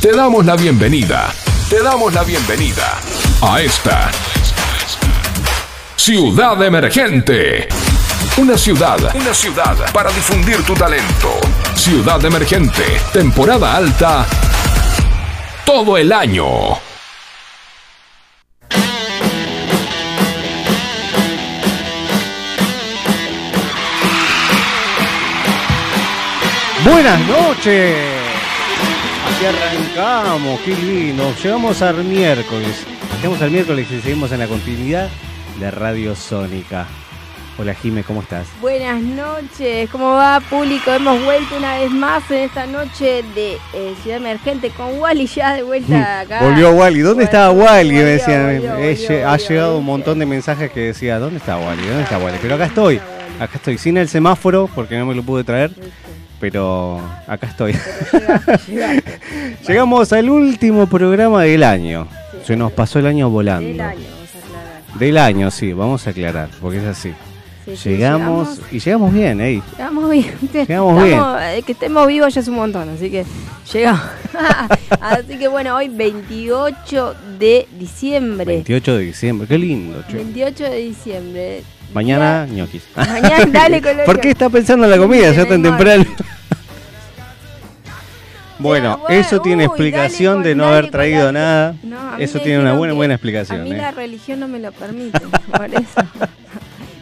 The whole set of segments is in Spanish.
Te damos la bienvenida. Te damos la bienvenida a esta Ciudad Emergente. Una ciudad, una ciudad para difundir tu talento. Ciudad Emergente, temporada alta, todo el año. Buenas noches. Arrancamos, qué lindo. Llegamos al miércoles. Llegamos al miércoles y seguimos en la continuidad de Radio Sónica. Hola Jime, ¿cómo estás? Buenas noches, ¿cómo va público? Hemos vuelto una vez más en esta noche de eh, Ciudad Emergente con Wally ya de vuelta acá. Volvió Wally. ¿Dónde estaba Wally? Me decían. volvió, Eh, volvió, lle- ha volvió, llegado un montón de mensajes que decía, ¿dónde está Wally? ¿Dónde está Wally? Pero acá ¿Dónde estoy. Acá estoy, sin el semáforo, porque no me lo pude traer, pero acá estoy. Llegamos al último programa del año. Se nos pasó el año volando. Del año, vamos a aclarar. Del año, sí, vamos a aclarar, porque es así. Sí, sí, llegamos, y llegamos bien, ¿eh? Llegamos bien. Llegamos Estamos- eh, Que estemos vivos ya es un montón, así que llegamos. así que bueno, hoy 28 de diciembre. 28 de diciembre, qué lindo, che. 28 de diciembre. Mañana, ñoquis. Mañana, dale con ¿Por qué está pensando en la comida ya tan temprano? Bueno, bueno, eso tiene uy, explicación de no haber traído la- nada. No, a mí Eso tiene una buena buena A explicación. mí ¿eh? la religión no me lo permite, por eso.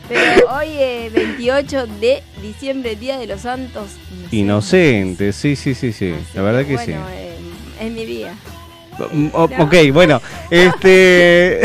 Pero hoy es 28 de diciembre, Día de los Santos Inocente, sí, sí, sí, sí. Así La verdad que bueno, sí. eh, es mi día. Mm, o- Ok, bueno, este.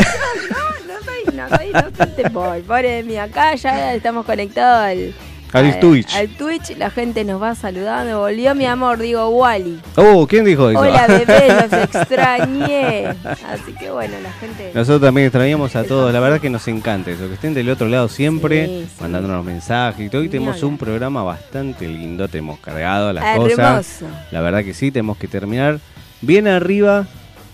No, no soy, no soy inocente, por, pobre de mí. Acá ya estamos conectados al, Al Twitch. Al Twitch, la gente nos va saludando. Volvió mi amor, digo Wally. Oh, ¿quién dijo eso? Hola bebé, los extrañé. Así que bueno, la gente. Nosotros también extrañamos a todos, la verdad que nos encanta eso, que estén del otro lado siempre, Sí, sí. mandándonos mensajes y todo. Y tenemos un programa bastante lindo, tenemos cargado las Ah, cosas. Hermoso. La verdad que sí, tenemos que terminar bien arriba,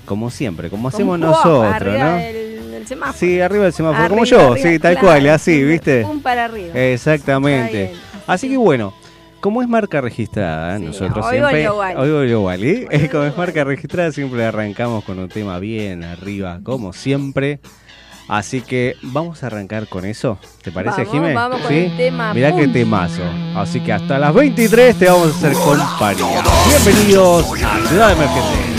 como siempre, como hacemos Con nosotros, ¿no? Del, del semáforo. Sí, arriba del semáforo, como yo, arriba, sí, tal claro, cual, así, sí, ¿viste? Un para arriba. Exactamente. Así que bueno, como es marca registrada, ¿eh? Sí, nosotros hoy siempre. Wally. Hoy volvió Wally. Hoy como es marca registrada, siempre arrancamos con un tema bien arriba, como siempre. Así que vamos a arrancar con eso. ¿Te parece, Vamos, Jimé? vamos con el tema, Mirá qué pum. temazo. Así que hasta las 23 te vamos a hacer compañía. Bienvenidos a Ciudad Emergente.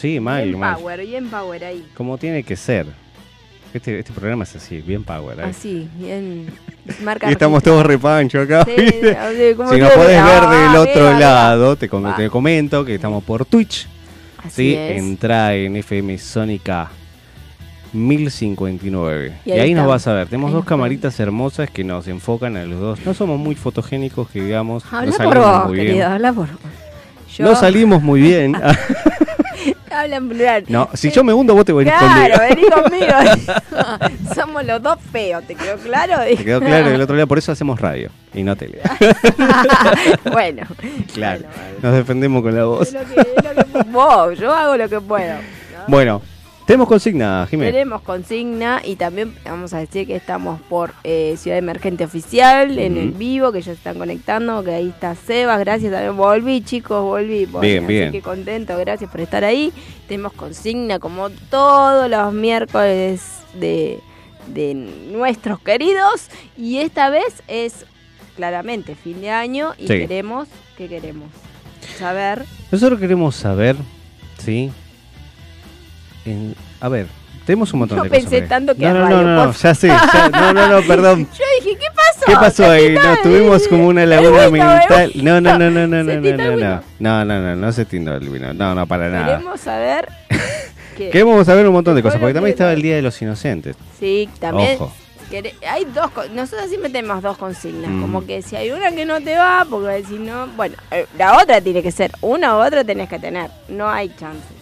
Sí, mal, bien mal. power, bien power ahí. Como tiene que ser. Este, este programa es así, bien power. ¿eh? Así, bien. Marca Y estamos todos repancho acá. Si nos podés ver Ah, del otro lado, te, com- te comento que estamos por Twitch. Así ¿sí? es. Entra en FM Sónica 1059. Y Y ahí, ahí nos vas a ver. Tenemos Ahí dos camaritas hermosas que nos enfocan a los dos. No somos muy fotogénicos, que digamos. Habla no por vos, muy querido, bien. habla por vos. Yo, No salimos muy bien. Habla en plural. no, si yo me hundo, vos te venís Claro, conmigo. vení conmigo. Somos los dos feos, ¿te quedó claro? Te quedó claro del otro lado, por eso hacemos radio y no tele. bueno, Claro, bueno, nos defendemos con la voz. Es lo que, es lo que- vos, yo hago lo que puedo. ¿no? Bueno, tenemos consigna, Jiménez. Tenemos consigna y también vamos a decir que estamos por eh, Ciudad Emergente Oficial en el vivo, que ya se están conectando, que ahí está Sebas, gracias también, volví chicos, volví. volví, Bien, así bien. que contento, gracias por estar ahí. Tenemos consigna como todos los miércoles de, de nuestros queridos y esta vez es claramente fin de año y Sí. queremos, ¿qué queremos? Saber Nosotros queremos saber, ¿sí? En- a ver, tenemos un montón No de cosas. pensé tanto que no, no, radio, no, no, ya sé. ya- no, no, no, perdón. Yo dije, ¿qué pasó? ¿Qué pasó ahí? No, tuvimos como una laguna mental. No, no, no, no, no, no, no, no, no, no, no, no, no se tindó el vino. No, no, para nada. Queremos saber que Queremos saber un montón de cosas, porque también estaba el Día de los Inocentes. sí, también Ojo. hay dos nosotros siempre tenemos dos consignas, Mm. como que si hay una que no te va, porque si no, bueno, eh, la otra tiene que ser, una u otra tenés que tener, no hay chances.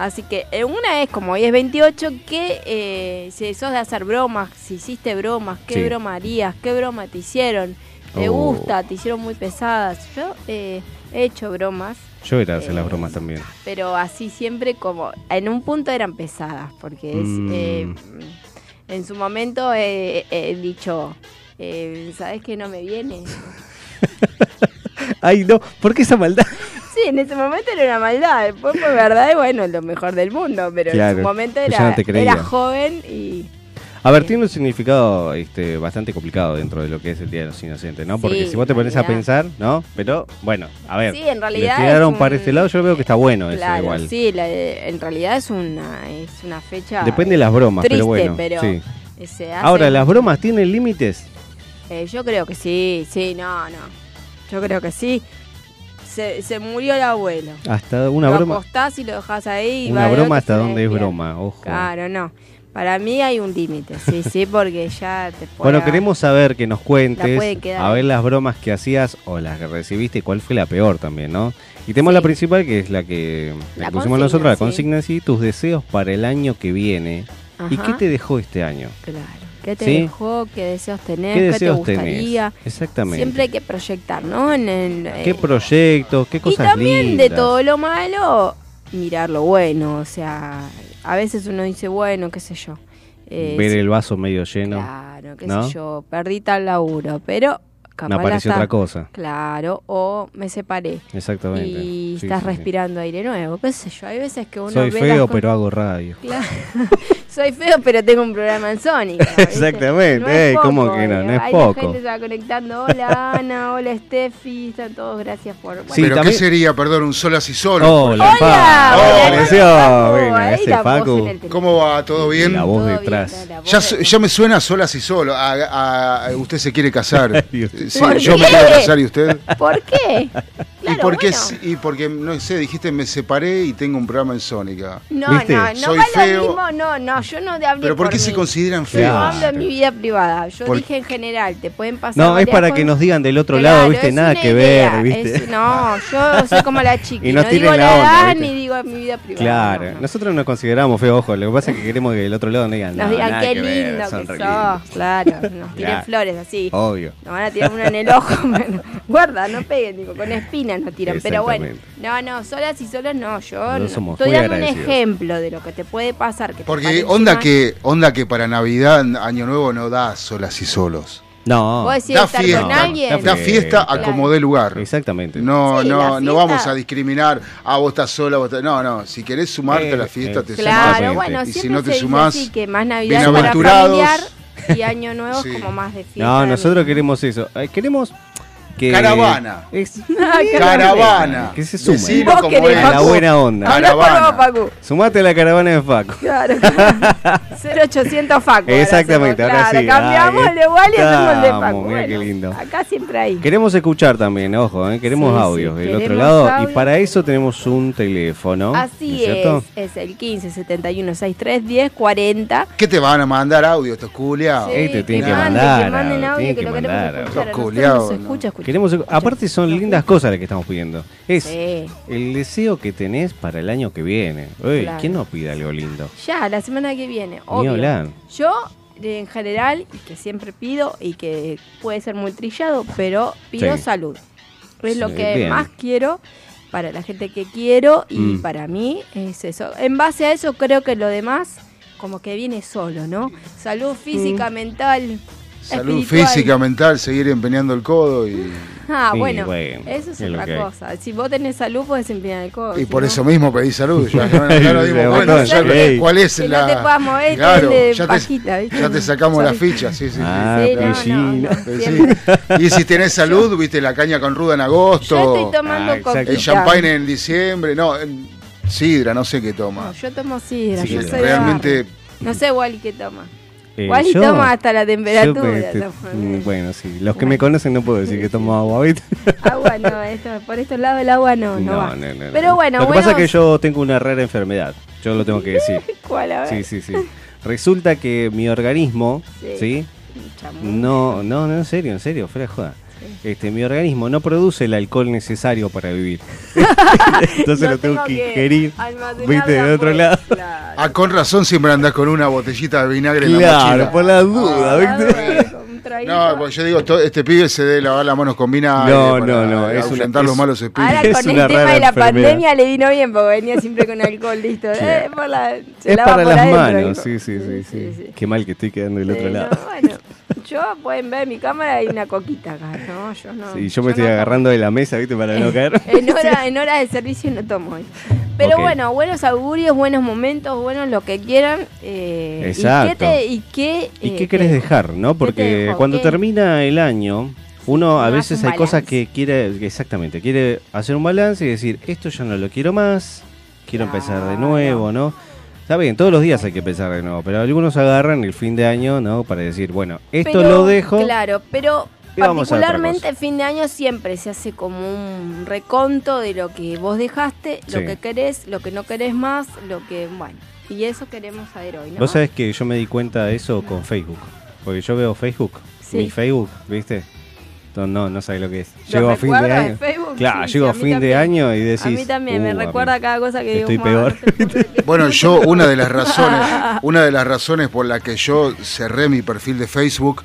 Así que eh, una es como hoy es 28, que eh, si sos de hacer bromas, si hiciste bromas, qué Sí. broma harías, qué broma te hicieron, te Oh. gusta, te hicieron muy pesadas. Yo eh, he hecho bromas, Yo era de hacer las Eh, bromas también. pero así siempre como en un punto eran pesadas porque es Mm. eh, en su momento he, dicho eh, sabes que no me viene Ay, no, ¿por qué esa maldad? Sí en ese momento era una maldad después fue verdad y bueno lo mejor del mundo pero en su momento pues era, no joven y A ver, tiene un significado este, bastante complicado dentro de lo que es el Día de los Inocentes, ¿no? Porque Sí, si vos te pones a pensar, ¿no? Pero, bueno, a ver. Sí, en realidad Le tiraron es para este lado, yo veo que está bueno eso igual. sí la- en realidad es una es una fecha Depende de las bromas, triste pero bueno. pero sí. hace- Ahora, ¿las bromas tienen límites? Eh, yo creo que sí, sí, no, no. Yo creo que sí. Se, se murió el abuelo. Hasta una lo broma. acostás y lo dejás ahí. y Una broma hasta se dónde es broma, ojo. Claro, no. Para mí hay un límite, sí, sí, porque ya te puede... Bueno, queremos saber que nos cuentes, a ver las bromas que hacías o las que recibiste, cuál fue la peor también, ¿no? Y tenemos Sí. la principal, que es la que, la La que pusimos nosotros, la consigna, sí, tus deseos para el año que viene. ¿Y qué te dejó este año? Claro. ¿Qué te ¿Sí? dejó? ¿Qué deseos tenés? ¿Qué ¿Qué, deseos te gustaría? tenés? Exactamente. Siempre hay que proyectar, ¿no? En, en- ¿Qué eh, proyectos? ¿Qué Y cosas también lindas? de todo lo malo, mirar lo bueno. O sea, a veces uno dice, bueno, qué sé yo. eh, Ver el vaso medio lleno. Claro, qué ¿no? sé yo, perdí tal laburo, pero capaz Me apareció otra cosa. Claro, o me separé Exactamente. y Sí, estás sí, sí. respirando aire nuevo, qué sé yo, hay veces que uno Soy ve feo, las pero hago radio. Claro. Soy feo, pero tengo un programa en Sónica. ¿viste? Exactamente, No es eh, ¿cómo poco, que no? No es Ahí poco. La gente se va conectando. Hola Ana, hola Steffi, están todos, gracias por. Bueno, Sí, Pero también- ¿qué sería, perdón, un solas y solos? Hola, Hola, hola, Venga, Facu. ¿Cómo va? ¿Todo bien? La voz detrás. Ya, ya me suena solas y solo. A, a- a- usted se quiere casar. Sí, ¿Por yo qué? me quiero casar y usted. ¿Por qué? Y bueno. s- y porque no sé, dijiste me separé y tengo un programa en Sónica. No, ¿Viste? no, no Soy va feo. lo mismo, no, no, yo no hablé Pero ¿por qué se mí. consideran Yo feos? hablo de mi vida privada, yo Por- dije en general, te pueden pasar No, es para que nos digan del otro Claro, lado, ¿viste? es Nada una que idea, ver, ¿viste? es- no, yo soy como la chiqui, Y no digo la la onda, edad ¿viste? ni digo mi vida privada. Claro, no, no. nosotros nos consideramos feos, ojo, lo que pasa es que queremos que del otro lado nos digan, Nos no, digan nada qué que ver, lindo que sos, lindos". claro, nos tiren flores así. Obvio. Nos van a tirar una en el ojo. guarda, no peguen, digo, con espinas nos tiran. Pero bueno, no, no, solas y solos no. Yo no. somos estoy dando un ejemplo de lo que te puede pasar. Que Porque onda encima. que, onda que para Navidad, Año Nuevo no da solas y solos. No, Vos Da estar fiesta, con alguien. da fiesta a Claro. como dé lugar. exactamente. No, Sí, no, no fiesta- vamos a discriminar, ah, vos estás sola, vos estás... No, no, si querés sumarte Eh, a la fiesta, eh, te Claro, Exactamente. bueno, Y si no te se dice sumás, así que más Navidad para bienaventurados. familiar. y Año Nuevo Sí. es como más de fiesta. No, nosotros queremos eso. Eh, Queremos que. Caravana. Es- Caravana. Que se. Decilo Vos como querés, es. a la Facu. buena onda. Por Caravana. vos, Facu. Sumate a la caravana de Facu. Claro. 0800 Facu. ahora Exactamente, hacemos, ahora claro, sí. Cambiamos Ahí el igual y hacemos el de estamos, Facu. mirá qué Bueno, lindo. Acá siempre hay. Queremos escuchar también, ojo, ¿eh? queremos Sí, sí, audios del otro queremos lado y audios. para eso tenemos un teléfono. ¿no Así es. cierto? es, el 15 71 63 10 40. ¿Qué te van a mandar audio estos culiados? Sí. te tienen que manden, mandar, que manden ah, audio, tienen que que lo queremos mandar, escuchar. A nosotros nos ¿no? escucha, escucha. Queremos, aparte son lindas cosas las que estamos pidiendo. Es Sí. el deseo que tenés para el año que viene. Uy, Claro. ¿Quién no pide algo lindo? Ya, la semana que viene, obvio. Yo, en general, y que siempre pido, y que puede ser muy trillado, pero pido Sí. salud. Es lo que bien. más quiero para la gente que quiero y Mm. para mí es eso. En base a eso creo que lo demás como que viene solo, ¿no? Salud física, mental, Salud espiritual. física, mental, seguir empeñando el codo y, Ah, bueno, bueno, eso es otra cosa. Si vos tenés salud, podés empeñar el codo. y si por no- eso mismo pedí salud. Ya, ya- ya nos dimos cuenta. ya-. ¿Cuál es Que la.? no te puedas mover, Claro, de ya te, pajita, ¿viste? ya te sacamos la ficha, sí, sí. sí. Ah, Sí, no, no, no, Sí. Y si tenés salud, viste la caña con ruda en Yo agosto, estoy tomando Ah, el champagne en diciembre, no, en sidra, no sé qué toma. No, yo tomo sidra, Sí, yo yo soy Realmente. No sé Wally qué toma. Eh, Wally yo- toma hasta la temperatura. yo, este, bueno, sí. Los que me conocen no puedo decir que tomo agua, ¿viste? Agua no, esto, por estos lados el agua no, no, va. no, no. Pero bueno, Lo que pasa es que yo tengo una rara enfermedad. Yo lo tengo que decir. ¿Cuál? A ver. Sí, sí, sí. Resulta que mi organismo, Sí. ¿sí? No, no, no, en serio, en serio, fuera de joda. Este, mi organismo no produce el alcohol necesario para vivir. Entonces No lo tengo que que ingerir, viste, de del otro lado. Claro. ah, con razón siempre andás con una botellita de vinagre en la Claro, mochila. por la duda, Ah. No, porque yo digo, to- este pibe se debe lavar las manos con vinagre No, para no, no, es una- los es- malos espíritus. Ahora con el tema de la enfermedad. pandemia le vino bien porque venía siempre con alcohol, listo. Eh, por la, se Es lava para por las adentro, manos, sí, sí, sí, sí, sí. Qué mal que estoy quedando del otro lado. no, bueno, yo pueden ver mi cámara hay una coquita acá, ¿no? Yo no. Sí, yo me estoy no agarrando de la mesa, ¿viste? Para no caer. En hora, en hora de servicio no tomo hoy. Pero bueno, buenos augurios, buenos momentos, buenos lo que quieran. Eh, Exacto. ¿Y qué, te, y qué, ¿Y eh, qué querés dejar, no? ¿Qué te Porque cuando ¿Qué? termina el año, uno a veces hay cosas que quiere, exactamente, quiere hacer un balance y decir, esto ya no lo quiero más, quiero empezar de nuevo, ¿no? Está bien, todos los días hay que empezar de nuevo, pero algunos agarran el fin de año, ¿no? Para decir, bueno, esto Pero, lo dejo. Claro, pero particularmente cosa. fin de año siempre se hace como un reconto de lo que vos dejaste, lo que querés, lo que no querés más, lo que, bueno, y eso queremos saber hoy, ¿no? Vos sabés que yo me di cuenta de eso con Facebook, porque yo veo Facebook, Sí. mi Facebook, ¿viste? No, no, no sabés lo que es. ¿Los Llego a fin de año. Facebook? Claro, Sí, llego a fin de también. año y decís. a mí también me "Uh, recuerda amigo". cada cosa que digo. Estoy "Ma, peor". no sé por qué". Bueno, yo una de las razones, una de las razones por la que yo cerré mi perfil de Facebook,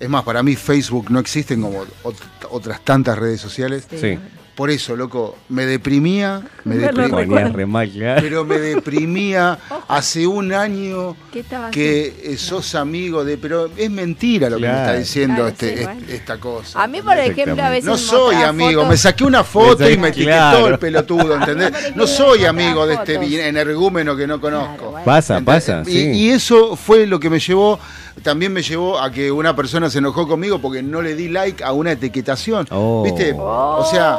es más, para mí Facebook no existen como ot- otras tantas redes sociales. Sí. Por eso, loco, me deprimía, me deprimía, pero me deprimía hace un año ¿Qué estabas que sos amigo de, pero es mentira lo que me está diciendo Claro, este, sí, est- bueno. esta cosa. A mí, por ejemplo, a veces No soy amigo, fotos- me saqué una foto y me etiquetó Claro. el pelotudo, ¿entendés? No soy me amigo de este fotos. energúmeno que no conozco. Claro, bueno. Pasa, ¿Entendés? pasa, y eso fue lo que me llevó, también me llevó a que una persona se enojó conmigo porque no le di like a una etiquetación. Oh. ¿Viste? O sea.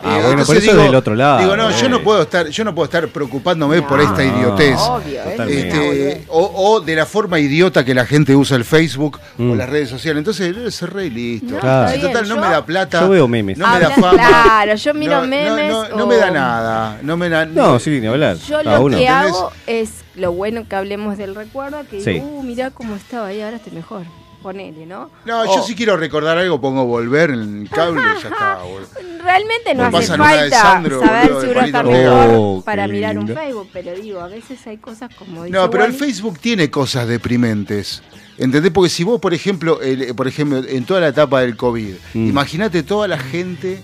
Ah, eh, bueno, por eso digo, del otro lado, Digo, no, yo eh. no puedo estar, yo no puedo estar preocupándome por esta idiotez. Obvio, es una Este, o, o de la forma idiota que la gente usa el Facebook o Mm. las redes sociales. Entonces, eh, cerré y listo. No, Claro. Total, no yo- me da plata. Yo veo memes. No me da fama. Claro, yo miro no, memes No, no o- me da nada. No me da No, sí, ni hablar. Yo lo uno. que hago es lo bueno que hablemos del recuerdo, que Sí. digo, uh, mirá cómo estaba ahí, ahora estoy mejor. Ponele, ¿no? No, O- yo si quiero recordar algo, pongo volver en el cable y ya está. Realmente no hace falta Sandro, saber boludo, si uno está mejor Oh, para mirar un. Facebook, pero digo, a veces hay cosas como dice No, pero el Facebook tiene cosas deprimentes. ¿Entendés? Porque si vos, por ejemplo, el- por ejemplo, en toda la etapa del COVID, Mm. imagínate toda la gente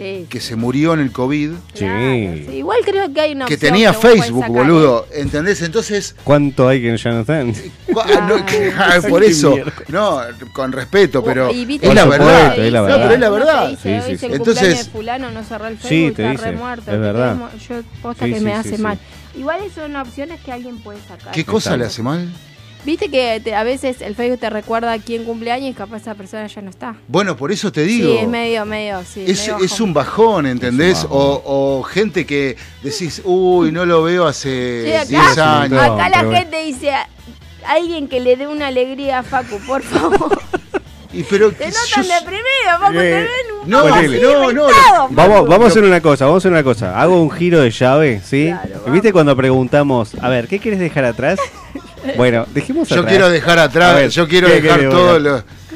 sí, que se murió en el COVID, claro, Sí. sí. Igual creo que hay una que opción tenía podés Facebook, boludo. ¿Entendés? Entonces, ¿Cuánto hay que ya no están? cu- ah, no, que- ah, por eso, no, con respeto, pero Y viste es la que verdad. supuesto, es la No, verdad. pero es la verdad. dice, Sí, sí, sí. el Entonces- de fulano, no cerró el Sí, Facebook, te está dice, re muerto, es que verdad. Yo, posta Sí, que sí, me sí, hace sí. mal. Igual son opciones que alguien puede sacar. ¿Qué cosa le hace mal? Viste que te- a veces el Facebook te recuerda quién cumpleaños y capaz esa persona ya no está. Bueno, por eso te digo. Sí, es medio, medio, sí. Es, medio es bajón. un bajón, ¿entendés? Es un bajón. O, o gente que decís, uy, no lo veo hace Sí, acá- 10 años. No, Acá la pero gente dice, alguien que le dé una alegría a Facu, por favor. Y pero Te notan yo- deprimido, Facu, te Eh, ven un No, así, no, no, irritado, Vamos, vamos a hacer una cosa, vamos a hacer una cosa. Hago un giro de llave, ¿sí? Claro, ¿Y ¿Viste cuando preguntamos, a ver, ¿qué quieres dejar atrás? Bueno, dejemos Yo atrás. quiero dejar atrás, ver, yo quiero ¿qué dejar querés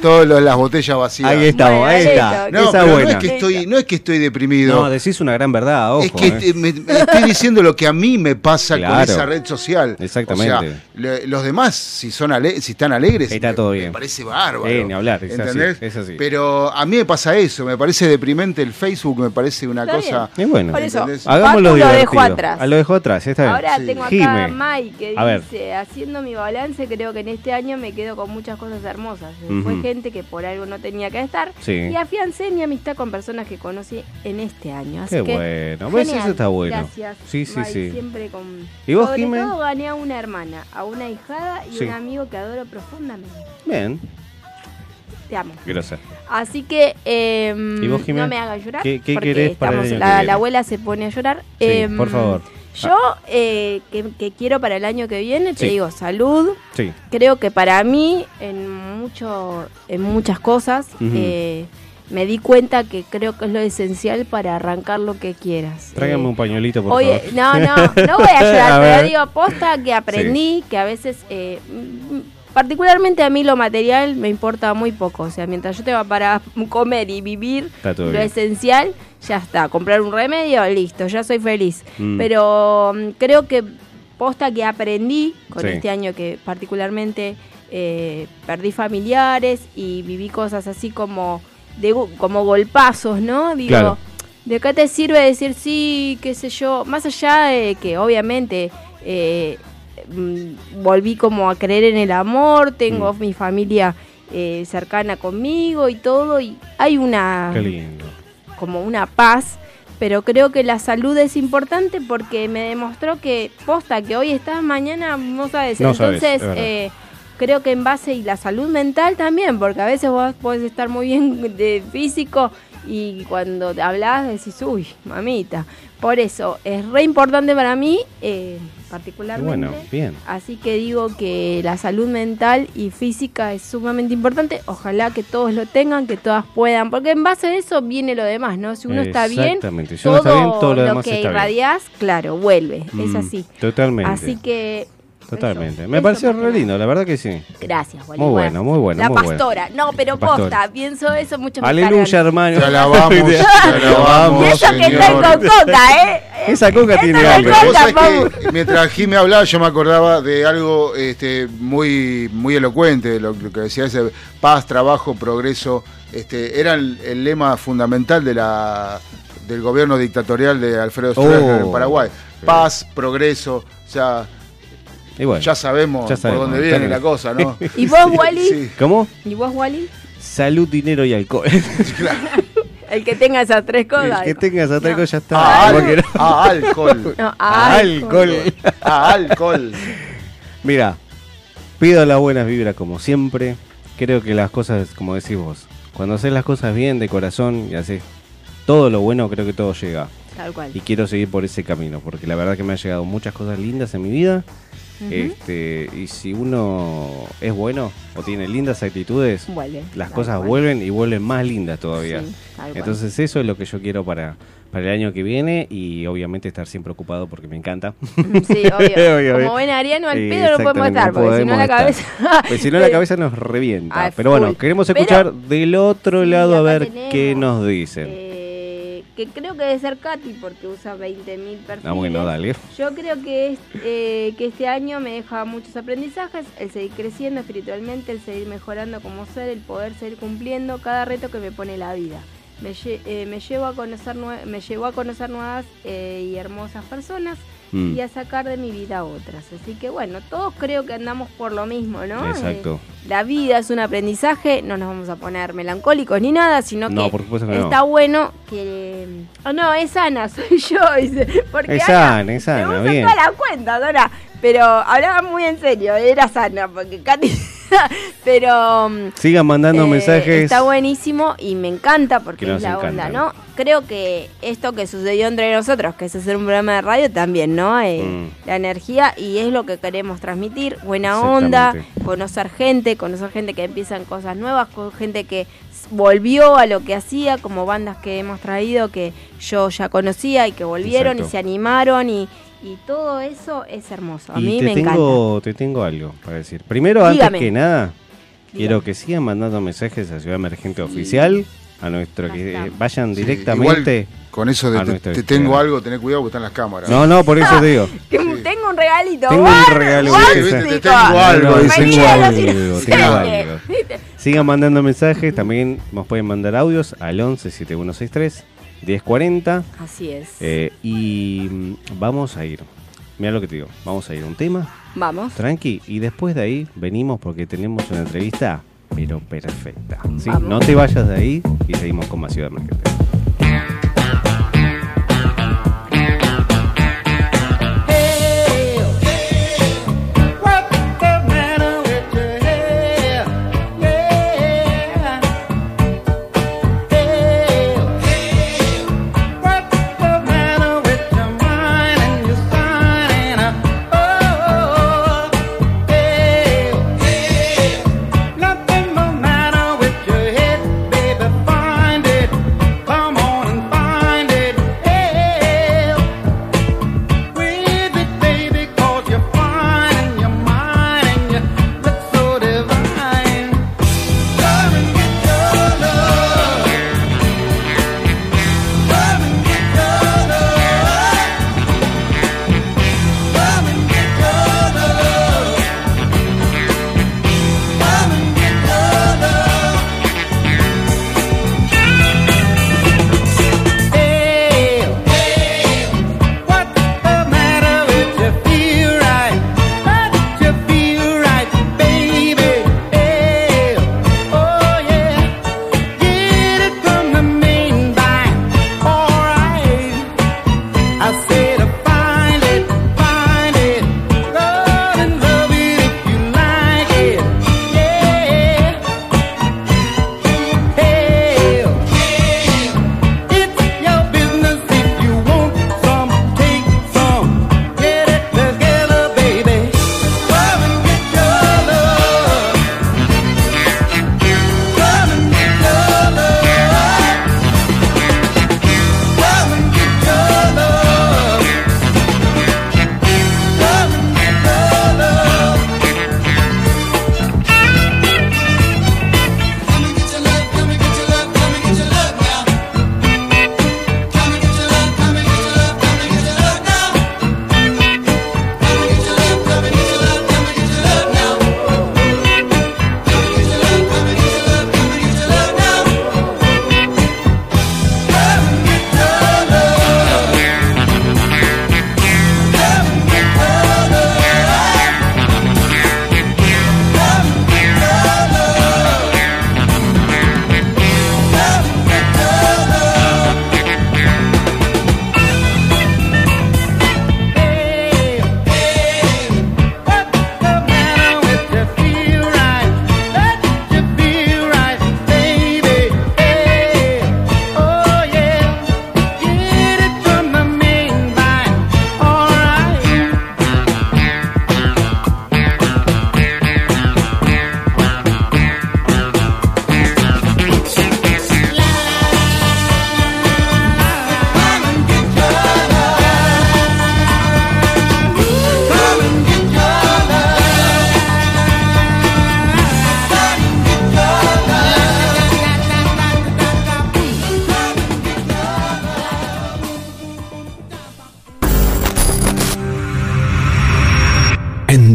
todas las botellas vacías. Ahí estamos, Bueno, ahí está. No, Esa es que estoy, no es que estoy deprimido. No, decís una gran verdad, ojo. es que eh. me, me estoy diciendo lo que a mí me pasa Claro. con esa red social. Exactamente. O sea, le- los demás, si son ale- si están alegres, Está me- todo me bien. parece bárbaro. Ni hablar, es así, ¿entendés? es así. Pero a mí me pasa eso, me parece deprimente el Facebook, me parece una Está cosa. Y bueno, Por eso, hagámoslo lo dejó atrás. Ah, lo dejó atrás, está bien. Ahora Sí. tengo acá a Mai que dice, haciendo mi balance, creo que en este año me quedo con muchas cosas hermosas. Fue Ujú. Gente que por algo no tenía que estar. Sí. Y afiancé mi amistad con personas que conocí en este año. Así Qué que, bueno, genial. Eso está bueno. Gracias. Sí, sí, sí. Siempre con... ¿Y vos, Sobre todo gané a una hermana, a una hijada y Sí. un amigo que adoro profundamente. Bien, Te amo. grosa. Así que ¿Y vos, Jimé? no me hagas llorar. ¿Qué- qué porque querés para el estamos- año que la, viene? la abuela se pone a llorar. Sí, Em, por favor. Yo, eh, que, que quiero para el año que viene, te Sí. digo salud. Sí, Creo que para mí, en mucho, en muchas cosas, eh, me di cuenta que creo que es lo esencial para arrancar lo que quieras. tráigame Eh, un pañuelito, por Oye, favor. no, no, no voy a llorar, pero ver. digo, posta que aprendí que a veces, particularmente a mí lo material me importa muy poco. O sea, mientras yo tenga para comer y vivir lo bien. esencial, ya está. Comprar un remedio, listo, ya soy feliz. Mm. Pero mm, creo que posta que aprendí con Sí. este año que particularmente eh, perdí familiares y viví cosas así como, de, como golpazos, ¿no? Digo, Claro. ¿De qué te sirve decir sí, qué sé yo? Más allá de que obviamente eh, mm, volví como a creer en el amor, tengo Mm. mi familia eh, cercana conmigo y todo, y hay una Qué lindo. Como una paz, pero creo que la salud es importante porque me demostró que posta que hoy estás, mañana no sabes. No Entonces, eh, creo que en base y la salud mental también, porque a veces vos podés estar muy bien de físico y cuando te hablas decís, uy, mamita. Por eso es re importante para mí, eh, particularmente. Bueno, bien. Así que digo que la salud mental y física es sumamente importante. Ojalá que todos lo tengan, que todas puedan, porque en base a eso viene lo demás, ¿no? Si uno está bien. Si uno está bien, todo lo demás que está bien. irradiás, claro, vuelve. es Mm, así. Totalmente. Así que. Totalmente. eso, Me eso pareció más re que lindo, la verdad que sí. Gracias, Wally. Muy bueno, muy bueno, La muy bueno. pastora. No, pero posta, pienso eso mucho me Aleluya, cargan. hermano. Te alabamos, te alabamos, Y eso que Señor. estoy con coca, ¿eh? Esa coca tiene es hambre. Pau. que mientras Jimmy hablaba, yo me acordaba de algo este, muy, muy elocuente, lo, lo que decía ese paz, trabajo, progreso. Este, era el, el lema fundamental de la, del gobierno dictatorial de Alfredo Stroessner Oh. en Paraguay. Paz, progreso, o sea, Y bueno. ya sabemos, ya sabemos, por dónde viene la cosa, ¿no? ¿Y vos, Wally? Sí, ¿Cómo? ¿Y vos, Wally? Salud, dinero y alcohol. El que tenga esas tres cosas. El que tengas otra No. cosa ya a, está. al- Porque no- a alcohol, No, Alcohol. a alcohol. Mira, pido las buenas vibras como siempre. Creo que las cosas, como decís vos, cuando haces las cosas bien de corazón y haces todo lo bueno, creo que todo llega. Tal cual. Y quiero seguir por ese camino, porque la verdad que me han llegado muchas cosas lindas en mi vida. Este, y si uno es bueno o tiene lindas actitudes, Vuelve. las cosas cual. vuelven y vuelven más lindas todavía. Sí. Entonces eso es lo que yo quiero para, para el año que viene y obviamente estar siempre ocupado porque me encanta. Sí, obvio. Obvio, Como ven Ariano al pedo no podemos estar, porque si no la podemos cabeza. Pues si no la cabeza nos revienta. Ay, Pero bueno, queremos Pero- escuchar del otro lado a ver tenemos, qué nos dicen. eh, que creo que debe ser Katy porque usa 20.000 perfiles. Ah, bueno, dale. Yo creo que, es, eh, que este año me deja muchos aprendizajes, el seguir creciendo espiritualmente, el seguir mejorando como ser, el poder seguir cumpliendo cada reto que me pone la vida. me, lle- eh, me llevo a conocer me llevó a conocer nuevas eh, y hermosas personas Mm. y a sacar de mi vida otras. Así que bueno, todos creo que andamos por lo mismo, ¿no? Exacto. Eh, la vida es un aprendizaje, no nos vamos a poner melancólicos ni nada, sino No, que por supuesto que no. está bueno que... Oh, no, es Ana, soy yo, dice. Porque Es Ana, es Ana, bien. toda la cuenta, Dora. Pero hablaba muy en serio, era sana, porque Katy... pero... mm, Sigan mandando eh, mensajes. Está buenísimo y me encanta porque es la onda, ¿no? Creo que esto que sucedió entre nosotros, que es hacer un programa de radio, también, ¿no? Eh, Mm. La energía y es lo que queremos transmitir. Buena onda, conocer gente, conocer gente que empiezan cosas nuevas, con gente que volvió a lo que hacía, como bandas que hemos traído que yo ya conocía y que volvieron Exacto. y se animaron y, y todo eso es hermoso. A y mí te me tengo, te tengo algo para decir. Primero, Dígame. antes que nada, quiero que sigan mandando mensajes a Ciudad Emergente Oficial, a nuestro, que eh, vayan Sí, directamente. igual, con eso de te, tengo algo, tené cuidado porque están las cámaras. No, no, por eso te digo. encanta. Tengo un regalito. Tengo un regalo, ¡Guau, viste, te tengo algo, No, tengo algo, tengo algo. Sigan mandando mensajes, también nos pueden mandar audios al 11 7163 1040 Así es. eh, y mm, vamos a ir. Mira lo que te digo, vamos a ir a un tema Vamos. tranqui y después de ahí venimos porque tenemos una entrevista pero perfecta. ¿sí? No te vayas de ahí y seguimos con más Ciudad Emergente.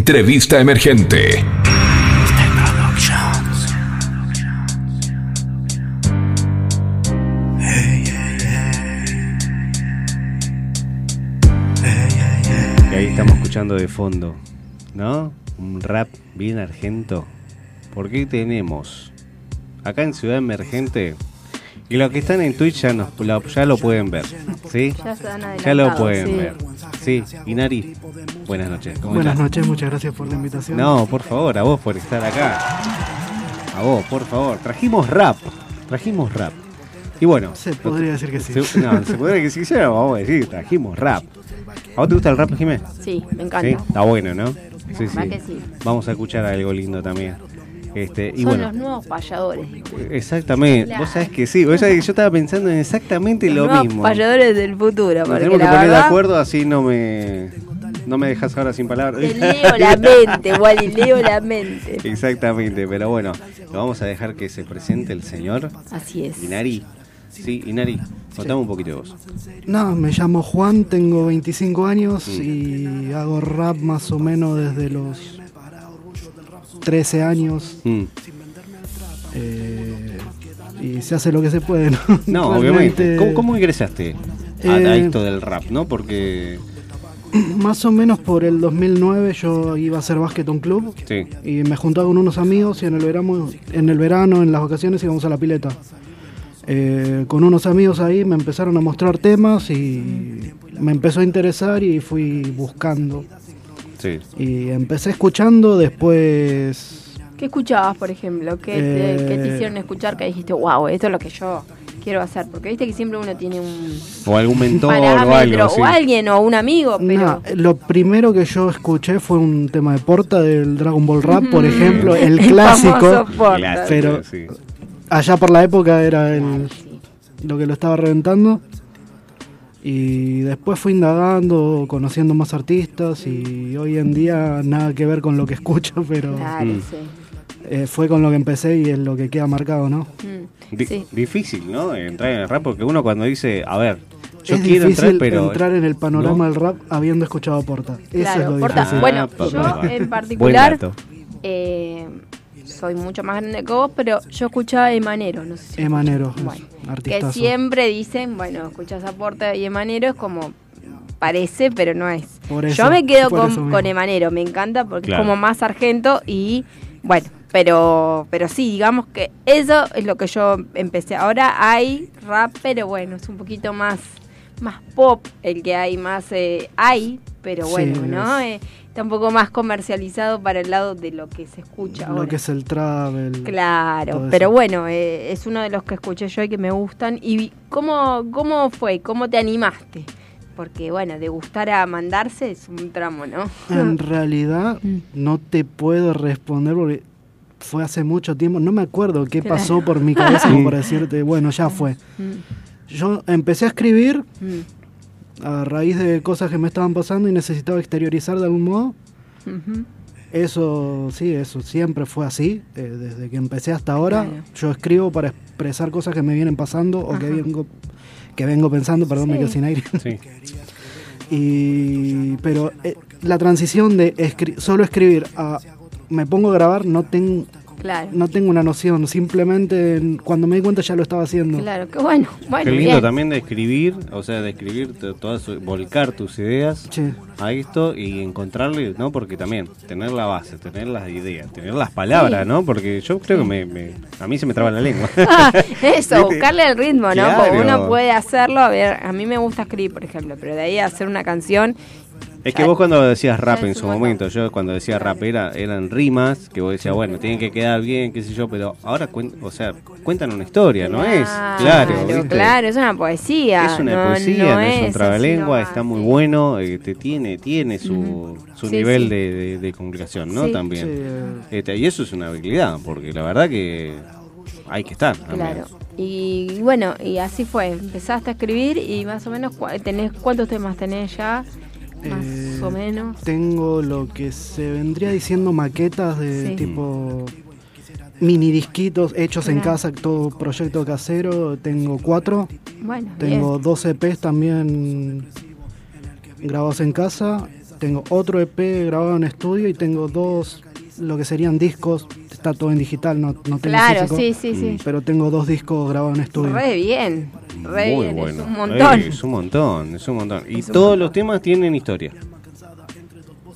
Entrevista Emergente. Y ahí estamos escuchando de fondo, ¿no? Un rap bien argento. Porque tenemos acá en Ciudad Emergente y los que están en Twitch ya, nos, ya lo pueden ver, ¿sí? Ya, lo pueden ver. Sí, y Nari, noches. ¿Cómo Buenas estás? noches, muchas gracias por la invitación. No, por favor, a vos por estar acá. A vos, por favor. Trajimos rap. Trajimos rap. Y bueno. Se podría decir que sí. se- no, se podría decir que sí, pero vamos a decir, trajimos rap. ¿A vos te gusta el rap, Jiménez? Sí, me Sí, encanta. está bueno, ¿no? Sí, que sí. Vamos a escuchar algo lindo también. Este, y Son bueno, los nuevos payadores. exactamente. Claro. Vos sabés que sí, vos sabés que yo estaba pensando en exactamente Los lo mismo. payadores del futuro. Nos tenemos que la poner de acuerdo, así no me no me dejas ahora sin palabras. Te leo la mente, Wally, leo la mente. Exactamente, pero bueno, lo vamos a dejar que se presente el señor Así es. Inari. Sí, Inari, contame un poquito de vos. No, me llamo Juan, tengo 25 años Mm. y hago rap más o menos desde los 13 años. Mm. eh, y se hace lo que se puede, ¿no? No, obviamente. ¿Cómo, cómo ingresaste a, a Eh, esto del rap, no? Porque. Más o menos por el 2009 yo iba a hacer básquet a un club Sí. y me juntaba con unos amigos y en el verano, en el verano, en las vacaciones íbamos a la pileta. Eh, con unos amigos ahí me empezaron a mostrar temas y me empezó a interesar y fui buscando. Sí. Y empecé escuchando, después ¿Qué escuchabas, por ejemplo? ¿Qué, te, Eh, qué te hicieron escuchar que dijiste, wow, esto es lo que yo quiero hacer? Porque viste que siempre uno tiene un O algún mentor o algo. sí. o alguien, o un amigo, pero... Lo primero que yo escuché fue un tema de Porta del Dragon Ball Rap, por ejemplo, el clásico. Porta. Pero- sí. Allá por la época era el, lo que lo estaba reventando. Y después fui indagando, conociendo más artistas y hoy en día nada que ver con lo que escucho, pero Claro, Mm. sí. Eh, fue con lo que empecé y es lo que queda marcado, ¿no? Mm, Di- sí. Difícil, ¿no? Entrar en el rap porque uno cuando dice, a ver, yo es quiero difícil entrar, pero. entrar en el panorama ¿no? del rap habiendo escuchado Porta. Eso Claro, es lo Porta. difícil. Bueno, Ah, pa, yo en particular, eh, soy mucho más grande que vos, pero yo escuchaba Emanero, no sé si Emanero, Bueno, que siempre dicen, bueno, escuchas a Porta y Emanero es como parece, pero no es. Por eso, Yo me quedo con, Emanero, me encanta porque Claro. es como más sargento y bueno, pero pero sí, digamos que eso es lo que yo empecé. Ahora hay rap, pero bueno, es un poquito más más pop el que hay, más eh, hay, pero Sí, bueno, ¿no? Eh, está un poco más comercializado para el lado de lo que se escucha Lo ahora. que es el trap, el- Claro, pero bueno, eh, es uno de los que escuché yo y que me gustan. ¿Y cómo, cómo fue? ¿Cómo te animaste? Porque bueno, de gustar a mandarse es un tramo, ¿no? En realidad Mm. no te puedo responder porque fue hace mucho tiempo. No me acuerdo qué Claro. pasó por mi cabeza como para decirte, bueno, ya fue. Mm, Yo empecé a escribir mm, a raíz de cosas que me estaban pasando y necesitaba exteriorizar de algún modo. Eso, sí, eso siempre fue así. eh, desde que empecé hasta ahora, Claro. yo escribo para expresar cosas que me vienen pasando o que vengo, que vengo pensando, perdón, me Sí. quedo sin aire. Sí. Y, pero eh, la transición de escri- solo escribir a me pongo a grabar no, ten- Claro, no tengo una noción, simplemente en- cuando me di cuenta ya lo estaba haciendo. claro, qué bueno. Bueno, Qué lindo bien. también de escribir, o sea, de escribir todas, volcar tus ideas Sí. a esto y encontrarle, ¿no? Porque también tener la base, tener las ideas, tener las palabras, Sí. ¿no? Porque yo creo que me, me- a mí se me traba la lengua. Ah, eso, buscarle el ritmo, ¿no? Claro. Porque uno puede hacerlo, a ver, a mí me gusta escribir, por ejemplo, pero de ahí a hacer una canción, Es que vos cuando decías rap en es su un momento, yo cuando decía rap era, eran rimas, que vos decías, bueno, tienen que quedar bien, qué sé yo, pero ahora, cuen- o sea, cuentan una historia, ¿no es? Claro, ¿viste? claro, es una poesía. Es una no- poesía, no, es un así trabalengua, está muy bueno, eh, te tiene, tiene su, su Sí, nivel sí. De, de- de comunicación, ¿no? Sí. También. Sí, Este, y eso es una habilidad, porque la verdad que hay que estar. también. Claro. Y bueno, y así fue. Empezaste a escribir y más o menos, tenés ¿cuántos temas tenés ya? Más Eh, o menos. Tengo lo que se vendría diciendo maquetas de Sí. tipo mini disquitos hechos en casa, todo proyecto casero. Tengo cuatro. Bueno, Tengo bien. dos EPs también grabados en casa. Tengo otro EP grabado en estudio y tengo dos, lo que serían discos. Está todo en digital, no, no tengo Claro, físico, sí, sí, sí. Pero tengo dos discos grabados en estudio. Re bien. Re Muy bien, bueno. es un montón. Es un montón, es un montón. Y todos montón. los temas tienen historia.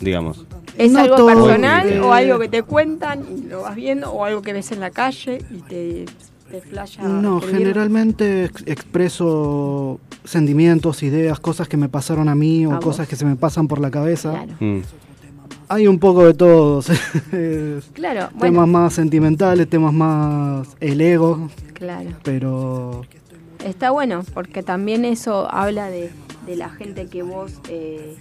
digamos. ¿Es No algo todo, personal o algo que te cuentan y lo vas viendo o algo que ves en la calle y te, te flasha? No, generalmente ex- expreso sentimientos, ideas, cosas que me pasaron a mí o A vos. cosas que se me pasan por la cabeza. Claro, Mm. Hay un poco de todo. Es claro, temas bueno, más sentimentales, temas más el ego, claro. pero Está bueno, porque también eso habla de, de la gente que vos, eh,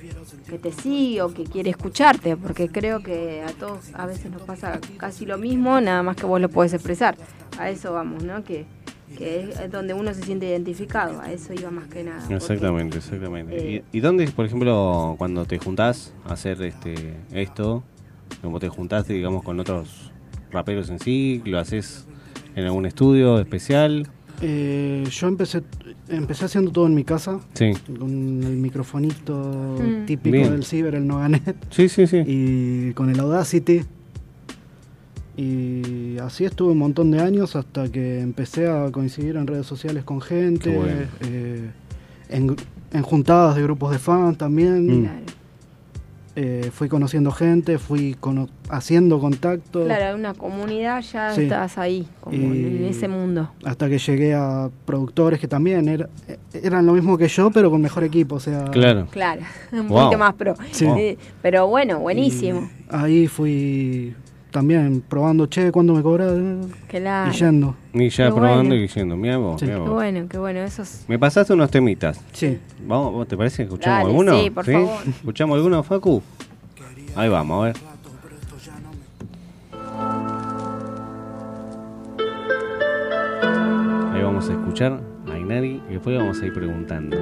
que te sigue o que quiere escucharte, porque creo que a todos a veces nos pasa casi lo mismo, nada más que vos lo podés expresar. A eso vamos, ¿no? Que, que es donde uno se siente identificado, a eso iba más que nada. porque- Exactamente, exactamente. eh, ¿Y, y dónde, por ejemplo, cuando te juntás a hacer este esto, como te juntaste, digamos, con otros raperos en sí, lo haces en algún estudio especial? eh, yo empecé empecé haciendo todo en mi casa, Sí, con el microfonito Mm. típico Bien. del ciber, el Noganet, sí, sí, sí. y con el Audacity. Y así estuve un montón de años hasta que empecé a coincidir en redes sociales con gente, bueno. eh, en, en juntadas de grupos de fans también. Mm. Claro, Eh, fui conociendo gente, fui cono- haciendo contacto. claro, una comunidad ya Sí. estás ahí, como Y- en ese mundo. Hasta que llegué a productores que también era- eran lo mismo que yo, pero con mejor equipo. O sea, Claro. Claro, un Wow. poquito más pro. Sí. Eh, pero bueno, buenísimo. y ahí fui también probando, che, ¿cuándo me cobras? Claro. Y yendo. Y ya Qué probando bueno. y diciendo, mira vos, Sí. mirá Qué vos. bueno, qué bueno, eso es... Me pasaste unos temitas. Sí. Vamos, ¿vos ¿te parece que escuchamos Dale, alguno? sí, por favor. ¿Escuchamos alguno, Facu? Ahí vamos, a ver. Ahí vamos a escuchar a Inari y después vamos a ir preguntando.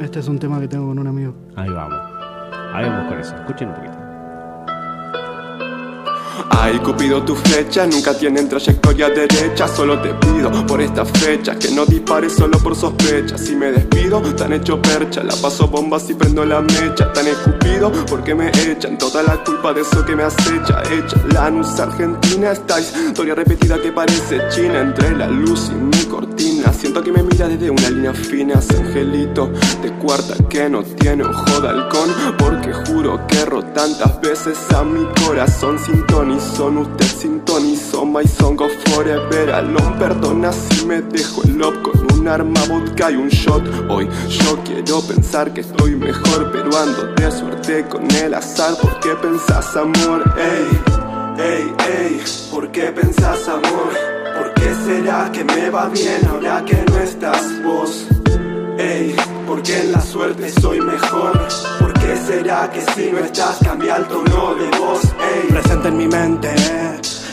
Este es un tema que tengo con un amigo. Ahí vamos. Ahí vamos con eso. Escuchen un poquito. Ay, Cupido, tu flecha nunca tienen trayectoria derecha. Solo te pido por esta fecha que no dispares solo por sospecha. Si me despido, tan hecho percha. La paso bombas y prendo la mecha. Tan escupido porque me echan toda la culpa de eso que me acecha. Hecha Lanús, Argentina, esta historia repetida que parece china. Entre la luz y mi cortina. Siento que me mira desde una línea fina. Angelito de cuarta que no tiene ojo de halcón. Porque juro que erro tantas veces a mi corazón sintonizó. Usted sintonizó My Song of Forever Alone. Perdona si me dejo el lob con un arma, vodka y un shot. Hoy yo quiero pensar que estoy mejor, pero ando de suerte con el azar. ¿Por qué pensás amor? Ey, ey, ey, ¿por qué pensás amor? ¿Por qué será que me va bien ahora que no estás vos? Ey, porque en la suerte soy mejor. ¿Por qué será que si no estás cambia el tono de voz? Ey, presente en mi mente.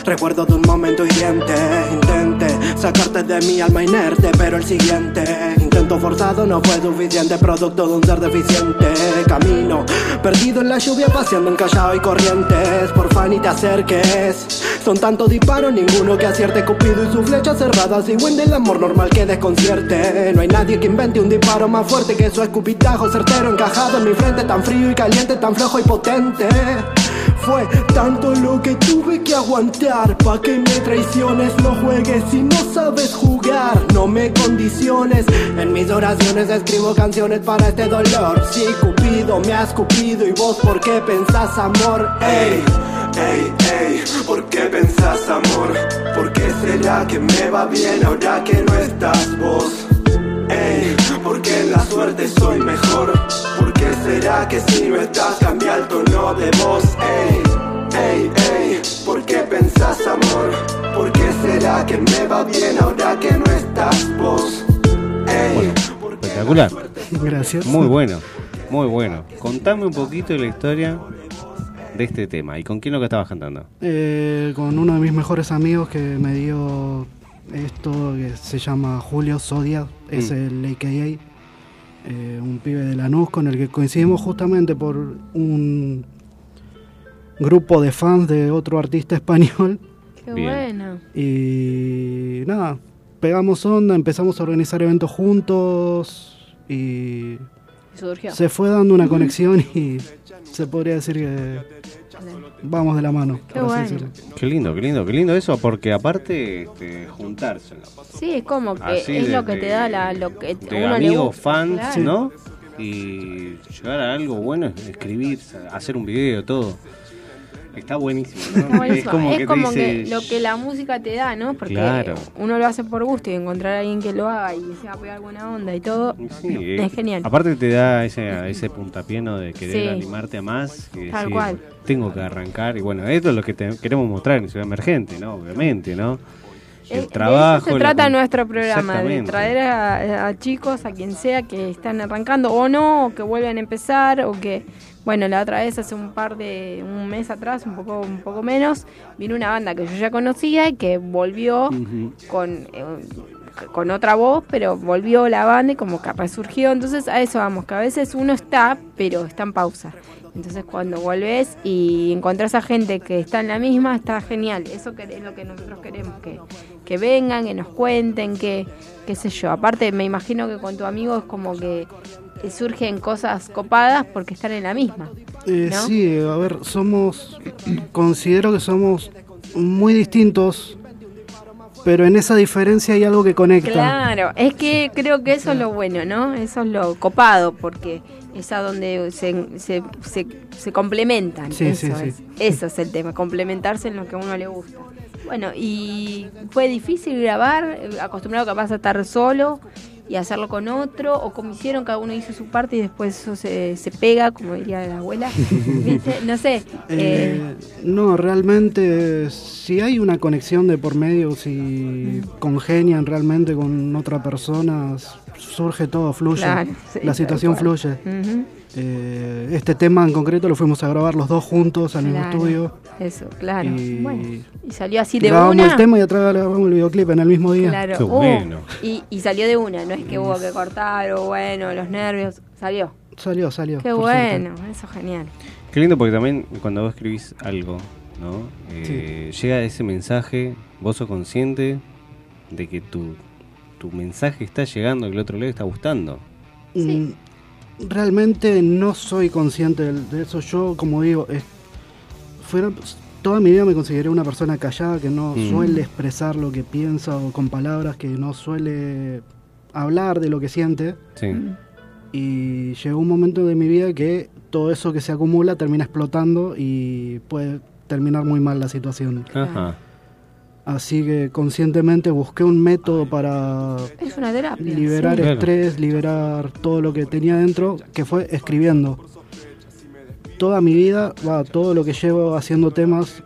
Recuerdo de un momento hiriente. Intenté sacarte de mi alma inerte, pero el siguiente intento forzado no fue suficiente. Producto de un ser deficiente. Camino perdido en la lluvia, paseando en callao y corrientes. Porfa, ni te acerques. Son tantos disparos, ninguno que acierte. Cupido y su flecha cerrada. Si win del amor normal que desconcierte. No hay nadie que invente un disparo más fuerte que su escupitajo certero encajado en mi frente. Tan frío y caliente, tan flojo y potente. Fue tanto lo que tuve que aguantar Pa' que me traiciones, no juegues si no sabes jugar No me condiciones En mis oraciones escribo canciones para este dolor Sí, Cupido, me has cupido Y vos, ¿por qué pensás amor? ey, ey, ey, ¿por qué pensás amor? ¿Por qué será que me va bien ahora que no estás vos? Ey, porque en la suerte soy mejor. ¿Por qué será que si no estás cambia el tono de voz? Ey, ey, ey, ¿por qué pensás amor? ¿Por qué será que me va bien ahora que no estás vos? Ey, porque en la Espectacular. Gracias. Muy bueno, muy bueno. Contame un poquito de la historia de este tema. ¿Y con quién lo que estabas cantando? Eh, con uno de mis mejores amigos que me dio esto que se llama Julio Sodia, es Mm. el AKA, eh, un pibe de Lanús con el que coincidimos justamente por un grupo de fans de otro artista español Qué Bien. bueno. y nada, pegamos onda, empezamos a organizar eventos juntos y Surgió. se fue dando una conexión y se podría decir que vamos de la mano. Qué bueno. Qué lindo, qué lindo, qué lindo eso, porque aparte este, juntarse Sí, es como que Así es de- lo que te da la, lo que de uno amigos, fans, Claro. ¿no? y llegar a algo bueno, es escribir, hacer un video, todo. Está buenísimo, ¿no? Está buenísimo. Es como Es que como lo que la música te da, ¿no? Porque Claro. uno lo hace por gusto y encontrar a alguien que lo haga y se va a pegar buena onda y todo, Sí, es genial. Aparte te da ese, ese puntapié ¿no? de querer Sí. animarte a más. y Tal decir, cual. Tengo que arrancar. Y bueno, esto es lo que te- queremos mostrar en Ciudad Emergente, ¿no? Obviamente, ¿no? Eh, El trabajo. De eso se la trata con- nuestro programa, de traer a, a chicos, a quien sea que están arrancando o no, o que vuelven a empezar, o que, bueno, la otra vez hace un par de, un mes atrás, un poco, un poco menos, vino una banda que yo ya conocía y que volvió con, eh, con otra voz, pero volvió la banda y como que resurgió. Entonces a eso vamos, que a veces uno está, pero está en pausa. Entonces cuando volvés y encontrás a gente que está en la misma, está genial. Eso que- es lo que nosotros queremos, que, que vengan, que nos cuenten, que qué sé yo. Aparte me imagino que con tu amigo es como que surgen cosas copadas porque están en la misma. Eh. Sí, a ver, somos, considero que somos muy distintos, pero en esa diferencia hay algo que conecta. Claro, es que creo que eso es lo bueno, ¿no? Eso es lo copado, porque es a donde se, se, se, se complementan. Sí, eso, sí, sí. Es, eso es el tema, complementarse en lo que a uno le gusta. Bueno, y fue difícil grabar, eh, acostumbrado capaz a estar solo y hacerlo con otro, o como hicieron, cada uno hizo su parte y después eso se, se pega, como diría la abuela. ¿Viste? No sé. eh, Eh, no, realmente, si hay una conexión de por medio, si congenian realmente con otra persona, surge todo, fluye. Claro, sí, la situación fluye. Eh, este tema en concreto lo fuimos a grabar los dos juntos al mismo Claro, estudio. Eso, claro. Y- Bueno, y salió así de Grabamos una. el tema y atrás grabamos el videoclip en el mismo día. Claro. Bueno. y, y salió de una, no es que hubo que cortar o bueno, los nervios. Salió. Salió, salió. Qué bueno, eso genial. Qué lindo porque también cuando vos escribís algo, ¿no? Eh, Llega ese mensaje, vos sos consciente de que tu, tu mensaje está llegando, que el otro le está gustando. suerte. Realmente no soy consciente de, eso. Yo, como digo, es- fuera- toda mi vida me consideré una persona callada que no Mm. suele expresar lo que piensa o con palabras, que no suele hablar de lo que siente. Sí. Y llegó un momento de mi vida que todo eso que se acumula termina explotando y puede terminar muy mal la situación. Ajá. Así que conscientemente busqué un método para Es una terapia. liberar sí. Estrés, liberar todo lo que tenía dentro, que fue escribiendo. Toda mi vida, va, todo lo que llevo haciendo temas,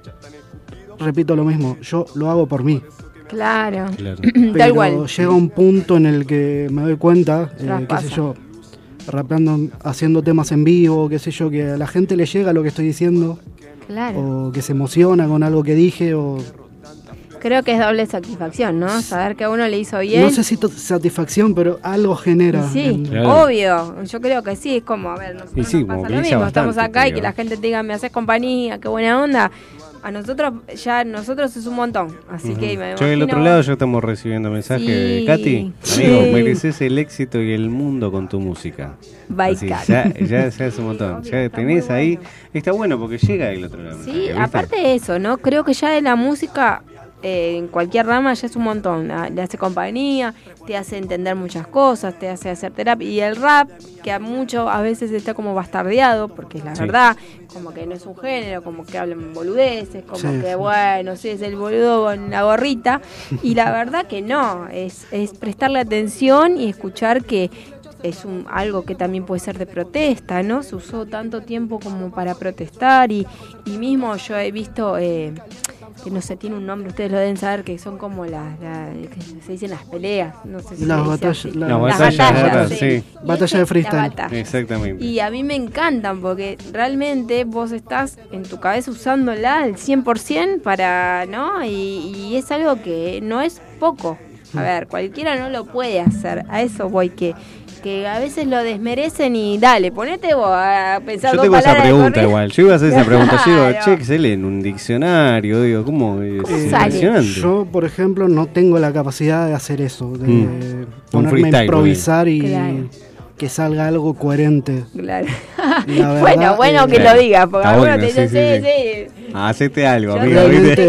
repito lo mismo, yo lo hago por mí. Claro. Claro. Tal Pero cual. llega un punto en el que me doy cuenta, eh, qué sé yo, rapeando, haciendo temas en vivo, qué sé yo, que a la gente le llega lo que estoy diciendo, Claro. o que se emociona con algo que dije, o Creo que es doble satisfacción, ¿no? Saber que a uno le hizo bien. no sé si satisfacción, pero algo genera. Sí, en- Claro. obvio. Yo creo que sí, es como, a ver, nosotros Y sí, nos pasa lo mismo. bastante, Estamos acá y que la gente te diga, me haces compañía, qué buena onda. A nosotros, ya nosotros es un montón. Así que me Yo del otro lado ya estamos recibiendo mensajes de Sí, Katy. sí. Amigo, mereces el éxito y el mundo con tu música. By Así, Katy. ya, ya hace un montón. Sí, Ya tenés ahí. bueno. Está bueno porque llega del otro lado. Sí, aparte de eso, ¿no? Creo que ya de la música, eh, en cualquier rama, ya es un montón. Ah, Le hace compañía, te hace entender muchas cosas, te hace hacer terapia. Y el rap, que a mucho a veces está como bastardeado, porque es la Sí. verdad, como que no es un género, como que hablan boludeces, como Sí, que sí. bueno, sí, es el boludo con la gorrita. Y la verdad que no, es, es prestarle atención y escuchar que es un, algo que también puede ser de protesta, ¿no? Se usó tanto tiempo como para protestar y, y mismo yo he visto, eh, que no sé, tiene un nombre, ustedes lo deben saber, que son como las, la- que se dicen las peleas, no sé si Las se dice batallas- la- Las Las batallas, batallas, ¿verdad? sí. Sí. Y Batalla de freestyle. batalla. Exactamente. Y a mí me encantan porque realmente vos estás en tu cabeza usándola al 100% para, ¿no? Y, y es algo que no es poco. A ver, cualquiera no lo puede hacer. A eso voy que que a veces lo desmerecen y dale, ponete vos a pensar Yo dos tengo esa pregunta igual. Yo iba a hacer esa pregunta. Yo digo, Claro. che, que se lee en un diccionario. Digo, ¿cómo? Es ¿Cómo sale? impresionante. Yo, por ejemplo, no tengo la capacidad de hacer eso, de Mm. ponerme a improvisar y Claro. que salga algo coherente. Claro. Verdad, bueno, bueno eh, que lo digas, porque algunos bueno, te dicen, sí, sí, sí, sí. Hacete algo, Yo amigo.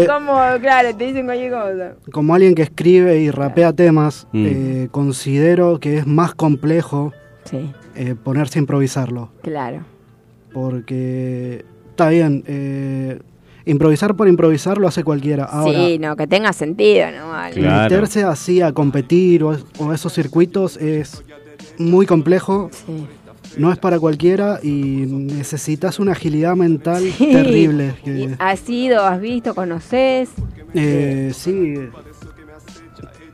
cómo, claro, te dicen cualquier cosa. Como alguien que escribe y rapea temas, Mm. eh, considero que es más complejo Sí, eh, ponerse a improvisarlo. claro. Porque está bien, eh, improvisar por improvisar lo hace cualquiera. Ahora, sí, no, que tenga sentido, ¿no? Claro. meterse así a competir o, o esos circuitos es muy complejo, Sí. No es para cualquiera y necesitas una agilidad mental Sí. terrible. Que- ¿Has ido, has visto, conoces? Eh, sí.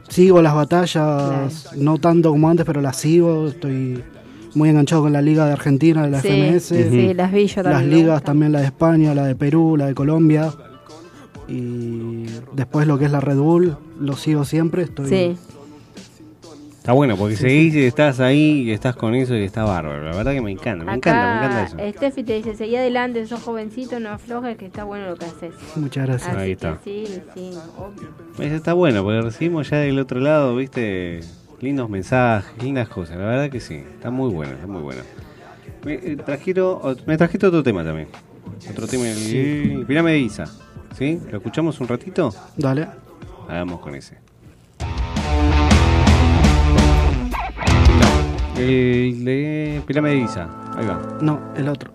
Sigo las batallas, no tanto como antes, pero las sigo. Estoy muy enganchado con la Liga de Argentina, de la sí, FMS. sí, las vi yo también. las ligas también, la de España, la de Perú, la de Colombia. Y después lo que es la Red Bull, lo sigo siempre. Estoy, Sí, Está bueno, porque seguís y estás ahí y estás con eso y está bárbaro. La verdad que me encanta, me encanta, me encanta eso. Acá Steffi te dice, seguí adelante, sos jovencito, no aflojes, que está bueno lo que haces. Muchas gracias. Así Ahí que está. sí, sí, obvio. Eso está bueno, porque recibimos ya del otro lado, viste, lindos mensajes, lindas cosas. La verdad que sí, está muy bueno, está muy bueno. Me, eh, trajero- ot- me trajiste otro tema también. Otro tema, el Pirámide de Giza. ¿Sí? ¿Lo escuchamos un ratito? Dale. Hagamos con ese. El de Pirámide de Giza. Ahí va. No, el otro.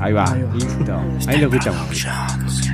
Ahí va. Ahí va. Listo. Ahí lo escuchamos.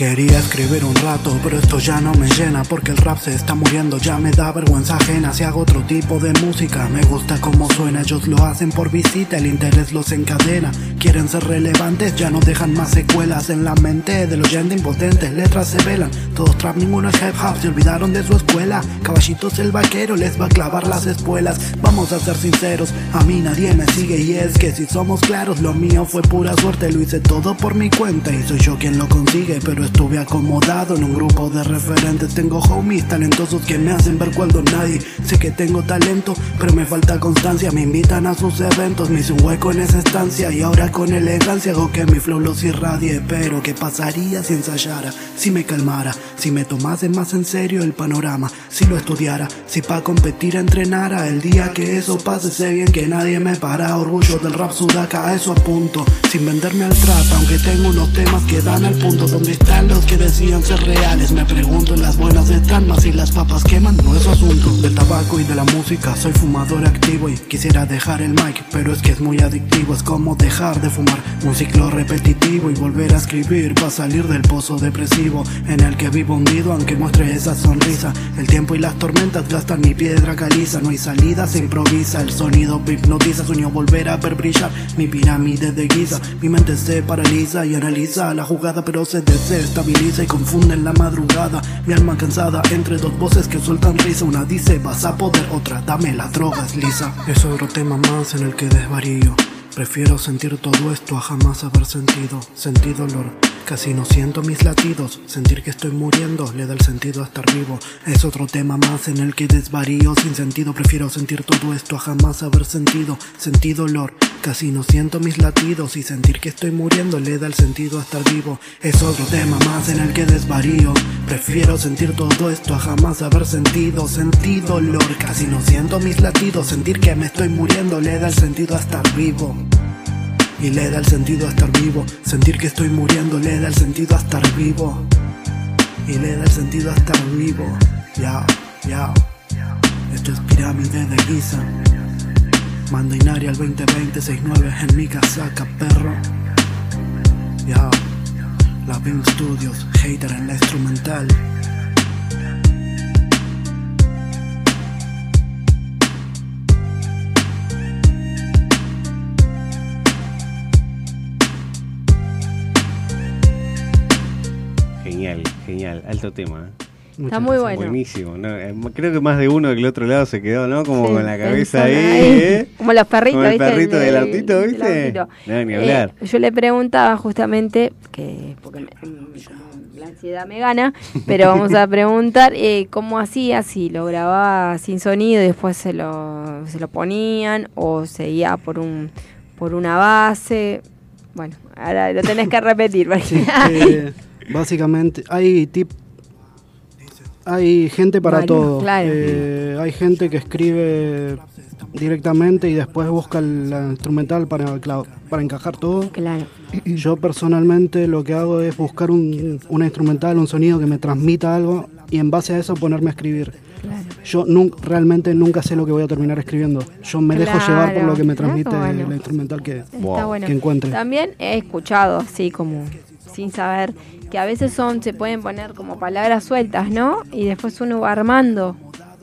Quería escribir un rato, pero esto ya no me llena porque el rap se está muriendo, ya me da vergüenza ajena si hago otro tipo de música. Me gusta cómo suena, ellos lo hacen por visita, el interés los encadena. Quieren ser relevantes, ya no dejan más secuelas en la mente del oyente impotente. Letras se velan, todos trap, ninguno es hip hop, se olvidaron de su escuela. Caballitos el vaquero les va a clavar las espuelas. Vamos a ser sinceros, a mí nadie me sigue y es que si somos claros, lo mío fue pura suerte, lo hice todo por mi cuenta y soy yo quien lo consigue, pero estuve acomodado en un grupo de referentes. Tengo homies talentosos que me hacen ver cuando nadie sé que tengo talento, pero me falta constancia. Me invitan a sus eventos, me hice un hueco en esa estancia y ahora con elegancia hago que mi flow los irradie. Pero ¿qué pasaría si ensayara? Si me calmara, si me tomase más en serio el panorama, si lo estudiara, si pa' competir entrenara. El día que eso pase, sé bien que nadie me para. Orgullo del rap sudaca, a eso apunto. Sin venderme al trap, aunque tengo unos temas que dan al punto donde los que decían ser reales. Me pregunto en las buenas están más y las papas queman, no es su asunto. Del tabaco y de la música, soy fumador activo y quisiera dejar el mic, pero es que es muy adictivo. Es como dejar de fumar, un ciclo repetitivo y volver a escribir para salir del pozo depresivo en el que vivo hundido, aunque muestre esa sonrisa. El tiempo y las tormentas gastan mi piedra caliza, no hay salida, se improvisa. El sonido hipnotiza, sueño volver a ver brillar mi pirámide de guisa. Mi mente se paraliza y analiza la jugada, pero se desestabiliza y confunde en la madrugada. Mi alma cansada entre dos voces que sueltan risa. Una dice vas a poder, otra dame las drogas lisa. Es otro tema más en el que desvarío. Prefiero sentir todo esto a jamás haber sentido. Sentí dolor, casi no siento mis latidos. Sentir que estoy muriendo le da el sentido a estar vivo. Es otro tema más en el que desvarío sin sentido. Prefiero sentir todo esto a jamás haber sentido. Sentí dolor, casi no siento mis latidos. Y sentir que estoy muriendo le da el sentido a estar vivo. Es otro tema más en el que desvarío. Prefiero sentir todo esto a jamás haber sentido. Sentí dolor, casi no siento mis latidos. Sentir que me estoy muriendo le da el sentido a estar vivo. Y le da el sentido a estar vivo. Sentir que estoy muriendo le da el sentido a estar vivo. Y le da el sentido a estar vivo. Ya, ya. Esto es pirámide de Giza. Mando Inaria al 2020, 69 en mi casaca, perro. Ya. La Beam Studios, hater en la instrumental. Genial. Alto tema. ¿eh? Está muy bueno. Buenísimo. ¿no? Eh, Creo que más de uno del otro lado se quedó, ¿no? Como Sí, con la cabeza ahí. ahí. ¿eh? Como los perritos, Como el ¿viste? perrito El- del el- autito, del ¿viste? autito. No, ni Eh, hablar. yo le preguntaba justamente, que porque me- como la ansiedad me gana, pero vamos a preguntar eh, cómo hacía, si lo grababa sin sonido y después se lo, se lo ponían o seguía por un por una base. Bueno, ahora lo tenés que repetir. porque- Eh, básicamente, hay tip. Hay gente para Varios, todo. claro. Eh, hay gente que escribe directamente y después busca la instrumental para, para encajar todo. Claro. Yo personalmente lo que hago es buscar un, una instrumental, un sonido que me transmita algo y en base a eso ponerme a escribir. Claro. Yo nun- realmente nunca sé lo que voy a terminar escribiendo. Yo me dejo llevar por lo que me transmite bueno. la instrumental que encuentre. También he escuchado así como sin saber que a veces son se pueden poner como palabras sueltas, ¿no? Y después uno va armando.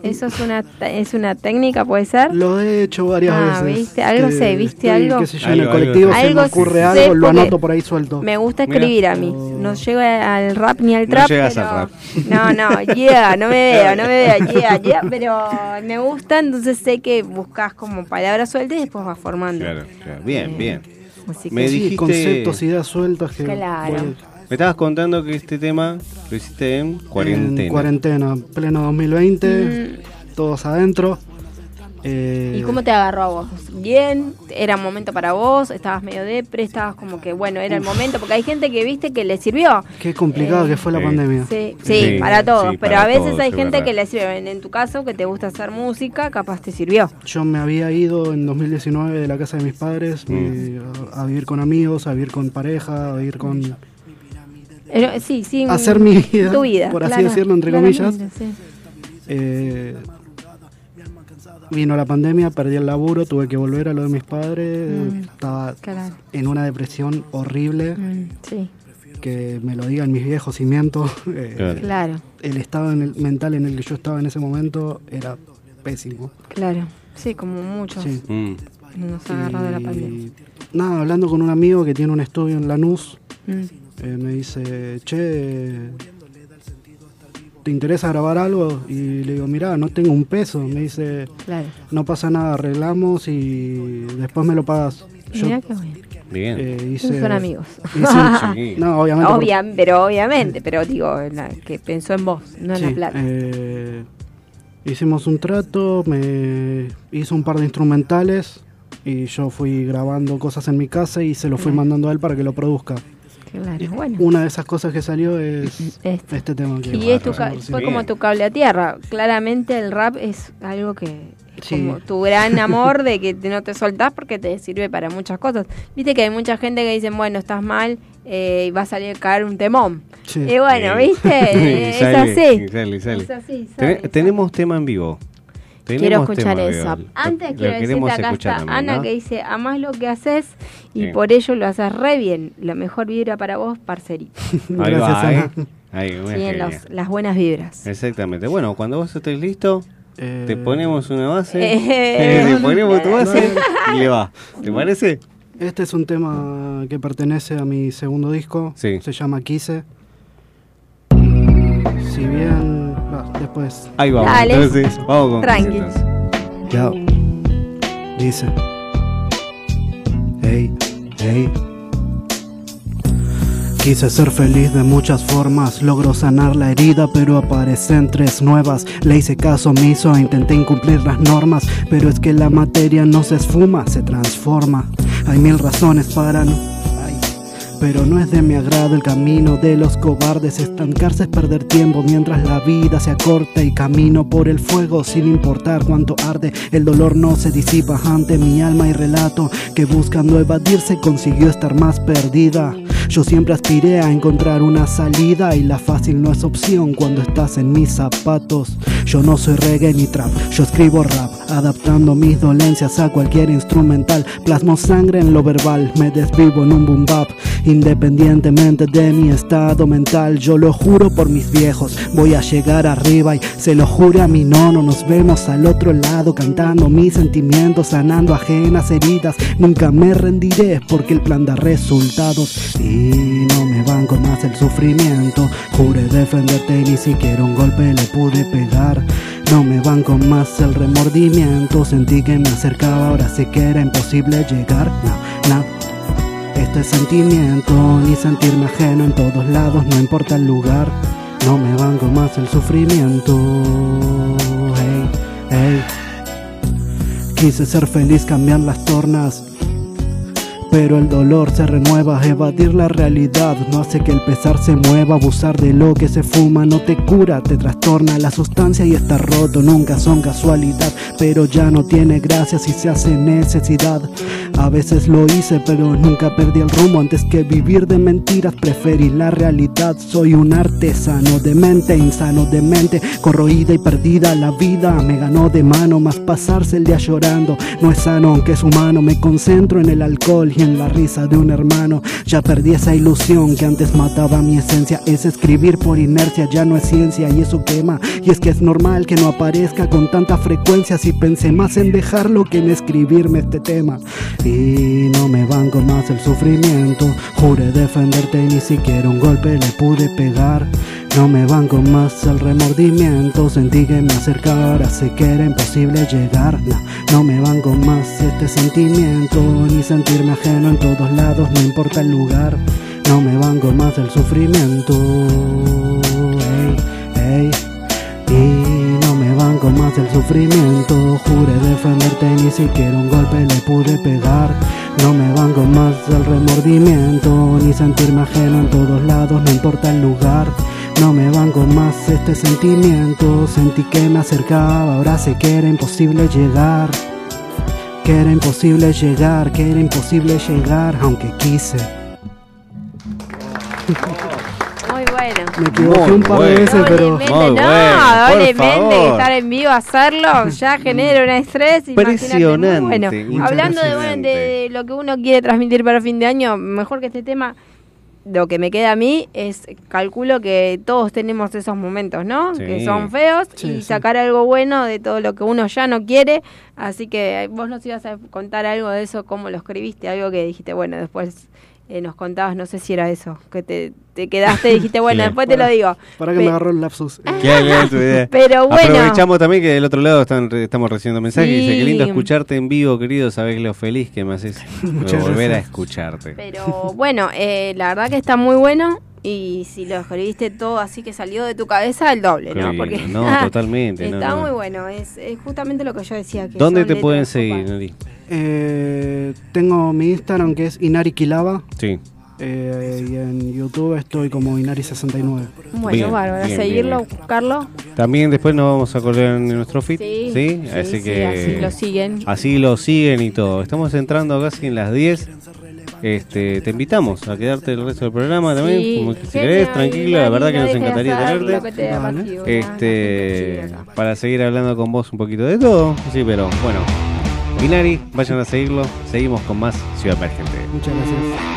Eso es una es una técnica, puede ser. Lo he hecho varias Ah, veces. ¿viste? Algo sé, ¿viste estoy, algo? qué sé yo, en Algo, el algo. colectivo se me ocurre algo, lo anoto por ahí suelto. Me gusta Mira. escribir a mí. No llego al rap ni al No trap. llegas pero- al rap. No, no, yeah, no me veo, no me veo, yeah, yeah, pero me gusta, entonces sé que buscas como palabras sueltas y después vas formando. Claro, claro. Bien, bien. Así Me que- Sí, dijiste- conceptos, ideas sueltas que Claro. Me estabas contando que este tema lo hiciste en cuarentena. En cuarentena, pleno 2020, todos adentro. Eh. ¿Y cómo te agarró a vos? ¿Bien? ¿Era un momento para vos? ¿Estabas medio depre? ¿Estabas como que, bueno, era el momento? Porque hay gente que viste que le sirvió. Qué complicado Eh, que fue la sí. pandemia. Sí, sí, Sí, para todos. sí, pero para a veces todos, hay gente verdad. que le sirve. En, en tu caso, que te gusta hacer música, capaz te sirvió. Yo me había ido en 2019 de la casa de mis padres Mm. eh, a, a vivir con amigos, a vivir con pareja, a vivir con... Pero, sí, sí. Hacer mi vida, tu vida, por así claro, decirlo, entre comillas. sí. eh, vino la pandemia, perdí el laburo, tuve que volver a lo de mis padres, Mm. estaba Claro. en una depresión horrible, Mm, sí, que me lo digan mis viejos cimientos. eh, Claro. el estado en el- mental en el que yo estaba en ese momento era pésimo. claro. Sí, como muchos Sí. Mm. nos ha agarrado la pandemia. Nada, hablando con un amigo que tiene un estudio en Lanús, Mm, eh, me dice, che, ¿te interesa grabar algo? Y le digo, mirá, no tengo un peso. Me dice, claro. no pasa nada, arreglamos y después me lo pagas. Yo Mirá qué bueno. Bien. eh, hice, Son amigos. hice- Sí. no, obviamente. por- pero obviamente, pero digo, la- que pensó en vos, no en la plata. eh, hicimos un trato, me hizo un par de instrumentales y yo fui grabando cosas en mi casa y se lo fui mandando a él para que lo produzca. Claro, bueno. Una de esas cosas que salió es Este. este tema. Que Y es tu fue como tu cable a tierra. Claramente el rap es algo que es Sí. como tu gran amor de que no te soltás porque te sirve para muchas cosas. Viste que hay mucha gente que dicen, bueno, estás mal eh, y va a salir a caer un temón. Sí. Y bueno, Sí. ¿viste? Es sale, así. y sale, y sale. Es así, Ten- sale, tenemos tema en vivo. Quiero escuchar eso. Antes lo quiero decirte acá escuchar está también, Ana ¿no? que dice, amás lo que haces y por ello lo haces re bien. La mejor vibra para vos, parcerito. Ahí Gracias, va, ¿eh? Ana. Ahí, Sí, los- las buenas vibras. Exactamente. Bueno, cuando vos estés listo, Eh, te ponemos una base. Eh. te ponemos tu base y le va. ¿Te parece? Este es un tema que pertenece a mi segundo disco. Sí. Se llama Quise. Si bien. Después. Ahí vamos. Dale. Entonces, vamos con Tranqui. entonces. Ya. Dice. Hey, hey. Quise ser feliz de muchas formas, logro sanar la herida, pero aparecen tres nuevas. Le hice caso omiso, e intenté incumplir las normas, pero es que la materia no se esfuma, se transforma. Hay mil razones para no. Pero no es de mi agrado el camino de los cobardes. Estancarse es perder tiempo mientras la vida se acorta y camino por el fuego sin importar cuánto arde. El dolor no se disipa ante mi alma y relato que buscando evadirse consiguió estar más perdida. Yo siempre aspiré a encontrar una salida y la fácil no es opción cuando estás en mis zapatos. Yo no soy reggae ni trap, yo escribo rap, adaptando mis dolencias a cualquier instrumental. Plasmo sangre en lo verbal, me desvivo en un boom bap. Independientemente de mi estado mental, yo lo juro por mis viejos, voy a llegar arriba y se lo juro a mi nono. Nos vemos al otro lado cantando mis sentimientos, sanando ajenas heridas. Nunca me rendiré porque el plan da resultados no me banco más el sufrimiento. Juré defenderte y ni siquiera un golpe le pude pegar. No me banco más el remordimiento. Sentí que me acercaba, ahora sé que era imposible llegar. No, no. Este sentimiento, ni sentirme ajeno en todos lados, no importa el lugar. No me banco más el sufrimiento. Quise ser feliz, cambiar las tornas. Pero el dolor se renueva. Evadir la realidad no hace que el pesar se mueva. Abusar de lo que se fuma no te cura, te trastorna la sustancia y está roto. Nunca son casualidad, pero ya no tiene gracia si se hace necesidad. A veces lo hice, pero nunca perdí el rumbo. Antes que vivir de mentiras, preferí la realidad. Soy un artesano de mente, insano de mente, corroída y perdida. La vida me ganó de mano, más pasarse el día llorando. No es sano, aunque es humano. Me concentro en el alcohol y la risa de un hermano. Ya perdí esa ilusión que antes mataba mi esencia. Es escribir por inercia, ya no es ciencia y eso quema. Y es que es normal que no aparezca con tanta frecuencia. Si pensé más en dejarlo que en escribirme este tema. Y no me banco más el sufrimiento. Juré defenderte y ni siquiera un golpe le pude pegar. No me banco más el remordimiento. Sentí que me acercaba, ahora sé que era imposible llegar. No, no me banco más este sentimiento. Ni sentirme ajeno en todos lados, no importa el lugar. No me banco más el sufrimiento. Ey, ey. Y no me banco más el sufrimiento. Juré defenderte, ni siquiera un golpe le pude pegar. No me banco más el remordimiento, ni sentirme ajeno en todos lados, no importa el lugar. No me banco más este sentimiento. Sentí que me acercaba, ahora sé que era imposible llegar. Que era imposible llegar, que era imposible llegar, aunque quise. Muy bueno. Me equivoqué Muy un par de bueno. veces, pero. Doblemente, Muy no, doblemente, favor. estar en vivo, hacerlo, ya genera un estrés. Impresionante, Bueno, impresionante. hablando de, bueno, de lo que uno quiere transmitir para fin de año, mejor que este tema, lo que me queda a mí es, calculo que todos tenemos esos momentos, ¿no? Sí. Que son feos Sí, y sí. sacar algo bueno de todo lo que uno ya no quiere. Así que vos nos ibas a contar algo de eso, cómo lo escribiste, algo que dijiste, bueno, después... eh, nos contabas, no sé si era eso, que te, te quedaste y dijiste, bueno, Sí. después te lo digo. Para que Pe- me agarró el lapsus. Eh, Qué bien tu idea. Pero bueno. Aprovechamos también que del otro lado están, estamos recibiendo mensajes. Dice, Sí. qué lindo escucharte en vivo, querido. Sabés lo feliz que me haces volver a escucharte. Pero bueno, eh, la verdad que está muy bueno. Y si lo escribiste todo así que salió de tu cabeza, el doble, ¿no? Porque No, totalmente, Está no. muy bueno. Es, es justamente lo que yo decía. Que ¿Dónde te pueden seguir, Nori? Eh, tengo mi Instagram que es Inari Quilaba. Sí. eh, y en YouTube estoy como Inari69. Bueno, Bien, bárbaro. bien, seguirlo, bien, buscarlo. También después nos vamos a colgar en nuestro feed. Sí, Sí, sí, así sí, que. así lo siguen. Así lo siguen y todo. Estamos entrando casi en las 10. Este, te invitamos a quedarte el resto del programa también. Sí, como que si genial, querés, tranquilo, la verdad que no nos encantaría tenerte. te Vale. Este, para seguir hablando con vos un poquito de todo. Sí, pero bueno. Binari, vayan a seguirlo. Seguimos con más Ciudad Emergente. Muchas gracias.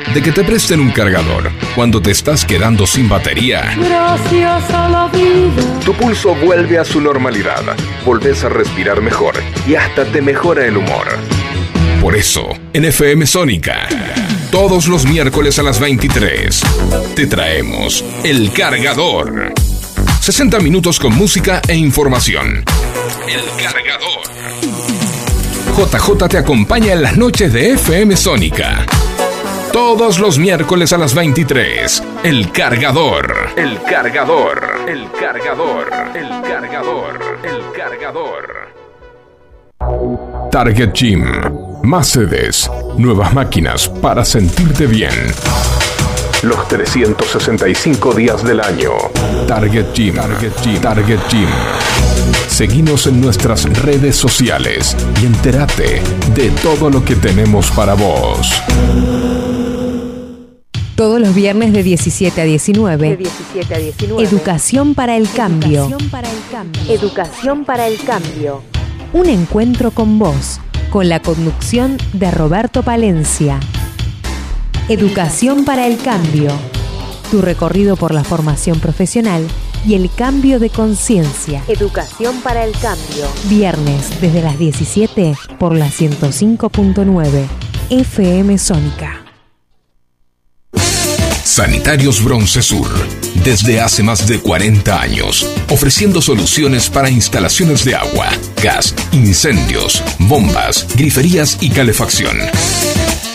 de que te presten un cargador cuando te estás quedando sin batería. Gracias a la vida. Tu pulso vuelve a su normalidad, volvés a respirar mejor y hasta te mejora el humor. Por eso, en FM Sónica, todos los miércoles a las 23, te traemos El Cargador. 60 minutos con música e información. El Cargador. JJ te acompaña en las noches de FM Sónica. Todos los miércoles a las 23. El cargador. El cargador. El cargador. El cargador. El cargador. Target Gym. Más sedes. Nuevas máquinas para sentirte bien. Los 365 días del año. Target Gym. Target Gym. Target Gym. Seguinos en nuestras redes sociales y entérate de todo lo que tenemos para vos. Todos los viernes de 17 a 19. De 17 a 19. Educación para el cambio. Educación para el cambio. Educación para el cambio. Un encuentro con vos, con la conducción de Roberto Palencia. Educación para el cambio. Tu recorrido por la formación profesional y el cambio de conciencia. Educación para el cambio. Viernes desde las 17 por la 105.9 FM Sónica. Sanitarios Bronce Sur, desde hace más de 40 años, ofreciendo soluciones para instalaciones de agua, gas, incendios, bombas, griferías y calefacción.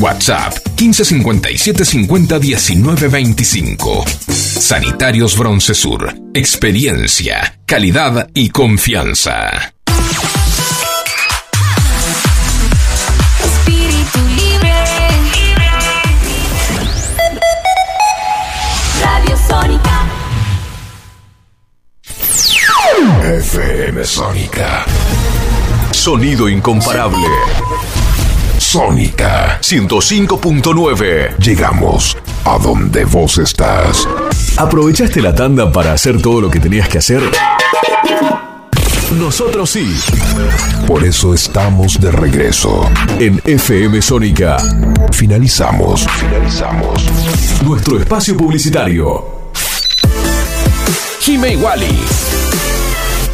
WhatsApp 1557 50 19 25. Sanitarios Broncesur. Experiencia, calidad y confianza. Espíritu libre. Radio Sónica. FM Sónica. Sonido incomparable. Sónica 105.9. Llegamos a donde vos estás. ¿Aprovechaste la tanda para hacer todo lo que tenías que hacer? Nosotros sí. Por eso estamos de regreso. En FM Sónica. Finalizamos. Finalizamos. Nuestro espacio publicitario. Jime y Wally.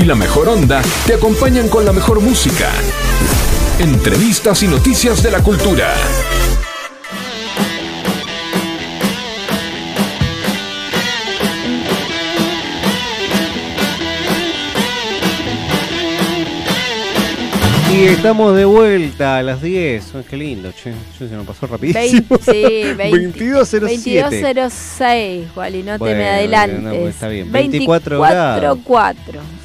Y la mejor onda te acompañan con la mejor música. Entrevistas y noticias de la cultura. Y estamos de vuelta a las 10. Ay, qué lindo, che. Che, Se me pasó rapidísimo. 20, sí, 20, 22.07. 22.06, Wally, no te Bueno, me adelantes. no, pues está bien. 24 grados. 24.4.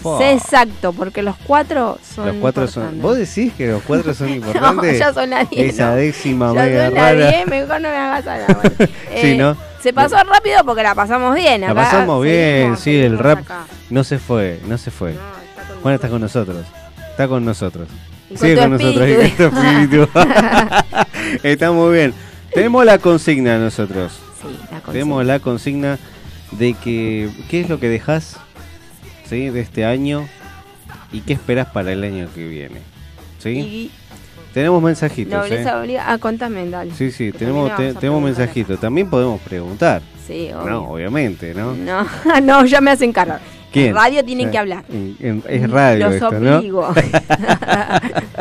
Fua. Sé exacto, porque los cuatro son. Los cuatro son. importantes. ¿Vos decís que los cuatro son No, importantes? ya son las 10. Esa no. décima Ya media son rara. 10, mejor no me hagas. Wally. Sí, Eh, ¿no? Se pasó rápido porque la pasamos bien. La acá pasamos bien, seguimos, sí, el rap acá. no se fue, no se fue. Juan está con nosotros, está con nosotros. Y Sigue con nosotros, espíritu. con tu espíritu. está muy bien. Tenemos la consigna nosotros. Sí, la consigna. Tenemos la consigna de que qué es lo que dejas ¿sí? de este año y qué esperas para el año que viene. ¿Sí? Y Tenemos mensajitos. nobleza ¿eh? obliga. Ah, contame, dale. Sí, sí, Que tenemos, te- tenemos mensajitos. También podemos preguntar. Sí, obvio. No, obviamente, ¿no? No, no, ya me hacen cargo. Radio tienen que hablar. es radio Los esto, ¿no? obligo.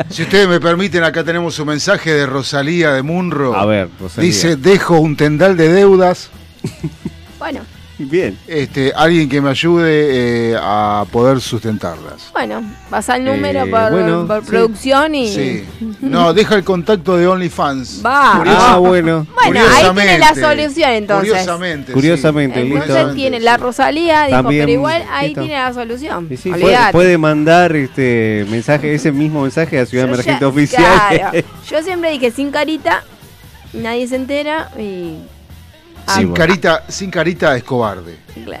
Si ustedes me permiten, acá tenemos un mensaje de Rosalía de Munro. A ver, Rosalía. Dice, dejo un tendal de deudas. bueno, Bien. Este, alguien que me ayude eh, a poder sustentarlas. Bueno, vas al número Eh, por, bueno, por sí. producción y. Sí. No, deja el contacto de OnlyFans. Va. Ah, bueno. Bueno, ahí tiene la solución entonces. Curiosamente. Curiosamente, sí. listo. Entonces tiene la Rosalía, dijo, También, pero igual ahí listo. tiene la solución. Y sí, puede, puede mandar este mensaje, ese mismo mensaje a Ciudad Yo Emergente ya- Oficial. claro. Yo siempre dije sin carita, nadie se entera y. Ah, Sin carita, sin carita es cobarde.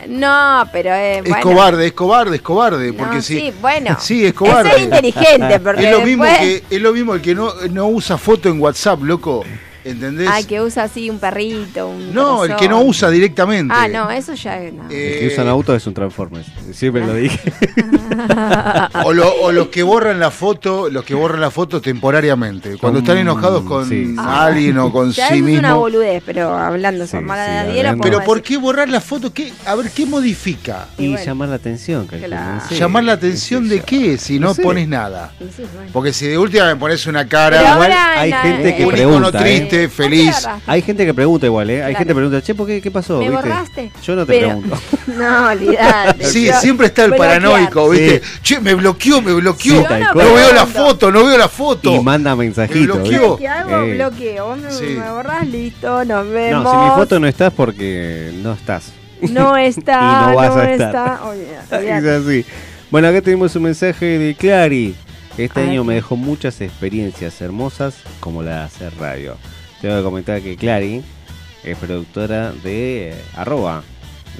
No, pero eh, Es bueno. cobarde, es cobarde, es cobarde. No, Porque si, sí, bueno. Sí, es cobarde. Es inteligente, porque es lo mismo que es lo mismo el que no, no usa foto en WhatsApp, loco. ¿Entendés? Ay, que usa así un perrito, un no, el que no usa directamente. Ah, no, eso ya es. no. Eh, El que usan auto es un Transformers. Siempre lo dije. o, lo- o los que borran la foto, los que borran la foto temporariamente. Cuando están enojados con sí. alguien o con Ya sí eso es una mismo. boludez, pero hablando Sí, son malas sí, de hablando. Adiero, Pero ¿por qué borrar la foto? ¿Qué? A ver, ¿qué modifica? Y Y bueno. llamar la atención. Claro. ¿Llamar la atención de qué? Si no No sé. pones nada. Sí, bueno. Porque si de última me pones una cara, Pero igual, ahora hay la- gente que pregunta, ¿eh? triste, ¿Por qué feliz. Hay gente que pregunta igual, ¿eh? Hay Claro. gente que pregunta, che, ¿por qué, qué pasó? ¿Me ¿Viste? borraste? Yo no te Pero- pregunto. No, olvidate. Sí, Yo- siempre está el bloquear. paranoico, Sí. ¿viste? Che, me bloqueó, me bloqueó. Sí, no, veo la foto, no veo la foto. Y manda mensajito. Me bloqueó. ¿Qué hago? Eh. Bloqueo. Vos me, Sí. me borrás, listo, nos vemos. No, si mi foto no estás porque no estás. No está, Y no vas a estar. está. Olvidate, es así. Bueno, acá tenemos un mensaje de Clary. Este año me dejó muchas experiencias hermosas como la de hacer radio. Tengo que comentar que Clary es productora de eh, arroba.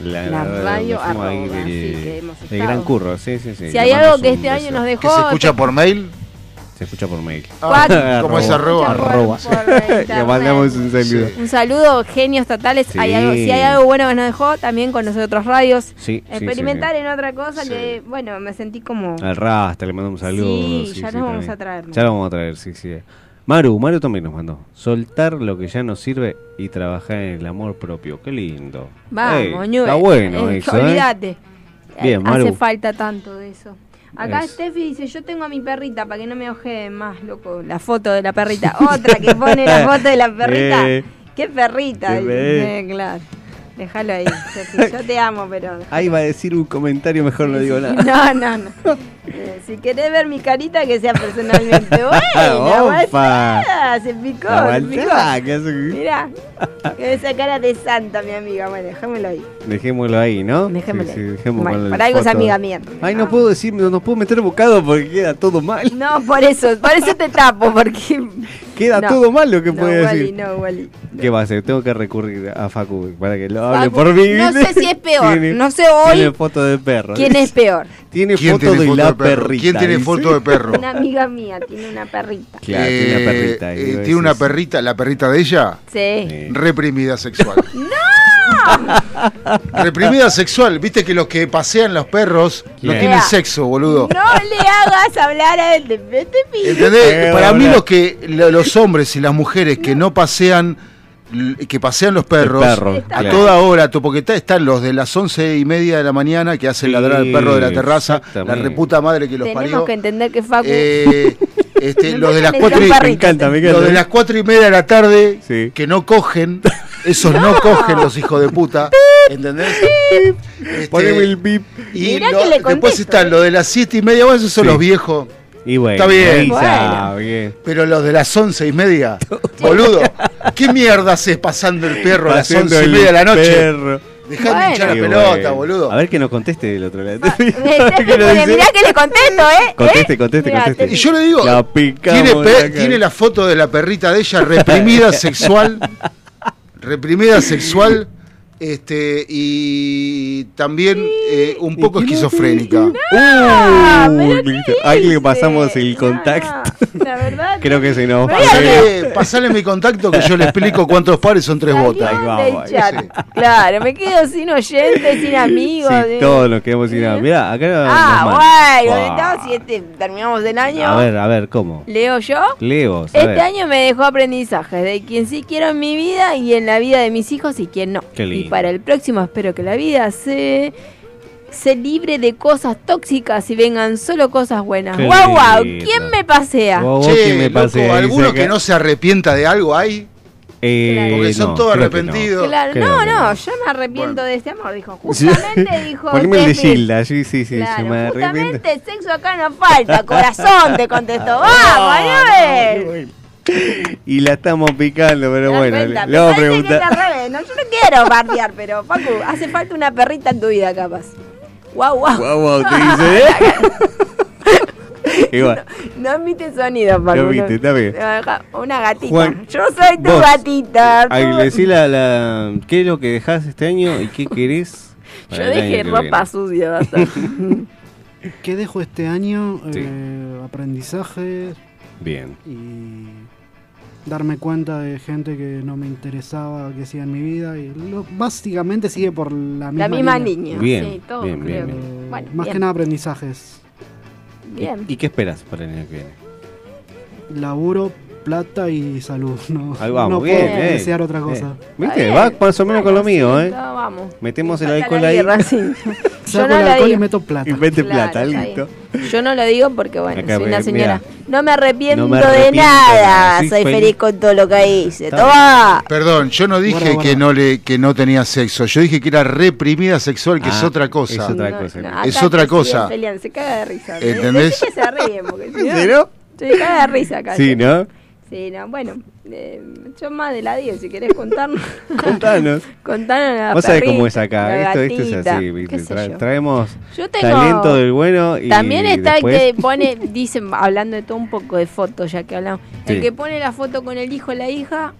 La radio ahí arroba, sí, que hemos estado. gran curro, sí, sí, sí. Si hay algo que este año nos ¿Que dejó. se escucha por mail? Se escucha por mail. Cuatro. ¿Cómo es arroba? Arroba. Le mandamos un saludo. Sí. Un saludo, genios totales. Sí. Hay algo, si hay algo bueno que nos dejó, también con nosotros radios. Sí, sí, Experimentar sí, en otra cosa Sí. que, bueno, me sentí como. Al Rasta le mandamos un saludo. Sí, ya nos vamos también. a traer. Ya lo vamos a traer, sí, sí. Maru, Maru también nos mandó. Soltar lo que ya no sirve y trabajar en el amor propio. Qué lindo. Vamos, Ey. Está bueno Eh, eso, ¿eh? Olvídate. Bien, Maru. Hace falta tanto de eso. Acá Es. Steffi dice, yo tengo a mi perrita para que no me oje más, loco, la foto de la perrita. Otra que pone la foto de la perrita. Eh. ¿Qué perrita? Eh, claro. Déjalo ahí, Steffi. Yo te amo, pero... Ahí va a decir un comentario, mejor no digo nada. No, no, no. Eh, si querés ver mi carita, que sea personalmente. Bueno, Opa. se picó, La se picó. que hace- Mirá, esa cara de santa, mi amiga. Bueno, déjamelo ahí. Dejémoslo ahí, ¿no? Sí, sí, Bueno, la para algo es amiga mía. Ay, no puedo decir, no, no puedo meter bocado porque queda todo mal. No, por eso, por eso te tapo, porque. Queda No. todo mal lo que no, puede Wally, decir. no, Wally. ¿Qué va a hacer? Tengo que recurrir a Facu para que lo hable por mí. no sé si es peor, Tiene- no sé hoy Tiene foto de perro. ¿Quién es peor? Tiene ¿Quién foto tiene de foto la de perro? perrita. ¿Quién tiene dice. foto de perro? Una amiga mía tiene una perrita. Claro, tiene una Eh, perrita. eh, ¿Tiene una perrita? ¿La perrita de ella? Sí. eh, Reprimida sexual. Reprimida sexual. Viste que los que pasean los perros no tienen sexo, boludo. No le hagas hablar a él de vete pi. ¿Entendés? Eh, Para mí los que lo- los hombres y las mujeres que no pasean que pasean los perros perro, a claro. toda hora, porque está- están los de las once y media de la mañana que hacen Sí, ladrar al perro de la terraza, la reputa madre que los Tenemos parió. que entender que Facu. Eh, este, los de las cuatro y, perrito. Me encanta, me los de las cuatro y media de la tarde Sí. que no cogen, esos no, cogen los hijos de puta, ¿entendés? Este, Poneme el pip. y Mirá lo- que le después están eh. los de las siete y media, bueno, esos son Sí. los viejos. Y bueno, Está bien. Bueno. Pero los de las once y media, boludo, ¿qué mierda haces pasando el perro a las once y media de la noche? perro. Dejá de hinchar la pelota, boludo. A ver que nos conteste del otro lado. Mirá que le contesto, ¿eh? Conteste, ¿Eh? conteste, Mirá, conteste. Y yo le digo, La tiene, la tiene la foto de la perrita de ella reprimida sexual, reprimida sexual, este y también eh, un poco esquizofrénica. Ah, Uh, pero ¿qué. Ahí le pasamos el No, contacto. No, la verdad. Creo que nos Pero fue. Pasale, pasale mi contacto que yo le explico cuántos pares son tres Salió botas. Ahí vamos, sí. Claro, me quedo sin oyentes, sin amigos. Sí, todos nos quedamos sin nada. Mirá, acá Ah, bueno, estamos si este, terminamos el año. A ver, a ver, ¿cómo? Leo yo. Leo, Este ver. año me dejó aprendizajes de quien sí quiero en mi vida y en la vida de mis hijos y quien no. Qué Y lindo. para el próximo espero que la vida se, se libre de cosas tóxicas y vengan solo cosas buenas. Qué ¡Guau, guau! ¿Quién me pasea? Che, me loco, ¿alguno que no se arrepienta de algo hay? Eh, Porque son no, todos arrepentidos. Claro, Creo no, no, no. yo me arrepiento de este amor, dijo. Justamente dijo. Poneme el de. Gilda, sí, sí, sí. Claro, yo me arrepiento. justamente sexo acá no falta, corazón, te contestó. ¡Vamos, Aníbal! Y la estamos picando, pero ¿Te das bueno, cuenta? le, Me le vamos a parece que es preguntar. al revés. No, yo no quiero bardear, pero Pacu, hace falta una perrita en tu vida, capaz. Guau, guau. Guau, guau, te dice, ¿eh? Igual. No emite sonido, Pacu. No emite, está bien. Una gatita. Juan, yo soy tu vos, gatita. Ay, tú- decí la, la, ¿Qué es lo que dejás este año y qué querés? Yo dejé ropa viene? sucia, basta. ¿Qué dejo este año? Sí. Eh, aprendizaje Bien. y darme cuenta de gente que no me interesaba que siga en mi vida y lo- básicamente sigue por la misma, La misma línea. línea. Bien, sí, todo bien, bien, creo bien. que- Bueno, Más bien, que nada aprendizajes. Bien. ¿Y qué esperas para el año que viene? Laburo, plata y salud. No, Ahí vamos, no bien, puedo eh, desear otra eh. cosa. ¿Viste? Va más o menos con lo mío, ¿eh? No, vamos. Metemos el alcohol la ahí birra, sí. Yo Saco no el lo alcohol y digo. meto plata. y mete Claro, plata, listo. Yo no lo digo porque, bueno, Acá, soy una señora. mirá. No me arrepiento, No me de arrepiento de nada. nada. Soy feliz. feliz. con todo lo que hice. ¡Toma! Perdón, yo no dije Guarda, guarda. que no le que no tenía sexo. Yo dije que era reprimida sexual, que es Ah, otra cosa. es otra No, cosa. no, Es acá otra cosa. peleando, se caga de risa. ¿Entendés? Decí que se ríen, porque si no... ¿Sí, no? Se caga de risa acá. Sí, ¿no? Sí, no, bueno. eh, yo más de la 10, si querés contarnos. Contanos. contanos la Vos sabés cómo es acá. Esto, esto es así, Tra- traemos Yo tengo- talento del bueno y También está después... el que pone, dicen, hablando de todo un poco de fotos, ya que hablamos, el que pone la foto con el hijo o la hija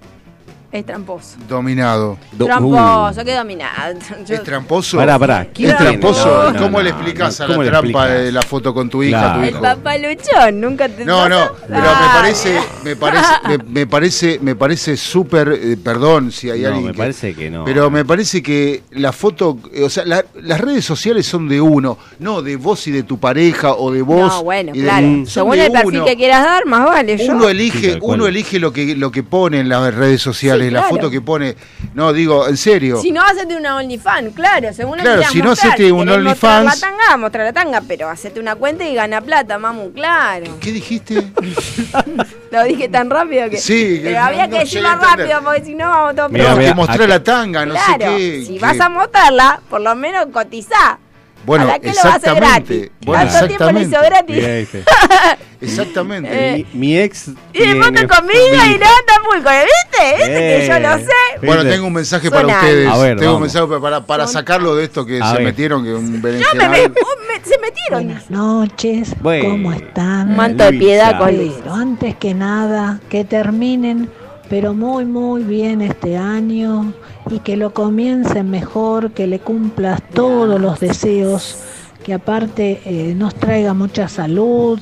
es tramposo. Dominado. Do- tramposo, Uh. qué dominado. Yo- ¿Es tramposo? Pará, pará. ¿quién ¿Es tramposo? No, no, ¿Cómo le explicas no, a la ¿cómo le trampa explicas? de la foto con tu hija, Claro. tu el papá luchón, nunca te No, no, pero me parece, me parece, me, me parece, me parece súper, eh, perdón si hay No, alguien me que- parece que no. pero me parece que la foto, eh, o sea, la- las redes sociales son de uno, no de vos y de tu pareja o de vos. No, bueno, y de- claro. Según el perfil uno. que quieras dar, más vale. Yo. Uno elige, uno elige lo que lo que pone en las redes sociales, Sí, la claro. foto que pone. No, digo, en serio. Si no, hacete una OnlyFans, claro, según Claro, si no, mostrar. hacete un querés mostrar OnlyFans. la tanga, mostrar la tanga, pero hacete una cuenta y gana plata, mamu, claro. ¿Qué dijiste? Lo dije tan rápido que. Sí, que Pero no- había no que decir llegué a más rápido, porque si no vamos todos Mira, no, mira, que mostrar la tanga, no claro, sé qué. si que- vas a mostrarla, por lo menos cotizá. Bueno, ¿A la que lo vas a hacer exactamente. gratis? Bueno, ¿Cuánto tiempo le hizo exactamente. gratis? Exactamente. Eh, Mi, mi ex. Y tiene conmigo y con él, ¿viste? ¿Viste que yo lo Eh. sé? Bueno, tengo un mensaje para ustedes. A ver, tengo un vamos. mensaje para, para sacarlo de esto que A se ver. metieron, que un Yo me, me- berenjenal. me- se metieron. Buenas noches, Bueno. ¿cómo están? Un manto de piedad. Pero antes que nada, que terminen, pero muy, muy bien este año y que lo comiencen mejor, que le cumplas todos los deseos, que aparte eh, nos traiga mucha salud,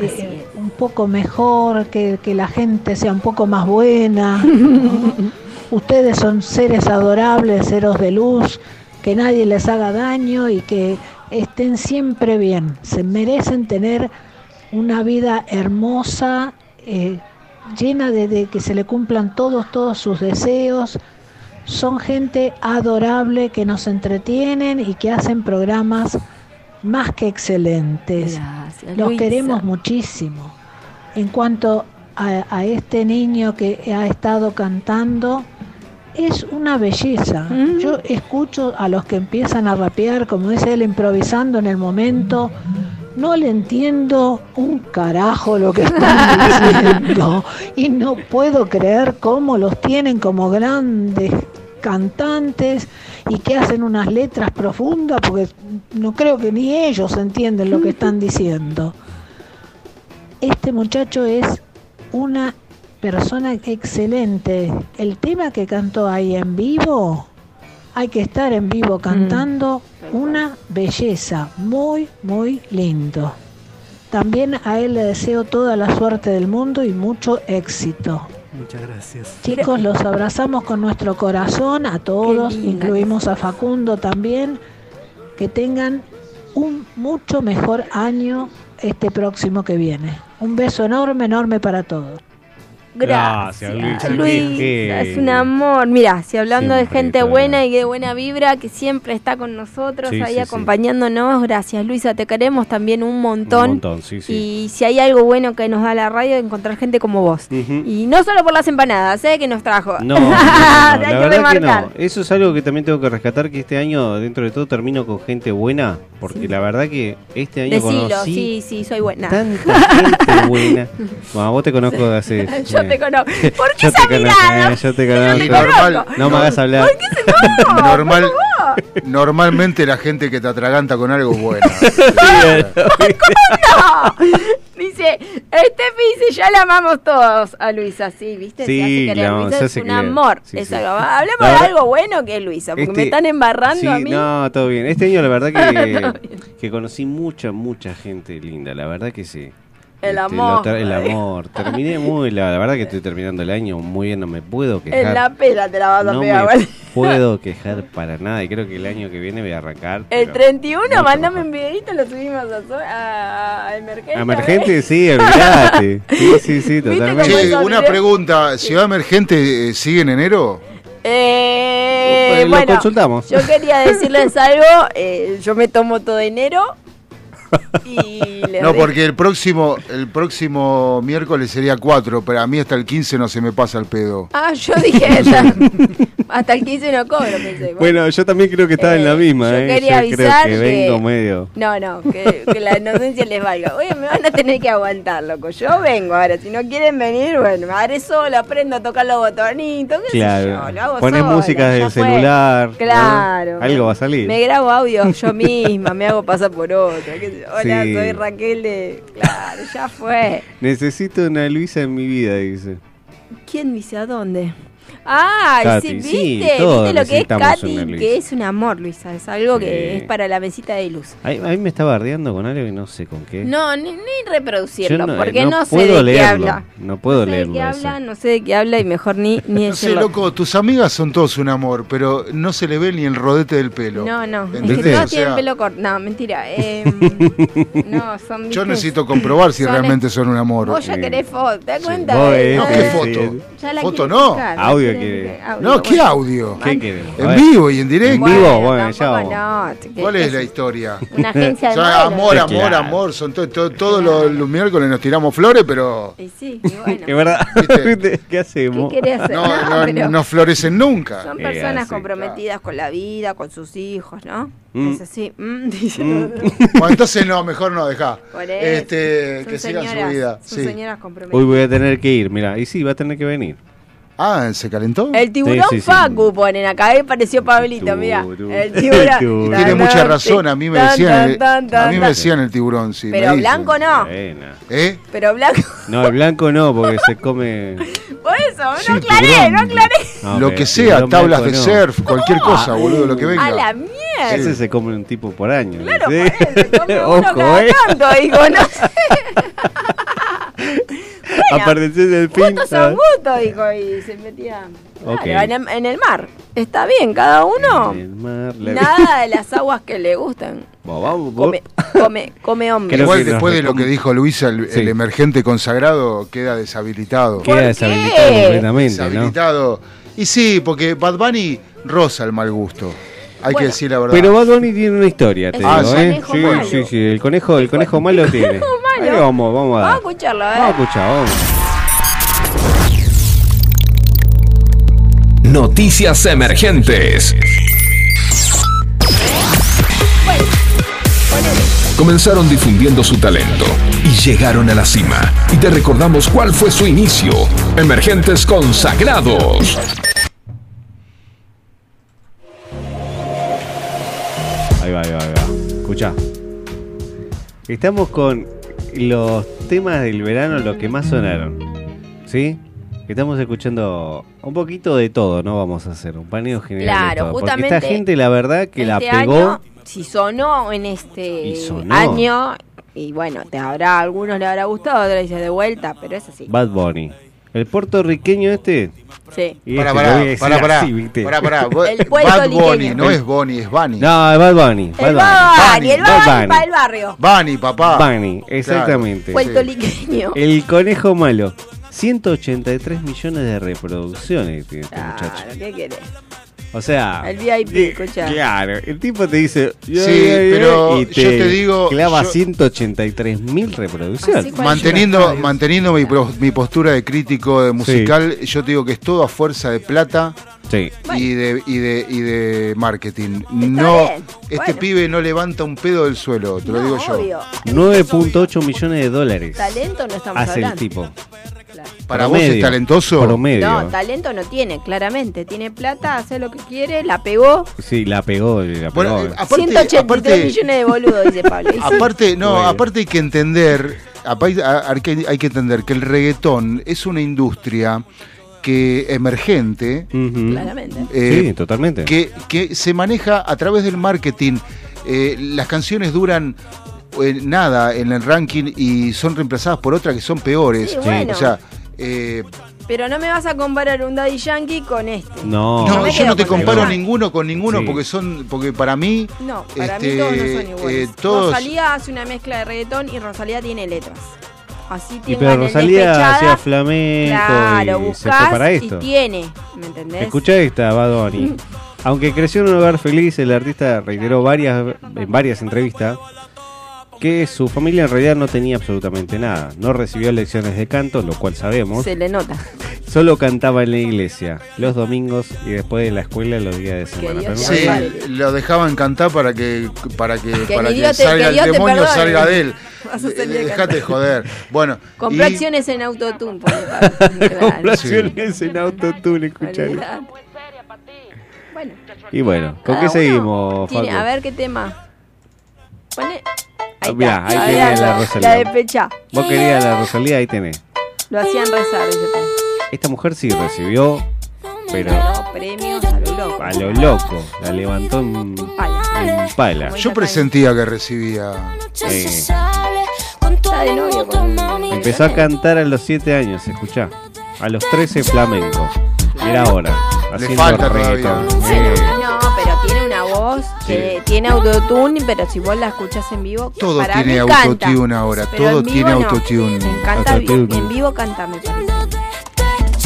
eh, un poco mejor, que, que la gente sea un poco más buena. ¿no? Ustedes son seres adorables, seres de luz, que nadie les haga daño y que estén siempre bien. Se merecen tener una vida hermosa, eh, llena de, de que se le cumplan todos, todos sus deseos. Son gente adorable que nos entretienen y que hacen programas más que excelentes. Gracias, Los Luisa. queremos muchísimo. En cuanto a, a este niño que ha estado cantando, es una belleza. Mm. Yo escucho a los que empiezan a rapear, como dice él, improvisando en el momento. No le entiendo un carajo lo que están diciendo. Y no puedo creer cómo los tienen como grandes cantantes y que hacen unas letras profundas, porque no creo que ni ellos entienden lo que están diciendo. Este muchacho es una persona excelente. El tema que cantó ahí en vivo, hay que estar en vivo cantando una belleza, muy, muy lindo. También a él le deseo toda la suerte del mundo y mucho éxito. Muchas gracias. Chicos, los abrazamos con nuestro corazón, a todos, incluimos a Facundo también. Que tengan un mucho mejor año este próximo que viene. Un beso enorme, enorme para todos. Gracias, Qué es un amor. Mira, si hablando Siempre, de gente buena y de buena vibra, que siempre está con nosotros Sí, ahí sí, sí. acompañándonos. Gracias, Luisa, te queremos también un montón. Un montón, sí, sí. Y si hay algo bueno que nos da la radio, encontrar gente como vos. Y no solo por las empanadas, ¿eh? Que nos trajo. No, no, no, no, Hay la que verdad que remarcar. no. Eso es algo que también tengo que rescatar, que este año, dentro de todo, termino con gente buena, porque la verdad que este año Decilo, conocí sí, sí, soy buena. tanta gente buena. Bueno, vos te conozco de hace... Yo te conozco. ¿Por qué Yo esa te mirada? conozco, eh, yo te conozco. te conozco. No me hagas hablar. Normal, normalmente la gente que te atraganta con algo es buena. ¡No! Dice, Steffi dice, ya la amamos todos a Luisa, sí, ¿viste? Sí, se hace la Luisa se es un amor. Sí, Hablemos de algo bueno que es Luisa, porque me Este- están embarrando Sí, a mí. No, todo bien. Este año la verdad que, que conocí mucha, mucha gente linda. La verdad que sí. El Este, amor. ter- el amor. Terminé muy, la, la verdad que estoy terminando el año muy bien, no me puedo quejar. En la pela te la vas a no pegar. me puedo quejar para nada y creo que el año que viene voy a arrancar. El pero 31, mucho mandame un videito, lo subimos a, a, a Emergente. A Emergente, sí, olvidate. Sí, sí, sí, totalmente. Che, una pregunta, ¿Ciudad Emergente eh, sigue en enero? Eh, Pues lo bueno, consultamos. yo quería decirles algo, eh, yo me tomo todo enero y No, porque el próximo el próximo miércoles sería 4, pero a mí hasta el 15 no se me pasa el pedo. Ah, yo dije ya, hasta el 15 no cobro, pensé. Bueno, yo también creo que estaba en la misma, yo ¿eh? quería yo creo avisar que que- vengo medio. No, no, que, que la inocencia les valga. Oye, me van a tener que aguantar, loco. Yo vengo ahora. Si no quieren venir, bueno, me haré solo, aprendo a tocar los botonitos. qué sé Claro. yo, lo hago Pones sola, música del celular. ¿no? Claro. Algo va a salir. Me grabo audio yo misma, me hago pasar por otra. qué sé. Hola, Sí. soy Raquel de. Claro, ya fue. Necesito una Luisa en mi vida, dice. ¿Quién dice a dónde? Ah, Katy, sí, ¿viste? sí, todos ¿Viste lo que es Katy? Que es un amor, Luisa. Es algo que es para la mesita de luz. Ahí, ahí me estaba ardeando con algo y no sé con qué. No, ni, ni reproducirlo, no- porque no no, sé puedo de qué leerlo, habla. no puedo sé de leerlo qué eso. habla, no sé de qué habla y mejor ni, ni No sé, loco, tus amigas son todos un amor, pero no se le ve ni el rodete del pelo. No, no, es que ¿Entendés? todos O tienen sea, pelo corto. No, mentira. eh, no, son Yo necesito comprobar si Son- realmente son un amor. Vos ya Eh, querés foto, ¿te das cuenta? Eh, eh, No, no, ¿qué foto? sí. ya la Foto no. Audio quiere. audio, No, ¿qué bueno. audio? ¿Qué En vivo y en directo. En vivo, Bueno, bueno, ya tampoco vamos. no, que- ¿Cuál es la historia? Una agencia de Son modelos. amor, Sí, amor, claro. amor. Son to- to- todos los, los miércoles nos tiramos flores, pero Y sí, y bueno. Es verdad. ¿Viste? ¿Qué hacemos? ¿Qué querés hacer? no, No, no- pero- no florecen nunca. Son Eh, personas comprometidas con la vida, con sus hijos, ¿no? Mm. Es así. mm, dice Mm. Bueno, entonces no, mejor no, dejá. Este, que sigan su vida. Son Sí. señoras comprometidas. Hoy voy a tener que ir, mira. Y sí, va a tener que venir. Ah, ¿se calentó? El tiburón Sí, sí, sí. Facu ponen acá, ahí pareció Pablito, mira. El tiburón. Tiene mucha razón, a mí me Tan, decían, tan, el- tan, a mí me decían el tiburón, sí. Pero blanco no. ¿Eh? pero blanco. No, el blanco no, porque se come. Por eso, Sí, no aclaré, tiburón. no aclaré. No, lo que sea, tablas de no. surf, cualquier cosa, boludo, lo que venga. A la mierda. Ese se come un tipo por año. Claro, ¿sí? por eso, come uno Ojo, cada eh. tanto, digo, no sé. Apareció el fin. Gustos son gustos, dijo, y se metía. Ok. Claro, en, el- en el mar. Está bien, cada uno. En el mar, la- Nada de las aguas que le gustan. Come, come, come hombre. Creo Igual después de lo que dijo Luisa, el, Sí. el emergente consagrado queda deshabilitado. Queda ¿Por deshabilitado qué? completamente, ¿no? Deshabilitado. Y sí, porque Bad Bunny roza el mal gusto. Hay que decir la verdad. Pero Bad Bunny tiene una historia, te digo, ¿eh? Sí, malo. sí, sí, el conejo, el conejo malo tiene. malo. Ahí vamos, vamos a Vamos a escucharlo, ver. Vamos a escuchar, vamos. Noticias emergentes. Comenzaron difundiendo su talento y llegaron a la cima. Y te recordamos cuál fue su inicio. Emergentes consagrados. Ahí va, ahí va, ahí va. Escucha. Estamos con los temas del verano, los que más sonaron. ¿Sí? Estamos escuchando un poquito de todo, ¿no? Vamos a hacer un paneo general. de Claro, todo. Porque justamente esta gente, la verdad, que la este pegó. año, si sonó en este Y sonó. año, y bueno, te habrá, a algunos le habrá gustado, otros dice de vuelta, pero es así. Bad Bunny. El puertorriqueño este. Sí. y Pará, pará, lo voy a decir pará, pará, así, ¿viste? pará, pará. Vos- El Bad. Bunny, no es Bonnie, es Bunny. No, es Bad Bunny. El Bad Bunny. El Bad Bunny. para el barrio. Bunny, papá. Bunny, exactamente. Puertorriqueño. El conejo malo. 183 millones de reproducciones tiene este muchacho. Claro, ¿qué querés? O sea, El VIP, eh, claro, el tipo te dice, Sí, pero yo te digo, clava yo- 183 mil reproducciones. Manteniendo, manteniendo mi, pro- mi postura de crítico de musical, yo te digo que es todo a fuerza de plata Sí. y de, y de y de marketing. No, bien, este bueno. pibe no levanta un pedo del suelo, te lo digo yo. obvio. 9.8 millones de dólares Talento no estamos hace el tipo. Claro. Para vos es Promedio. talentoso. Promedio. No, talento no tiene, claramente. Tiene plata, hace lo que quiere, la pegó. Sí, la pegó, la pegó. Bueno, eh, aparte, 183 aparte- millones de boludos, dice Pablo. Aparte, no, Bueno. aparte hay que entender, aparte hay que- hay que entender que el reggaetón es una industria que emergente, claramente. eh, sí, totalmente. que, que se maneja a través del marketing. Eh, las canciones duran eh, nada en el ranking y son reemplazadas por otras que son peores. Sí, bueno. O sea, eh, Pero no me vas a comparar un Daddy Yankee con este. No, no, me yo no te el comparo Juan. ninguno con ninguno Sí. porque son porque para mí No, para Este, mí todos no son iguales. eh, todos- Rosalía hace una mezcla de reggaetón y Rosalía tiene letras. Así Y tiene pero Rosalía hacía flamenco Claro, y se fue para buscás y tiene, ¿me entendés? Escucha esta, Badoni. Aunque creció en un hogar feliz, el artista reiteró varias, en varias entrevistas que su familia en realidad no tenía absolutamente nada. No recibió lecciones de canto, lo cual sabemos. Se le nota. Solo cantaba en la iglesia los domingos y después de la escuela los días de semana. Pero. Sí, lo dejaban cantar para que para que, Que para que salga que el demonio perdone. salga de él. Eh, Dejate joder. Bueno, Compró y- acciones en Autotune. Claro. Complaciones en autotune, escuchalo. Bueno, Y bueno, ¿con cada qué seguimos, Facu? A ver qué tema. Pone. Ahí Ah, mirá, ahí tenés la la, Rosalía. la de Pecha. Vos querías la Rosalía, ahí tenés. Lo hacían rezar, dice. Esta mujer sí recibió, pero Ganó premios a lo loco. a lo loco. La levantó en, Pala. en pala. yo presentía que recibía. Eh, Está de novio con. empezó a cantar a los 7 años, escuchá. A los 13 flamenco. Era ahora. Haciendo falta reggaetón. todavía. Eh, voz que Sí. tiene autotune, pero si vos la escuchás en vivo, Todo para tiene mí autotune ahora, Pero todo en vivo tiene no. autotune. Me encanta vi- Autotune. en vivo canta, me parece.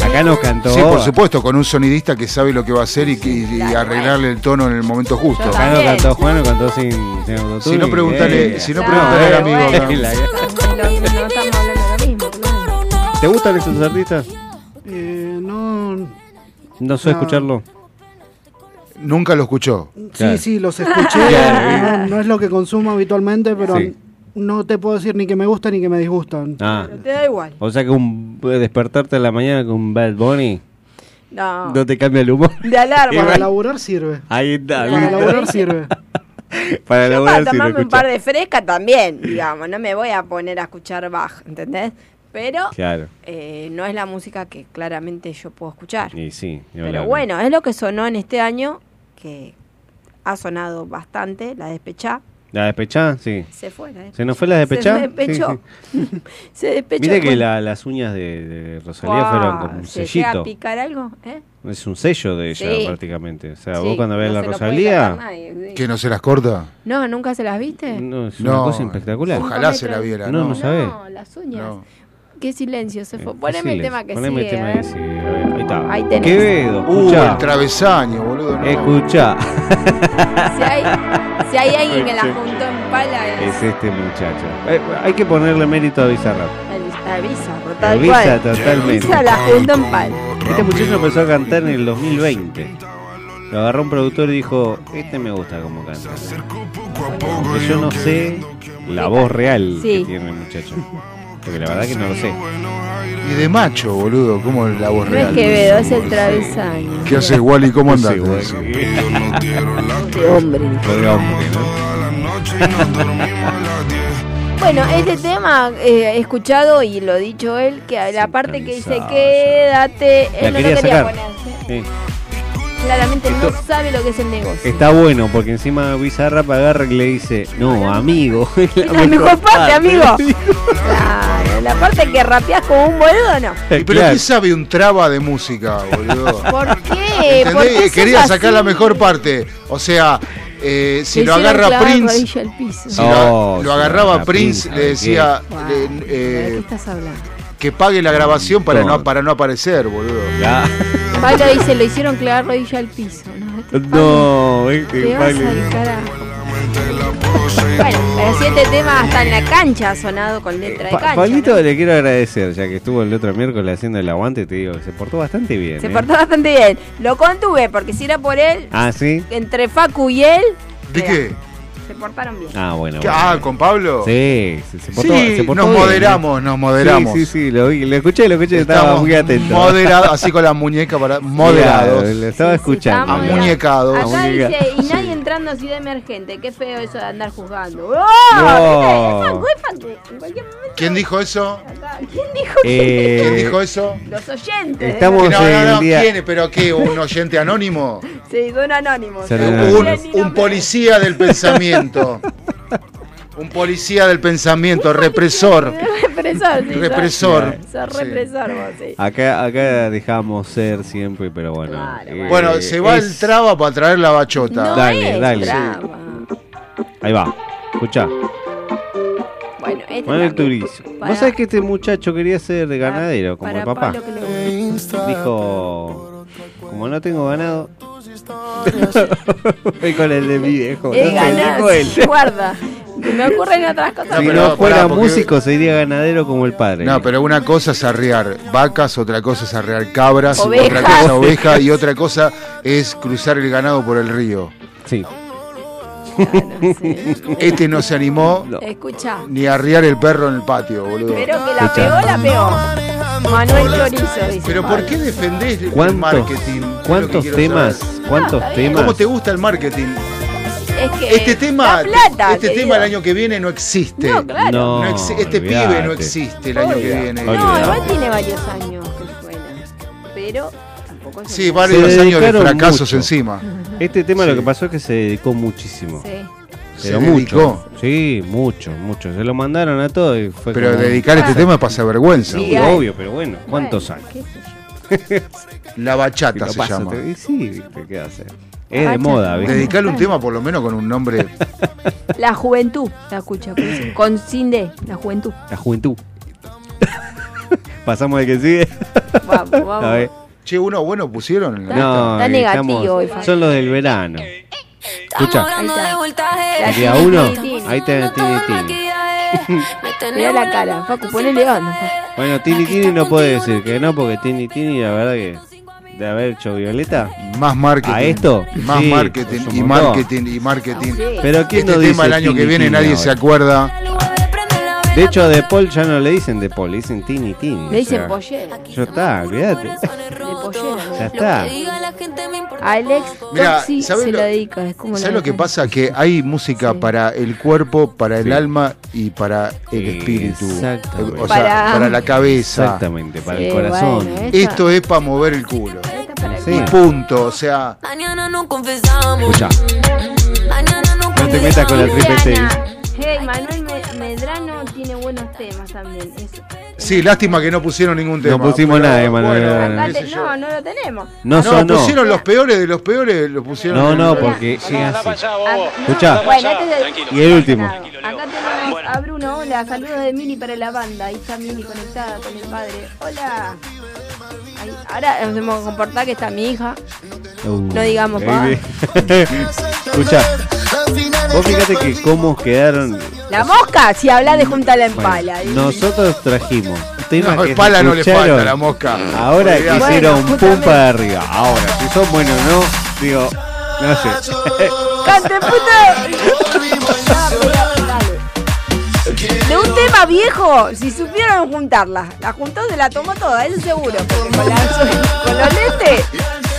acá nos cantó. Sí, por supuesto, con un sonidista que sabe lo que va a hacer y, que- y Claro, arreglarle el tono en el momento justo. Acá nos cantó Juan, nos cantó sin, sin autotune. Si no, preguntale- Eh, si no, Claro, preguntale al amigo. bueno. acá. La- No, no estamos hablando de lo mismo. claro. ¿Te gustan estos artistas? Eh, no. No sé No. escucharlo. Nunca lo escuchó. Claro. Sí, sí, los escuché. No, no es lo que consumo habitualmente, pero Sí. no te puedo decir ni que me gustan ni que me disgustan. Ah. Pero te da igual. O sea que un, despertarte en la mañana con un Bad Bunny No. no te cambia el humor. De alarma. Para laburar sirve. Ahí está. Para laburar sirve. Para Yo para tomarme un par de fresca también, digamos. No me voy a poner a escuchar Bach, ¿entendés? Pero Claro. eh, no es la música que claramente yo puedo escuchar. Y sí. Pero hablar. bueno, es lo que sonó en este año, que ha sonado bastante, la despechá. ¿La despechá? Sí. Se fue la despechá. ¿Se nos fue la despechá? Se despechó. Se despechó. Viste que la- las uñas de, de Rosalía fueron como un ¿Se llega a sellito. picar algo? ¿Eh? Es un sello de ella Sí. prácticamente. O sea, Sí, vos cuando ves no la Rosalía, nadie. ¿Que no se las corta? No, ¿nunca se las viste? no, es una No, cosa espectacular. Ojalá se la viera. No, No, no sabés. No, las uñas. Qué silencio se fue. Eh, Poneme el tema que Poneme sigue. el tema a que sigue. A ahí está. Ahí tenés. Quevedo, Uh, escuchá. el travesaño, boludo. no. Escuchá. Si hay, si hay alguien que la juntó en pala, es, Es este muchacho. Eh, hay que ponerle mérito a Bizarrap. el Avisa, tal cual. totalmente. Avisa la juntó en pala. Este muchacho empezó a cantar en el 2020. Lo agarró un productor y dijo, este me gusta como canta. Aunque yo no sé la voz real Sí. que tiene el muchacho. Porque la verdad que no lo sé. Y de macho, boludo, como la voz No es real. Quevedo, es el travesaño. ¿Qué haces, Wally? ¿Cómo bueno. Qué hombre. Bueno, este tema eh, he escuchado y lo ha dicho él, que la parte que dice quédate, La él no quería lo quería sacar. poner. Sí. Claramente no sabe lo que es el negocio. Está bueno porque encima Bizarrap agarra y le dice, no, amigo. es La mejor parte, amigo. Claro, la parte que rapeás como un boludo, no. ¿Y pero Claro. qué sabe un traba de música, boludo? ¿Por qué? ¿Por Quería sacar así? la mejor parte. O sea, eh, si lo agarra Prince, si Oh, lo, lo si agarraba agarra Prince, Prince, le decía, Wow. le- ¿De qué eh, estás hablando? que pague la grabación para No. no, para no aparecer, boludo. Ya. Pablo dice, lo hicieron clavar rodilla al piso. No, este No, Pablo. al carajo. Bueno, pero si este tema hasta en la cancha ha sonado con letra de cancha. Pablito ¿no? le quiero agradecer, ya que estuvo el otro miércoles haciendo el aguante, te digo, se portó bastante bien. Se ¿eh? portó bastante bien. Lo contuve porque si era por él, Ah, sí. entre Facu y él, ¿De qué? Se portaron bien. Ah, bueno. Ah, ¿con Pablo? Sí, se, se portó, Sí, se portó nos bien, ¿eh? moderamos, nos moderamos. Sí, sí, sí, lo, vi, lo escuché, lo escuché, estaba Estamos muy atento. Moderados, así con la muñeca para moderados. Claro, lo estaba escuchando. Amuñecados. Acá Amuñeca- dice, y nadie entrando a ciudad emergente. Qué feo eso de andar juzgando. ¡Oh! No. ¿Quién dijo eso? ¿Quién dijo Eh, ¿Quién dijo eso? Los oyentes. estamos- no, no, en no, el día- ¿quién? ¿Pero qué? ¿Un oyente anónimo? Sí. Un, ni un policía del pensamiento. Un policía del pensamiento, represor. Represor, sí. Represor. Sos represor vos, sí. Acá, acá dejamos ser siempre, pero bueno. Claro, eh, Bueno, se va es- el traba para traer la bachota. No Dale, es dale. Ahí va, escucha. Bueno, este también. Turizo. Para- ¿Vos sabés que este muchacho quería ser de ganadero, como para el papá? Dijo, como no tengo ganado... Voy con el de mi viejo. Eh, no ganás, guarda. Me ocurren otras cosas. Si No, no, pero fuera porque- músico sería ganadero como el padre. No, pero una cosa es arrear vacas, otra cosa es arrear cabras, Ovejas. otra cosa oveja y otra cosa es cruzar el ganado por el río. Sí. Claro, sí. Este no se animó Escucha. ni a arriar el perro en el patio, boludo. Pero que la Escucha. pegó, la pegó. Manuel Chorizo, dice. Pero ¿por qué defendés el ¿Cuántos, marketing? Cuántos temas? saber. ¿Cuántos Ah, temas? ¿Cómo te gusta el marketing? Es que Este tema, plata, este querido. tema el año que viene no existe. No, claro. No, No este olvidate. pibe no existe el año que viene. No, Olvidate. igual tiene varios años que suena. Pero tampoco es Sí, varios años de fracasos mucho. encima. Este tema lo que pasó es que se dedicó muchísimo. Sí. Pero Se mucho. dedicó. Sí, mucho, mucho. Se lo mandaron a todo y fue Pero como- dedicar este tema es pasar vergüenza. Sí, obvio, pero bueno, ¿cuántos Bueno, años? La bachata se pasa, llama. te- y sí, ¿qué hacer? Es de moda, ¿viste? Dedicarle un tema por lo menos con un nombre. La juventud, la escucha. Con sin D, la juventud. La juventud. Pasamos al que sigue. Vamos, vamos. A ver. Che, uno bueno pusieron en la No, está negativo estamos- hoy, son los del verano. Escucha, Ahí está. el La día tini, uno, ahí te tini tini. Mirá la cara, Facu, ponele onda. Bueno, tini tini no puede decir que no, porque tini tini, la verdad que de haber hecho Violeta Más marketing. a esto, Más sí, marketing y marketing y marketing. Pero quién Este no tema dice el año que tini, viene tini nadie ahora? se acuerda. De hecho, a De Paul ya no le dicen De Paul, le dicen Tini Tini. Le o dicen sea, pollera. Ya está, olvídate. Ya está. Alex Mira, Toxi ¿sabes se lo- lo dedica. Es como ¿Sabes la lo que pasa? Que hay música Sí. para el cuerpo, para el Sí. alma y para el espíritu. Exactamente. O sea, Para- para, la cabeza. Exactamente, para Sí, el corazón. bueno, esta- Esto es para mover el culo. Y punto. O sea, Mañana no confesamos. Escucha, no te metas con la triple T. Hey, Manuel tiene buenos temas también. Eso. sí, lástima que no pusieron ningún tema. No pusimos pero, nada de Manuel bueno, te- yo. no, no lo tenemos. No No, sonó. pusieron los peores de los peores, lo pusieron. No, no, porque llega así. No, Escuchá. Bueno, este es el, Y el último. Acá tenemos a Bruno. Hola, saludos de Mili para la banda. Ahí está Mili conectada con el padre. Hola. Ahora nos hemos comportado que está mi hija. Uh, No digamos, ve. Escucha, vos fíjate que cómo quedaron. La mosca, si habla de junta la empala. Bueno, nosotros trajimos No, que se pala no le falta la mosca. Ahora hicieron Bueno, pum justamente. para arriba. Ahora, si son buenos o no, digo, no sé. ¡Cante puta! Viejo, si supieron juntarla, la juntó, se la tomó toda, eso seguro. Con, la- con los lentes,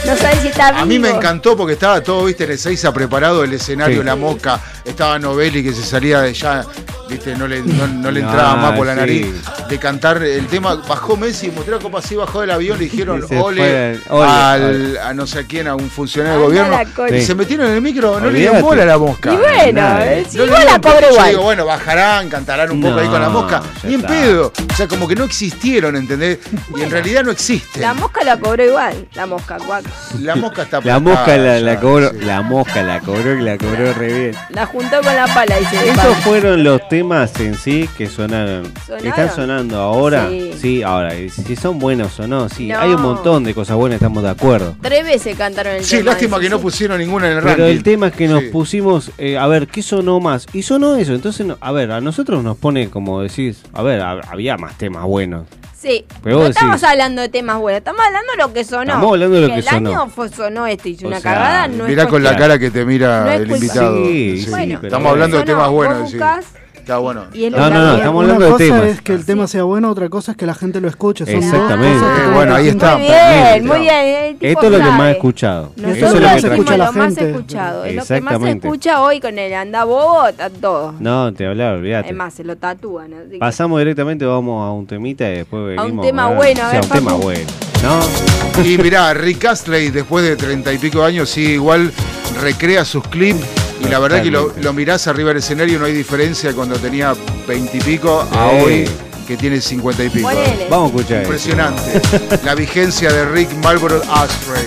no sabes si está vivo. A mí me encantó porque estaba todo, viste, en Ezeiza preparado el escenario, Sí. la mosca, estaba Novelli que se salía de allá, viste, no le, no, no le No, entraba más por la sí. nariz de cantar el tema. Bajó Messi, mostró la copa así, bajó del avión, le dijeron ole, fue, ole, al, ole. a no sé quién, a un funcionario del gobierno. Y se metieron en el micro, no le dieron bola a la mosca. Y bueno, eh, No igual la bola. cobra Yo igual. digo, bueno, bajarán, cantarán un poco ahí con la mosca. ya Ni en pedo. O sea, como que no existieron, ¿entendés? Y en realidad no existen. La mosca la cobró igual, la mosca, guac. La mosca está La mosca la, la cobró, sí. la mosca la cobró y la cobró re bien. La juntó con la pala, dice. el Esos fueron los temas en sí que sonaron, ¿Sonaron? están sonando ahora, Sí. sí, ahora, y si son buenos o no, sí, No. hay un montón de cosas buenas, estamos de acuerdo. Tres veces cantaron el Sí, tema. lástima ese, que no sí. pusieron ninguna en el Pero ranking. el tema es que nos Sí. pusimos, eh, a ver, ¿qué sonó más? Y sonó eso, entonces, a ver, a nosotros nos pone como decís, a ver, ha- había más temas buenos. Sí, Pero no estamos decís- hablando de temas buenos, estamos hablando de lo que sonó. Estamos hablando de lo que el sonó. año fue, sonó esto, hizo O una sea, cagada, no Mirá es con la cara que te mira No el invitado. Sí, Sí. sí, Bueno, pero- Estamos hablando de temas buenos. Está bueno. y No, no, no, estamos Una hablando de cosa temas. es que el tema sea bueno, otra cosa es que la gente lo escuche. Son Exactamente. cosas Eh, bueno, ahí está. Muy bien, muy bien. tipo Esto es lo que más he escuchado. Nosotros Eso es lo que escucha la lo más gente. escuchado. Es lo que más se escucha hoy con el anda bobo, está todo. No, te hablaba, olvídate. Es más, se lo tatúan. así que- Pasamos directamente, vamos a un temita y después A un venimos. tema ver. bueno, a ver, un tema bueno. ¿No? Y mirá, Rick Astley, después de treinta y pico de años, sí, igual recrea sus clips. Y la verdad que lo, lo mirás arriba del escenario, no hay diferencia cuando tenía veintipico a Sí. hoy que tiene cincuenta y pico. Ponele. Vamos a escuchar. eso. Impresionante. la vigencia de Rick Marlboro Astley.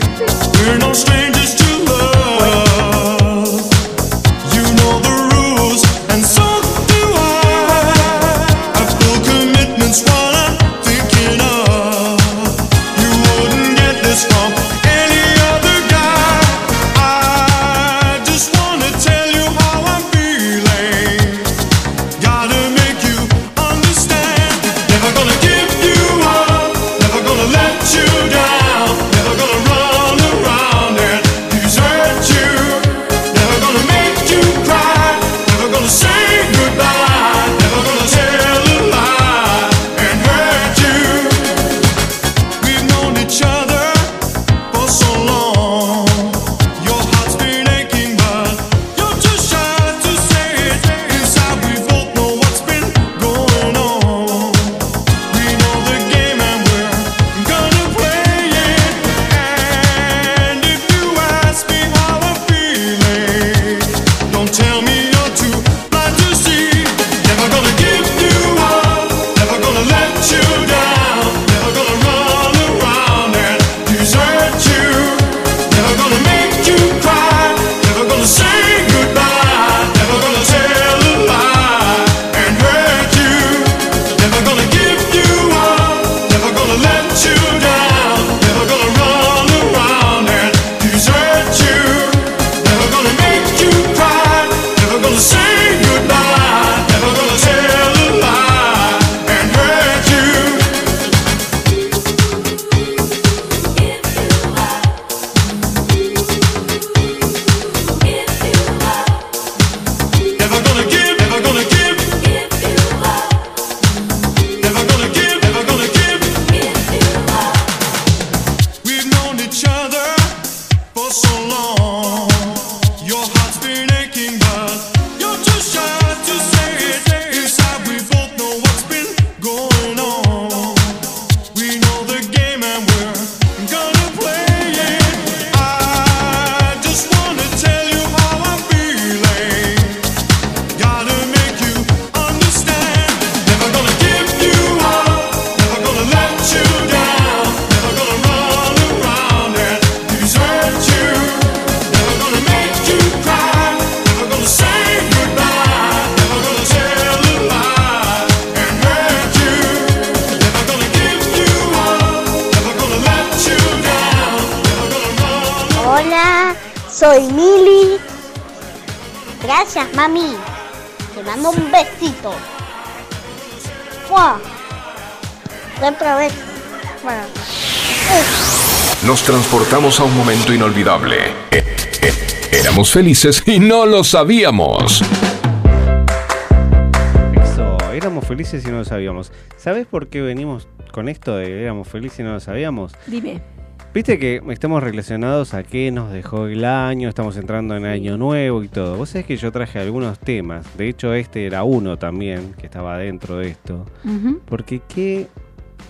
A un momento inolvidable. Eh, eh, Éramos felices y no lo sabíamos. Eso, éramos felices y no lo sabíamos. ¿Sabes por qué venimos con esto de éramos felices y no lo sabíamos? Dime. Viste que estamos relacionados a qué nos dejó el año, estamos entrando en año nuevo y todo. Vos sabés que yo traje algunos temas, de hecho este era uno también que estaba dentro de esto. Ujú. Porque qué,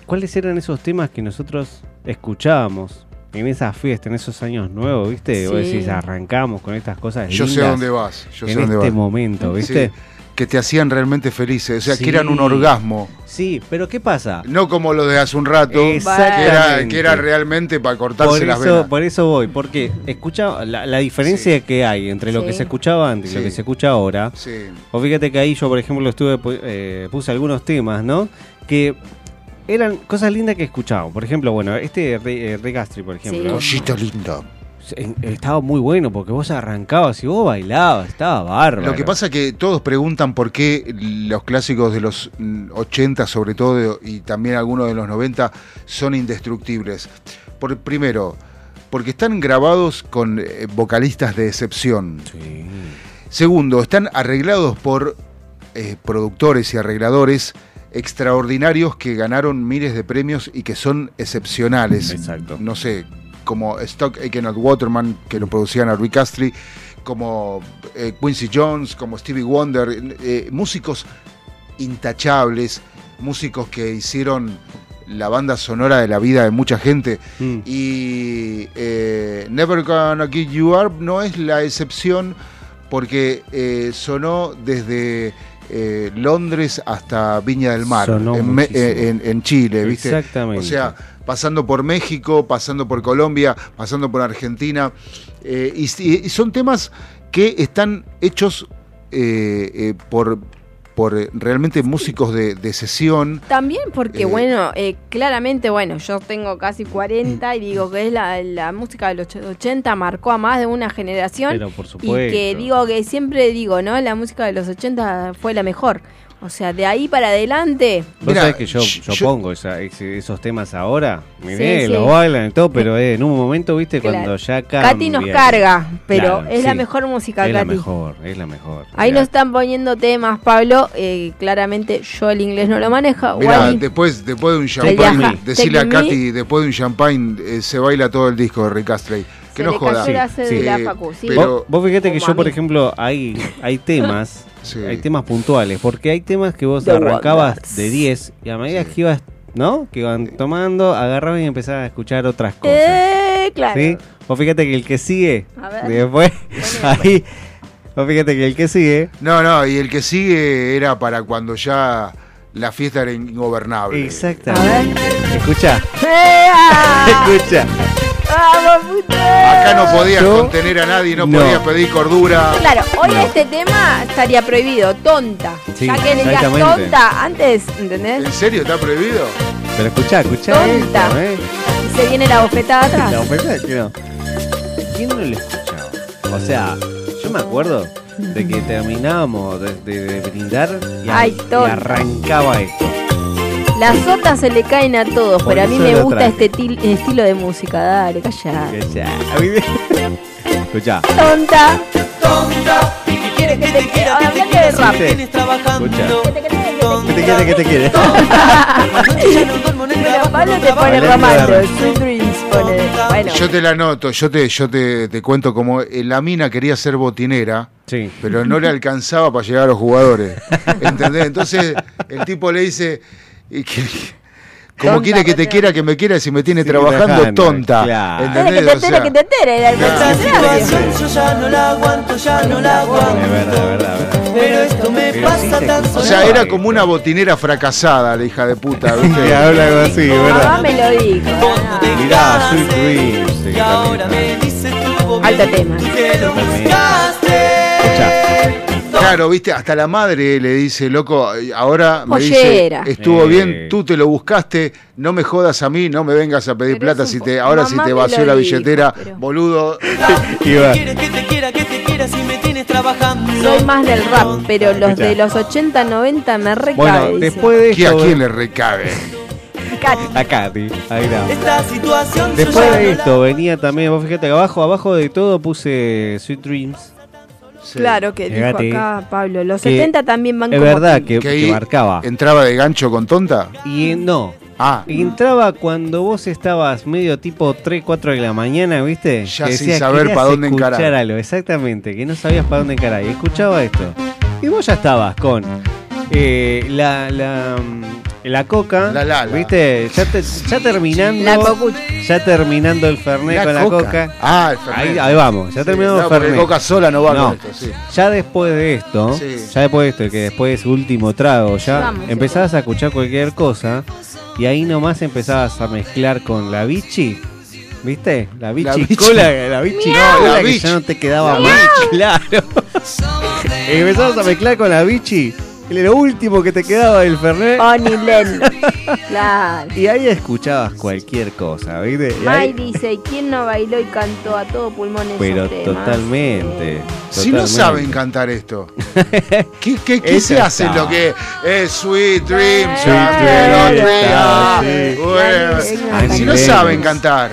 ¿cuáles eran esos temas que nosotros escuchábamos en esa fiesta, en esos años nuevos, viste? Vos Sí. decís, arrancamos con estas cosas Yo sé dónde vas, yo sé en dónde este vas. momento, ¿viste? Sí. que te hacían realmente felices, o sea, Sí. que eran un orgasmo. Sí, pero ¿qué pasa? No como lo de hace un rato, que era, Exactamente. que era realmente para cortarse Por las venas. por eso voy, porque escucha la, la diferencia que hay entre lo que se escuchaba antes y lo que se escucha ahora. Sí. O fíjate que ahí yo, por ejemplo, estuve pu- eh, puse algunos temas, ¿no? Que eran cosas lindas que escuchaba. Por ejemplo, bueno, este Re- eh, Astley, por ejemplo. Cosito lindo. Estaba muy bueno porque vos arrancabas y vos bailabas, estaba bárbaro. Lo que pasa es que todos preguntan por qué los clásicos de los mm, 80 sobre todo y también algunos de los 90 son indestructibles. Por, primero, porque están grabados con eh, vocalistas de excepción. Segundo, están arreglados por eh, productores y arregladores extraordinarios que ganaron miles de premios y que son excepcionales. Exacto. No sé, como Stock Aitken and Waterman, que lo producían a Rick Astley, como eh, Quincy Jones, como Stevie Wonder, eh, músicos intachables, músicos que hicieron la banda sonora de la vida de mucha gente. Mm. Y eh, Never Gonna Give You Up no es la excepción porque eh, sonó desde eh, Londres hasta Viña del Mar, en, eh, en- en Chile, ¿viste? Exactamente. O sea, pasando por México, pasando por Colombia, pasando por Argentina. eh, y, son temas que están hechos eh, por, por eh, realmente músicos de, de sesión. También porque, Eh, bueno, eh, claramente, bueno, yo tengo casi 40 y digo que es la, la música de los 80 marcó a más de una generación. Pero por y supuesto. que digo que siempre digo, ¿no? La música de los 80 fue la mejor. O sea, de ahí para adelante. Vos Mira, sabés que yo, yo- pongo esa- esos temas ahora, miré, Sí, sí. los bailan y todo, pero eh, en un momento, viste, Claro. cuando ya cambia. Katy nos carga, pero Claro, es la sí. mejor música, Es la Katy. mejor, es la mejor. Ahí Mirá. nos están poniendo temas, Pablo. eh, claramente yo el inglés no lo manejo. Mira, Wally, después, después de un champagne, decirle a. Katy, después de un champagne eh, se baila todo el disco de Rick Astley. Que no joda. la Eh, Facu, sí. pero- Vos, vos fíjate que yo, por ejemplo, hay, hay temas, Sí. hay temas puntuales, porque hay temas que vos The arrancabas Wonders. de 10 y a medida que ibas, ¿no? Que iban tomando, agarraban y empezaban a escuchar otras cosas. eh, claro. ¿Sí? Vos fíjate que el que sigue, A ver. después, ahí, vos fíjate que el que sigue, No, no, y el que sigue era para cuando ya la fiesta era ingobernable. exactamente. Escucha, ¡Ea! escucha. ¡Vamos, puta! Acá no podías Yo- contener a nadie, no, No. podías pedir cordura. Claro, hoy No. este tema estaría prohibido, tonta. Sí, ya que le digas exactamente. tonta antes, ¿entendés? ¿En serio está prohibido? Pero escucha, escucha Tonta. esto, ¿eh? Y se viene la bofetada atrás. La que no. ¿Quién no lo escuchaba? O sea, yo me acuerdo de que terminábamos de, de- de brindar y, Ay, y arrancaba esto. Las sotas se le caen a todos, Por pero a mí me gusta traje. este til- estilo de música. Dale, calla. Escuchá, a mí me- Escuchá. Tonta. Tonta, que quiere que te quiera, que te quiera rap. me tienes trabajando. Escucha. ¿Qué te crees? ¿Qué te quiere? ¿Qué te quiere? Pero Pablo te pone Hablando de romántico. rap. Sweet Dreams pone. Bueno. Yo te la noto, yo te, yo te, te cuento como eh, la mina quería ser botinera, Sí. pero no le alcanzaba para llegar a los jugadores. ¿Entendés? Entonces el tipo le dice, y que- como Tonta, quiere que te quiera, que me quiera, si me tiene Sí, trabajando, tonta. claro. Que O sea, que te tere. Era el Esta personaje. situación yo ya no la aguanto, ya no la Es aguanto. verdad, verdad, verdad. Pero esto me Pero sí pasa tan o sea, era como una botinera fracasada, la hija de puta. ¿viste? Que habla algo así, ¿verdad? me lo dijo. Mirá, Sweet quedaste, Dreams. sí, Y Claro, viste, hasta la madre le dice, loco, ahora me Pollera. dice, estuvo Eh. bien, tú te lo buscaste, no me jodas a mí, no me vengas a pedir Pero plata si te, ahora si te vació la dijo, billetera, pero- boludo. Que te quiera, que te quiera si me tienes trabajando. Soy más del rap, pero los de los 80, 90 me recabe. Bueno, dice. después de ¿Qué a esto. quién le recabe? Katy. A Katy, ahí está. Esta situación yo Después de esto venía también, vos fíjate que abajo, abajo de todo puse Sweet Dreams. Sí. Claro que dijo acá Pablo. Los que 70 también van Es como verdad que, Que marcaba. ¿Entraba de gancho con tonta? Y no. Ah, Entraba cuando vos estabas medio tipo 3, 4 de la mañana, ¿viste? Ya Que sin decías, saber querías pa' dónde escuchar encarar. algo, exactamente, que no sabías para dónde encarar. Y escuchaba esto. Y vos ya estabas con eh, la, la, mm, La coca, La Lala. ¿viste? Ya, te- ya terminando. La. Ya terminando el Fernet La con la Coca. coca. Ah, el Fernet. Ahí, ahí vamos, ya Sí, terminamos no, el Fernet. Coca sola no va con esto, sí. Ya después de esto, Sí. ya después de esto, que después de último trago, ya Vamos, empezabas a escuchar cualquier cosa y ahí nomás empezabas a mezclar con la bichi. ¿Viste? La bichi, bichi. cola, la La que bichi. ya no te quedaba más claro. empezabas a mezclar con la bichi lo último que te quedaba del Fernet. Oni Lennon. Claro. Y ahí escuchabas cualquier cosa, ¿viste? Y Mai ahí- dice, ¿y quién no bailó y cantó a todo pulmón esos pero temas? totalmente. Si no totalmente. saben cantar esto, ¿qué, qué, qué se hace está. lo que es Sweet Dreams? Sweet si no saben cantar,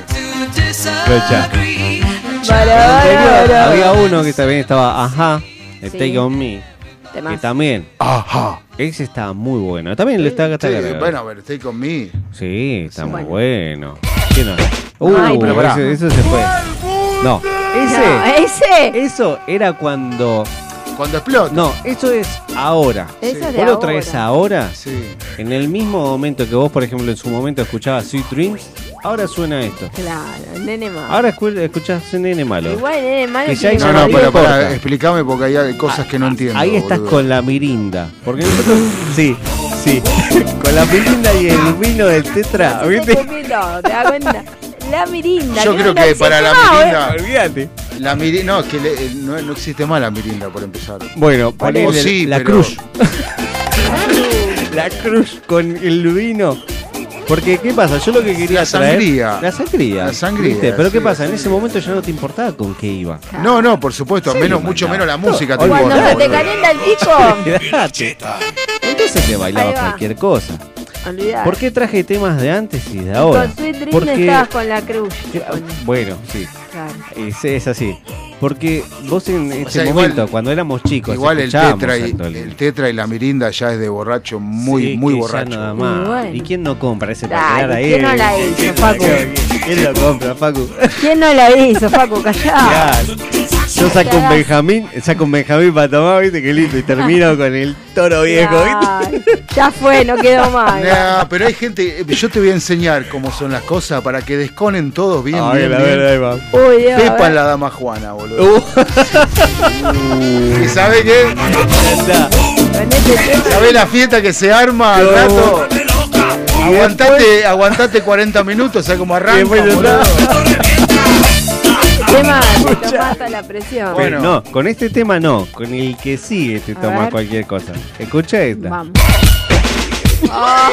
bara. había uno que también estaba, ajá, el Sí. Take On Me, que también, ajá. ese estaba muy bueno. También le está, está Sí, cargado. bueno, pero estoy con mí. Sí, está muy Bueno. bueno. ¿Quién no? Uh, Ay, pero pará. ese- eso se fue. No, ese, No, ese. eso era cuando, Cuando explota. no, eso es ahora. Eso es de ¿Vos lo ahora. traes ahora? Sí. En el mismo momento que vos, por ejemplo, en su momento escuchabas Sweet Dreams, ahora suena esto. Claro, nene malo. Ahora escu- escuchás Nene Malo. Igual nene malo Que ya No, no pero para, explícame porque hay cosas que no entiendo. Ahí estás boludo. con la mirinda. Porque nosotros. Sí, sí. Con la mirinda y el vino del tetra. Un ¿Viste? poquito, ¿te das cuenta? La mirinda. Yo creo que para la mirinda. Olvídate. La miri- no, es que le- no, no existe más la mirinda por empezar. Bueno, ponele sí, la pero- cruz. la cruz con el vino. Porque, ¿qué pasa? Yo lo que quería La traer- sangría. La sangría. La sangría, ¿viste? Pero, ¿qué sí, pasa? En ese sí. momento ya no te importaba con qué iba. No, no, por supuesto, Sí, menos, mucho menos la música. te Cuando se te boludo. calienta el pico. Entonces te bailaba cualquier cosa. Olvidá. ¿Por qué traje temas de antes y de Y ahora? Con Sweet Dream Porque estabas con la cruz. bueno, sí. Es, es así. Porque vos en este sea, igual- momento, cuando éramos chicos, Igual el tetra, y, el tetra y la mirinda ya es de borracho, muy, Sí, muy borracho. nada más. Muy bueno. ¿Y quién no compra ese para? ¿quién no la hizo, Facu? ¿Quién lo compra, Facu? ¿Quién no lo hizo, Facu? Callá. Yo saco un Benjamín, saco un Benjamín para tomar, viste qué lindo, y termino con el toro viejo, ¿viste? Ya fue, no quedó mal. Nah, pero hay gente, eh, yo te voy a enseñar cómo son las cosas para que desconen todos bien, A ver, bien, a ver, bien. ahí va. Uy, Dios. a Pepa ver. la dama Juana, boludo. Uh, ¿Y sabe qué? ¿Sabe la fiesta que se arma al rato? Aguantate, aguantate 40 minutos, ¿sabes cómo arranca? Boludo? Tema te toma hasta la presión. Bueno. No, con este tema no, con el que sigue te A tomas ver. cualquier cosa. Escucha esta. Vamos. Oh.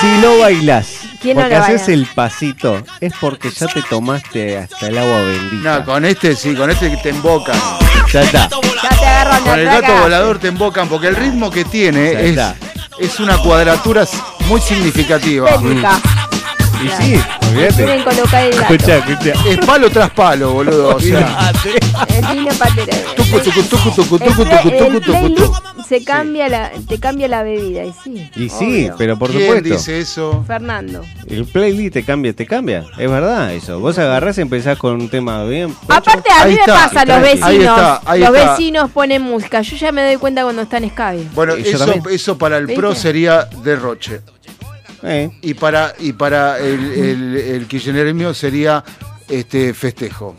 Si lo bailás, ¿Quién no porque lo haces baila? el pasito, es porque ya te tomaste hasta el agua bendita. No, con este sí, con este te embocan. Ya está. Ya te agarran Con el la gato volador te embocan porque el ritmo que tiene Ya es, está. es una cuadratura muy significativa. Técnica. Y sí, olvídate. Colocar el gato. Escucha, escucha. Es palo tras palo, boludo. O sea, El vino patera. tucu, tucu, tucu, tucu, El, tucu, play- tucu, tucu, el tucu, playlist tucu. se cambia la, te cambia la bebida, y sí. Y sí, Obvio. pero por ¿Quién supuesto. dice eso? Fernando. El playlist te cambia, te cambia. Es verdad eso. Vos agarrás y empezás con un tema bien. Aparte, a Ahí mí está, me pasa, los ahí vecinos. está, ahí los está. vecinos ponen música. Yo ya me doy cuenta cuando están escabio. Bueno, eso, eso para el pro ¿Viste? sería derroche. Eh, Y para, y para el, el, el kirchnerismo sería este festejo.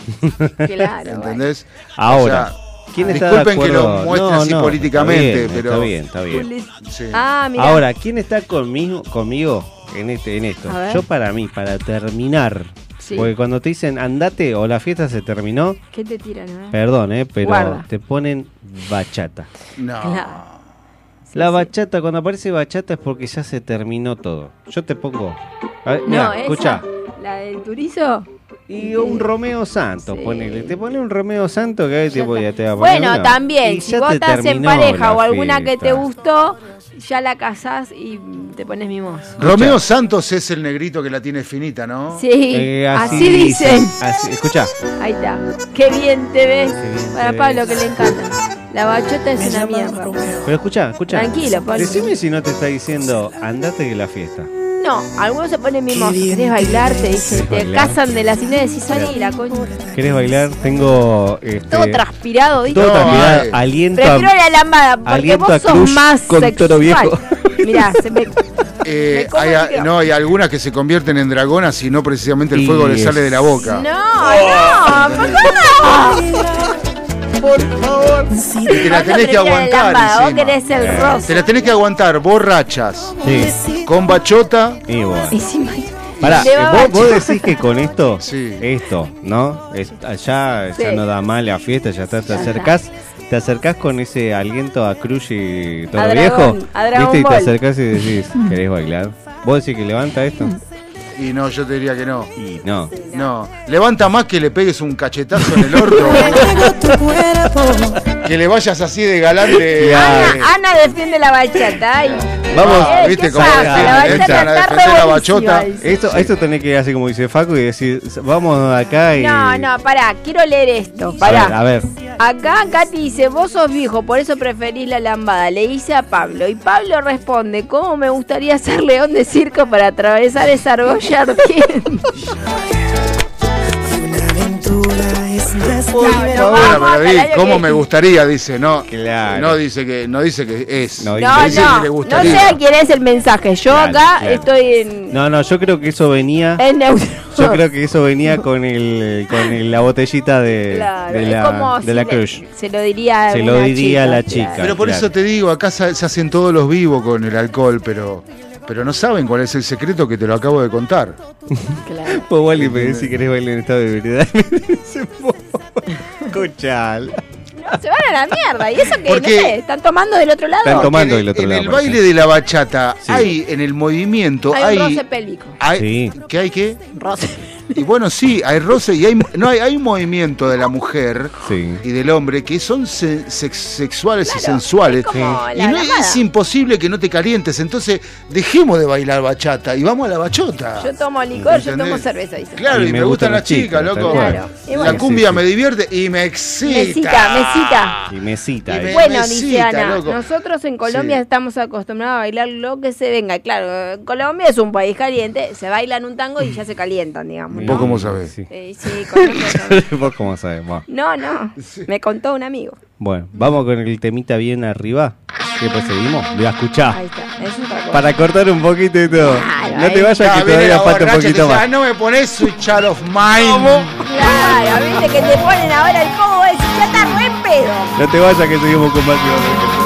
Claro. ¿Entendés? Ahora, O sea, ¿quién está de disculpen que acuerdo? lo muestre No, así no, políticamente, está bien, pero. Está bien, está bien. Sí. Ah, mira. Ahora, ¿quién está conmigo, conmigo en este, en esto? Yo para mí, para terminar. Sí. Porque cuando te dicen andate o la fiesta se terminó, ¿Qué te tiran? eh? perdón, eh, pero Guarda. te ponen bachata. No. Claro. La sí. bachata, cuando aparece bachata es porque ya se terminó todo. Yo te pongo. A ver, No, mirá, esa, escucha. La del turizo. Y un Romeo Santo, Sí. ponele. Te pone un Romeo Santo que ahí tipo, está. ya te va a poner Bueno, una. también, Y si vos te estás en pareja o alguna que te gustó, ya la casás y te pones mimoso. Romeo Santos es el negrito que la tiene finita, ¿no? Sí, Eh, así, dicen. Así, escucha. Ahí está. Qué bien te ves. Bien Para te Pablo ves. que le encanta. La bachata es una mierda. Pero escucha, escucha. Tranquilo, Pablo. Decime si no te está diciendo andate de la fiesta. no. Algunos se ponen mimos. ¿Querés bailar? Te dicen, ¿Querés te bailar? casan de la cine y decís, salí la coña. ¿Querés bailar? Tengo. Este, Todo transpirado, ¿viste? todo transpirado, aliento a- Prefiero la lambada, porque aliento a vos sos más con sexual. toro viejo. Mirá, se me... Eh, hay, a- no, hay algunas que se convierten en dragonas y no precisamente el Y fuego le sale de la boca. No, no, ¿por qué no? Por favor. Y te la Vos tenés que aguantar. vos querés el rosa. Te la tenés que aguantar borrachas, Sí. con bachota. Y bueno. Pará, vos, vos decís que con esto, Sí. esto, ¿no? Es- allá Sí. ya no da mal la fiesta, ya está, te Ya acercás, te acercás con ese aliento a Cruz y todo A viejo, Dragón, a ¿viste? Y te acercás y decís, ¿querés bailar? ¿Vos decís que levanta esto? Y no, yo te diría que no. Y no. No. Levanta más que le pegues un cachetazo en el orto. que le vayas así de galante. Ana, Ana defiende la bachata. ay. Vamos, Eh, ¿viste ¿qué cómo? La defender la bachota. Esto, esto tenés que ir así como dice Facu y decir, vamos acá y... No, no, pará, quiero leer esto. A ver, Pará. a ver. Acá Katy dice, vos sos viejo, por eso preferís la lambada. Le dice a Pablo. Y Pablo responde, ¿cómo me gustaría ser león de circo para atravesar esa argolla ardiente? ¿cómo que- me gustaría? Dice, no. Claro. No dice que, no dice que es. No, No, dice no, que le no gustaría. sé a quién es el mensaje. Yo Claro, acá claro. estoy en, No, no, yo creo que eso venía... en neutro. Yo creo que eso venía con el con el- la botellita de, Claro, de la, de si la le- Crush. se lo diría a Se lo diría a la claro. chica. Pero por claro. eso te digo, acá se, se hacen todos los vivos con el alcohol, pero, pero no saben cuál es el secreto que te lo acabo de contar. Claro. Pues Wally me decís si querés bailar en estado de ebriedad. Cochal. No, se van a la mierda. Y eso que, Porque- no sé, están tomando del otro lado. Están tomando en, del otro en lado, el baile de la bachata Sí. hay en el movimiento Hay hay, un roce pélvico. hay- Sí. ¿qué hay qué? Roce. Y bueno, sí, hay roce y hay no hay, hay un movimiento de la mujer Sí. y del hombre que son se- sex- sexuales y sensuales. Y no es imposible que no te calientes, entonces dejemos de bailar bachata y vamos a la bachota. Yo tomo licor, yo tomo cerveza. Dice. Claro, y, me, gustan las chicas, loco. Claro. La bueno. cumbia Sí, sí. me divierte y me excita. Mesita, mesita. Y mesita. Y me- Bueno, dice Ana, loco. nosotros en Colombia Sí. estamos acostumbrados a bailar lo que se venga. Claro, Colombia es un país caliente, se bailan un tango y ya se calientan, digamos. ¿Vos ¿no? cómo sabés? Sí. Eh, sí, ¿Vos cómo sabés? Bueno. No, no, me contó un amigo. Bueno, vamos con el temita bien arriba. Después seguimos. Lo Ahí escuchá. está, es otra cosa. Para cortar un poquito y todo. Claro, no te ahí. vayas Ah, que todavía la falta un poquito más. "Ah, no me pones Switch Out of Mind. Claro, viste que te ponen ahora el cómo vos decís, ya está re pedo. No te vayas que seguimos con más.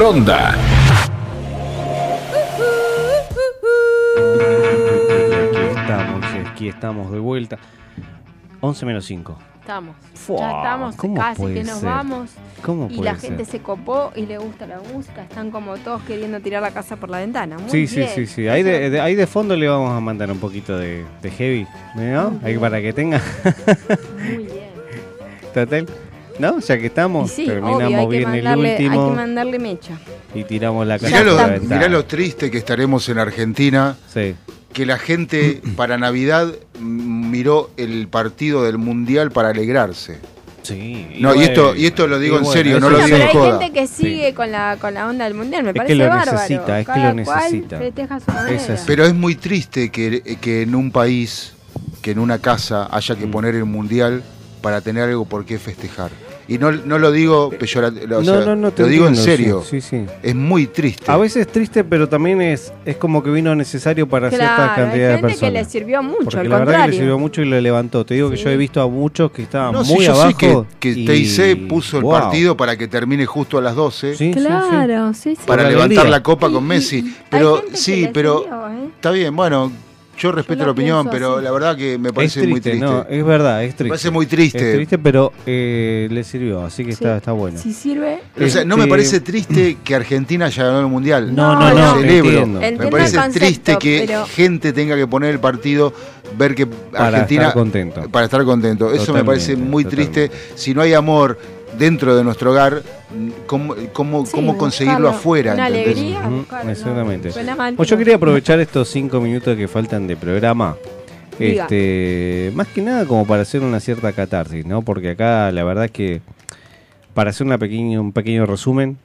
Y la mejor onda. Aquí estamos, aquí estamos de vuelta. 11 menos 5. Estamos. Fua, ya estamos ¿cómo casi que nos ser? vamos. ¿Cómo y la gente ser? se copó y le gusta la música. Están como todos queriendo tirar la casa por la ventana. Muy Sí, sí, bien. sí, sí. Ahí de, de- ahí de fondo le vamos a mandar un poquito de, de heavy, ¿no? Ahí para que tenga. Muy bien. Total. ¿No? Ya que Y estamos, sí, terminamos obvio, hay que, bien el hay último que mandarle mecha. y tiramos la Mirá lo, la mirá lo triste que estaremos en Argentina. Que la gente para Navidad mm, miró el partido del Mundial para alegrarse. Sí. No, y esto, y esto lo digo en serio, no lo digo pero en hay joda. gente que sigue con, la, con la onda del mundial. Me Es que parece lo bárbaro. necesita, es que lo necesita. Pero es muy triste que, que en un país, que en una casa haya Mm. que poner el mundial para tener algo por qué festejar. Y no, no lo digo peyorativamente, o No, sea, no, no, te lo digo en entiendo, serio. sí, sí, sí. Es muy triste. A veces es triste, pero también es, es como que vino necesario para Claro, cierta hay cantidad de gente que personas. le sirvió mucho, Porque al la verdad que le contrario. sirvió mucho y lo levantó. Te digo que yo he visto a muchos que estaban No, sí, muy yo abajo. sé que, que y- TIC puso el Wow. partido para que termine justo a las 12. Claro, sí, sí. Para levantar la copa con Messi. Pero sí, le pero sirvió, ¿eh? está bien, bueno, yo respeto la opinión, pero así. la verdad que me parece muy triste. no, es verdad, es triste. Me parece muy triste. Es triste, pero eh, le sirvió, así que Sí. está, está bueno. Si sirve. O sea, no me Este- parece triste que Argentina haya ganado el mundial. No, no, Lo no, celebro. entiendo. Me parece concepto, triste que pero- gente tenga que poner el partido, ver que Para Argentina. estar contento. Para estar contento. Eso me parece muy totalmente. triste. Si no hay amor dentro de nuestro hogar, ¿cómo, cómo, Sí, cómo conseguirlo buscarlo. afuera? Una ¿entendés? alegría. Buscarlo. exactamente. Mal, Bueno, yo quería aprovechar estos cinco minutos que faltan de programa. Diga. Este, más que nada como para hacer una cierta catarsis, ¿no? Porque acá la verdad es que para hacer una pequeña, un pequeño resumen,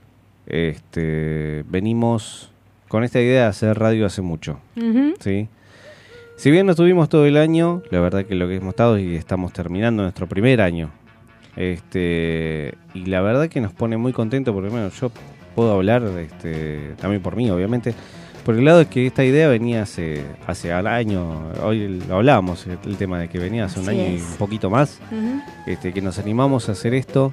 este, venimos con esta idea de hacer radio hace mucho. ¿sí? Si bien no estuvimos todo el año, la verdad que lo que hemos estado y estamos terminando nuestro primer año. Este, y la verdad que nos pone muy contentos porque bueno, yo puedo hablar este, también por mí, obviamente. Por el lado es que esta idea venía hace, hace al año, hoy lo hablábamos, el, tema de que venía hace un año y un poquito más, este, que nos animamos a hacer esto,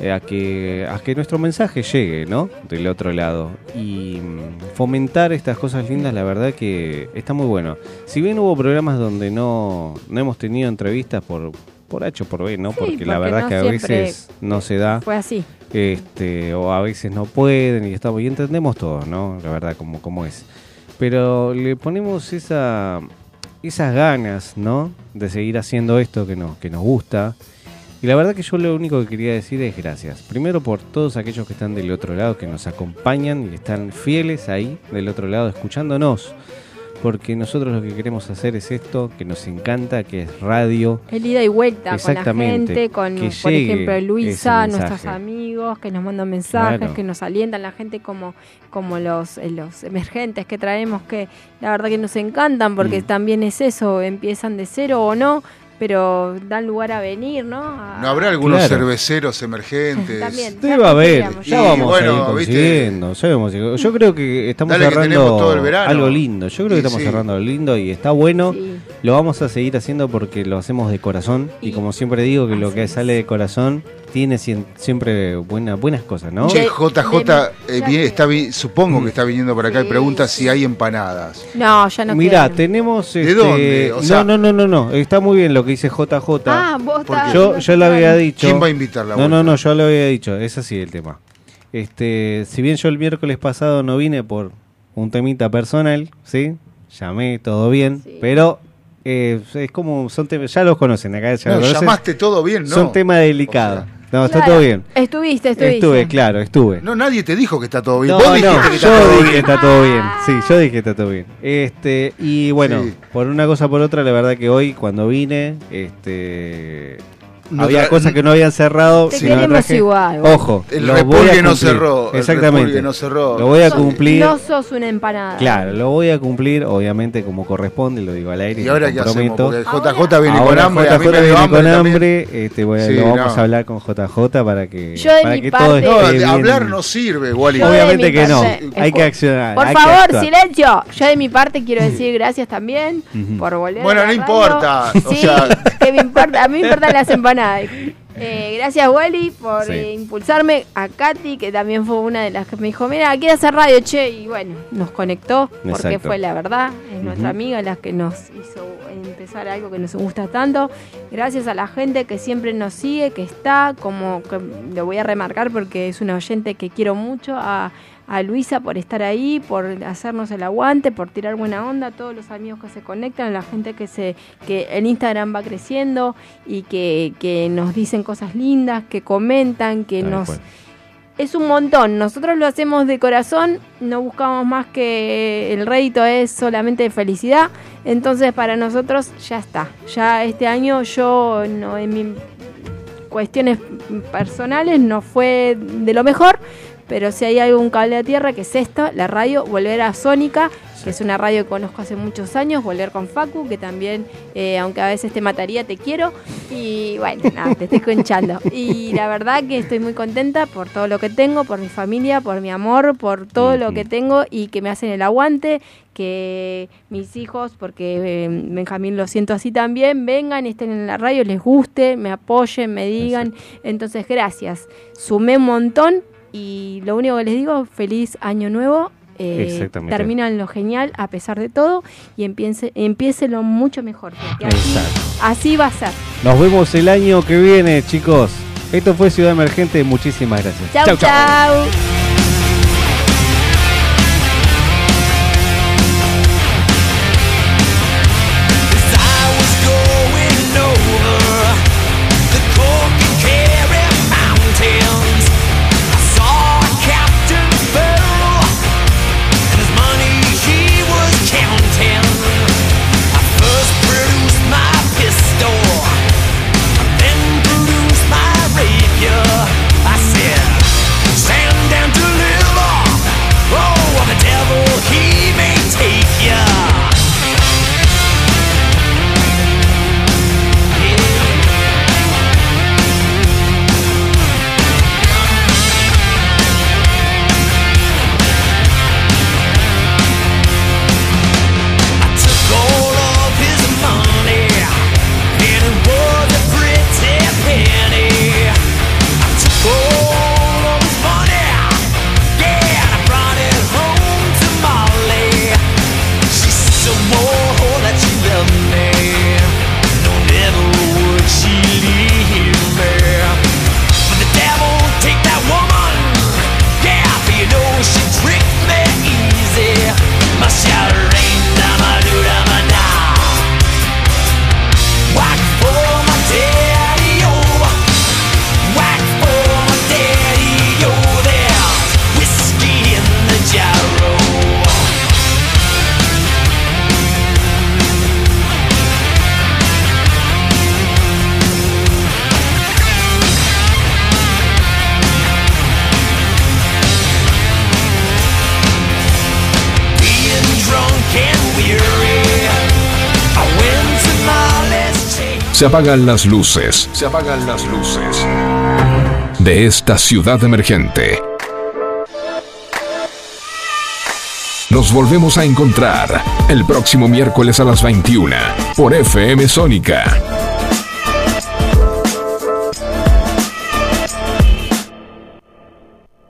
eh, a, que, a que nuestro mensaje llegue, ¿no? Del otro lado. Y mm, fomentar estas cosas lindas, la verdad que está muy bueno. Si bien hubo programas donde no, no hemos tenido entrevistas por, por H o por B, ¿no? Sí, porque, la verdad no que a veces no se da. Fue así. Este, o a veces no pueden y estamos y entendemos todo, ¿no? La verdad como, como es. Pero le ponemos esa esas ganas, ¿no? De seguir haciendo esto que nos que nos gusta. Y la verdad que yo lo único que quería decir es gracias. Primero por todos aquellos que están del otro lado, que nos acompañan y que están fieles ahí del otro lado escuchándonos. Porque nosotros lo que queremos hacer es esto, que nos encanta, que es radio. El ida y vuelta con la Exactamente, gente, con, por ejemplo, Luisa, nuestros amigos que nos mandan mensajes, Claro. que nos alientan, la gente como, como los, eh, los emergentes que traemos, que la verdad que nos encantan porque Mm. también es eso, empiezan de cero o no, pero dan lugar a venir, ¿no? A- ¿No habrá algunos Claro. cerveceros emergentes? También. Debe haber, ya Y vamos bueno, a ir consiguiendo, ya Yo creo que estamos Dale cerrando algo lindo. Yo creo que Y estamos sí. cerrando algo lindo y está bueno. Sí. Lo vamos a seguir haciendo porque lo hacemos de corazón. Y, Y- como siempre digo, que lo que sale de corazón tiene siempre buena, buenas cosas, ¿no? Che, JJ, de- eh, viene- está, supongo que está viniendo por acá y pregunta si hay empanadas. No, ya no Mira, quedan. tenemos. ¿De este, dónde? O sea- no, no, no, no, no. Está muy bien lo que dice JJ. Ah, vos Yo, yo le había dicho. ¿Quién va a invitar la No, no, no, yo le había dicho. Es así el tema. Este, si bien yo el miércoles pasado no vine por un temita personal, ¿sí? Llamé, todo bien, Sí. pero eh, es como son temas, ya los conocen acá, ya No, los conocen. llamaste todo bien, ¿no? Son temas delicados. No, está Claro, todo bien. Estuviste, estuviste. Estuve, claro, estuve. No, nadie te dijo que está todo bien. No, Vos no, dijiste que está yo todo dije bien. que está todo bien. Sí, yo dije que está todo bien. Este, y bueno, Sí. por una cosa por otra, la verdad que hoy cuando vine, este No había cosas que no habían cerrado. Te sino queremos traje- igual, vos. Ojo, El lo voy a repulgue no cerró, el Exactamente. repulgue no cerró. Lo voy a cumplir. No sos una empanada. Claro, lo voy a cumplir, obviamente como corresponde, lo digo al aire. ¿Y ahora qué hacemos? Porque JJ viene con hambre, a mí JJ me viene hambre con hambre, este, voy a- Sí, lo vamos no. a hablar con JJ para que, Yo para que todo esté bien. hablar no sirve, Wally. Obviamente que no, hay que accionar. Por favor, silencio. Yo de mi parte quiero decir gracias también por volver. Bueno, a la no importa, o Sí, sea- que me importa. A mí me importan las empanadas. Eh, gracias, Wally, por Sí. eh, impulsarme. A Katy, que también fue una de las que me dijo, mira, quiero hacer radio, che. Y bueno, nos conectó, porque fue la verdad. Es nuestra amiga la que nos hizo empezar algo que nos gusta tanto. Gracias a la gente que siempre nos sigue, que está, como que lo voy a remarcar porque es una oyente que quiero mucho. A, a Luisa por estar ahí, por hacernos el aguante, por tirar buena onda, a todos los amigos que se conectan, la gente que se que el Instagram va creciendo y que, que nos dicen cosas lindas, que comentan, que Tal nos cual. Es un montón. Nosotros lo hacemos de corazón, no buscamos más que el rédito es solamente felicidad. Entonces para nosotros ya está. Ya este año yo no en mis cuestiones personales no fue de lo mejor, pero si hay algún cable a tierra que es esto, la radio, volver a Sónica, que es una radio que conozco hace muchos años, volver con Facu, que también, eh, aunque a veces te mataría, te quiero. Y bueno, nada, te estoy conchando. Y la verdad que estoy muy contenta por todo lo que tengo, por mi familia, por mi amor, por todo lo que tengo y que me hacen el aguante, que mis hijos, porque eh, Benjamín lo siento así también, vengan, estén en la radio, les guste, me apoyen, me digan. Entonces, gracias. Sumé un montón y lo único que les digo, feliz año nuevo. Eh, Exactamente. terminan lo genial a pesar de todo y empiece, empiece lo mucho mejor. Porque así, Exacto. así va a ser. Nos vemos el año que viene, chicos. Esto fue Ciudad Emergente. Muchísimas gracias. Chau, chau. Stand Se apagan las luces. Se apagan las luces. De esta ciudad emergente. Nos volvemos a encontrar el próximo miércoles a las 21 por FM Sónica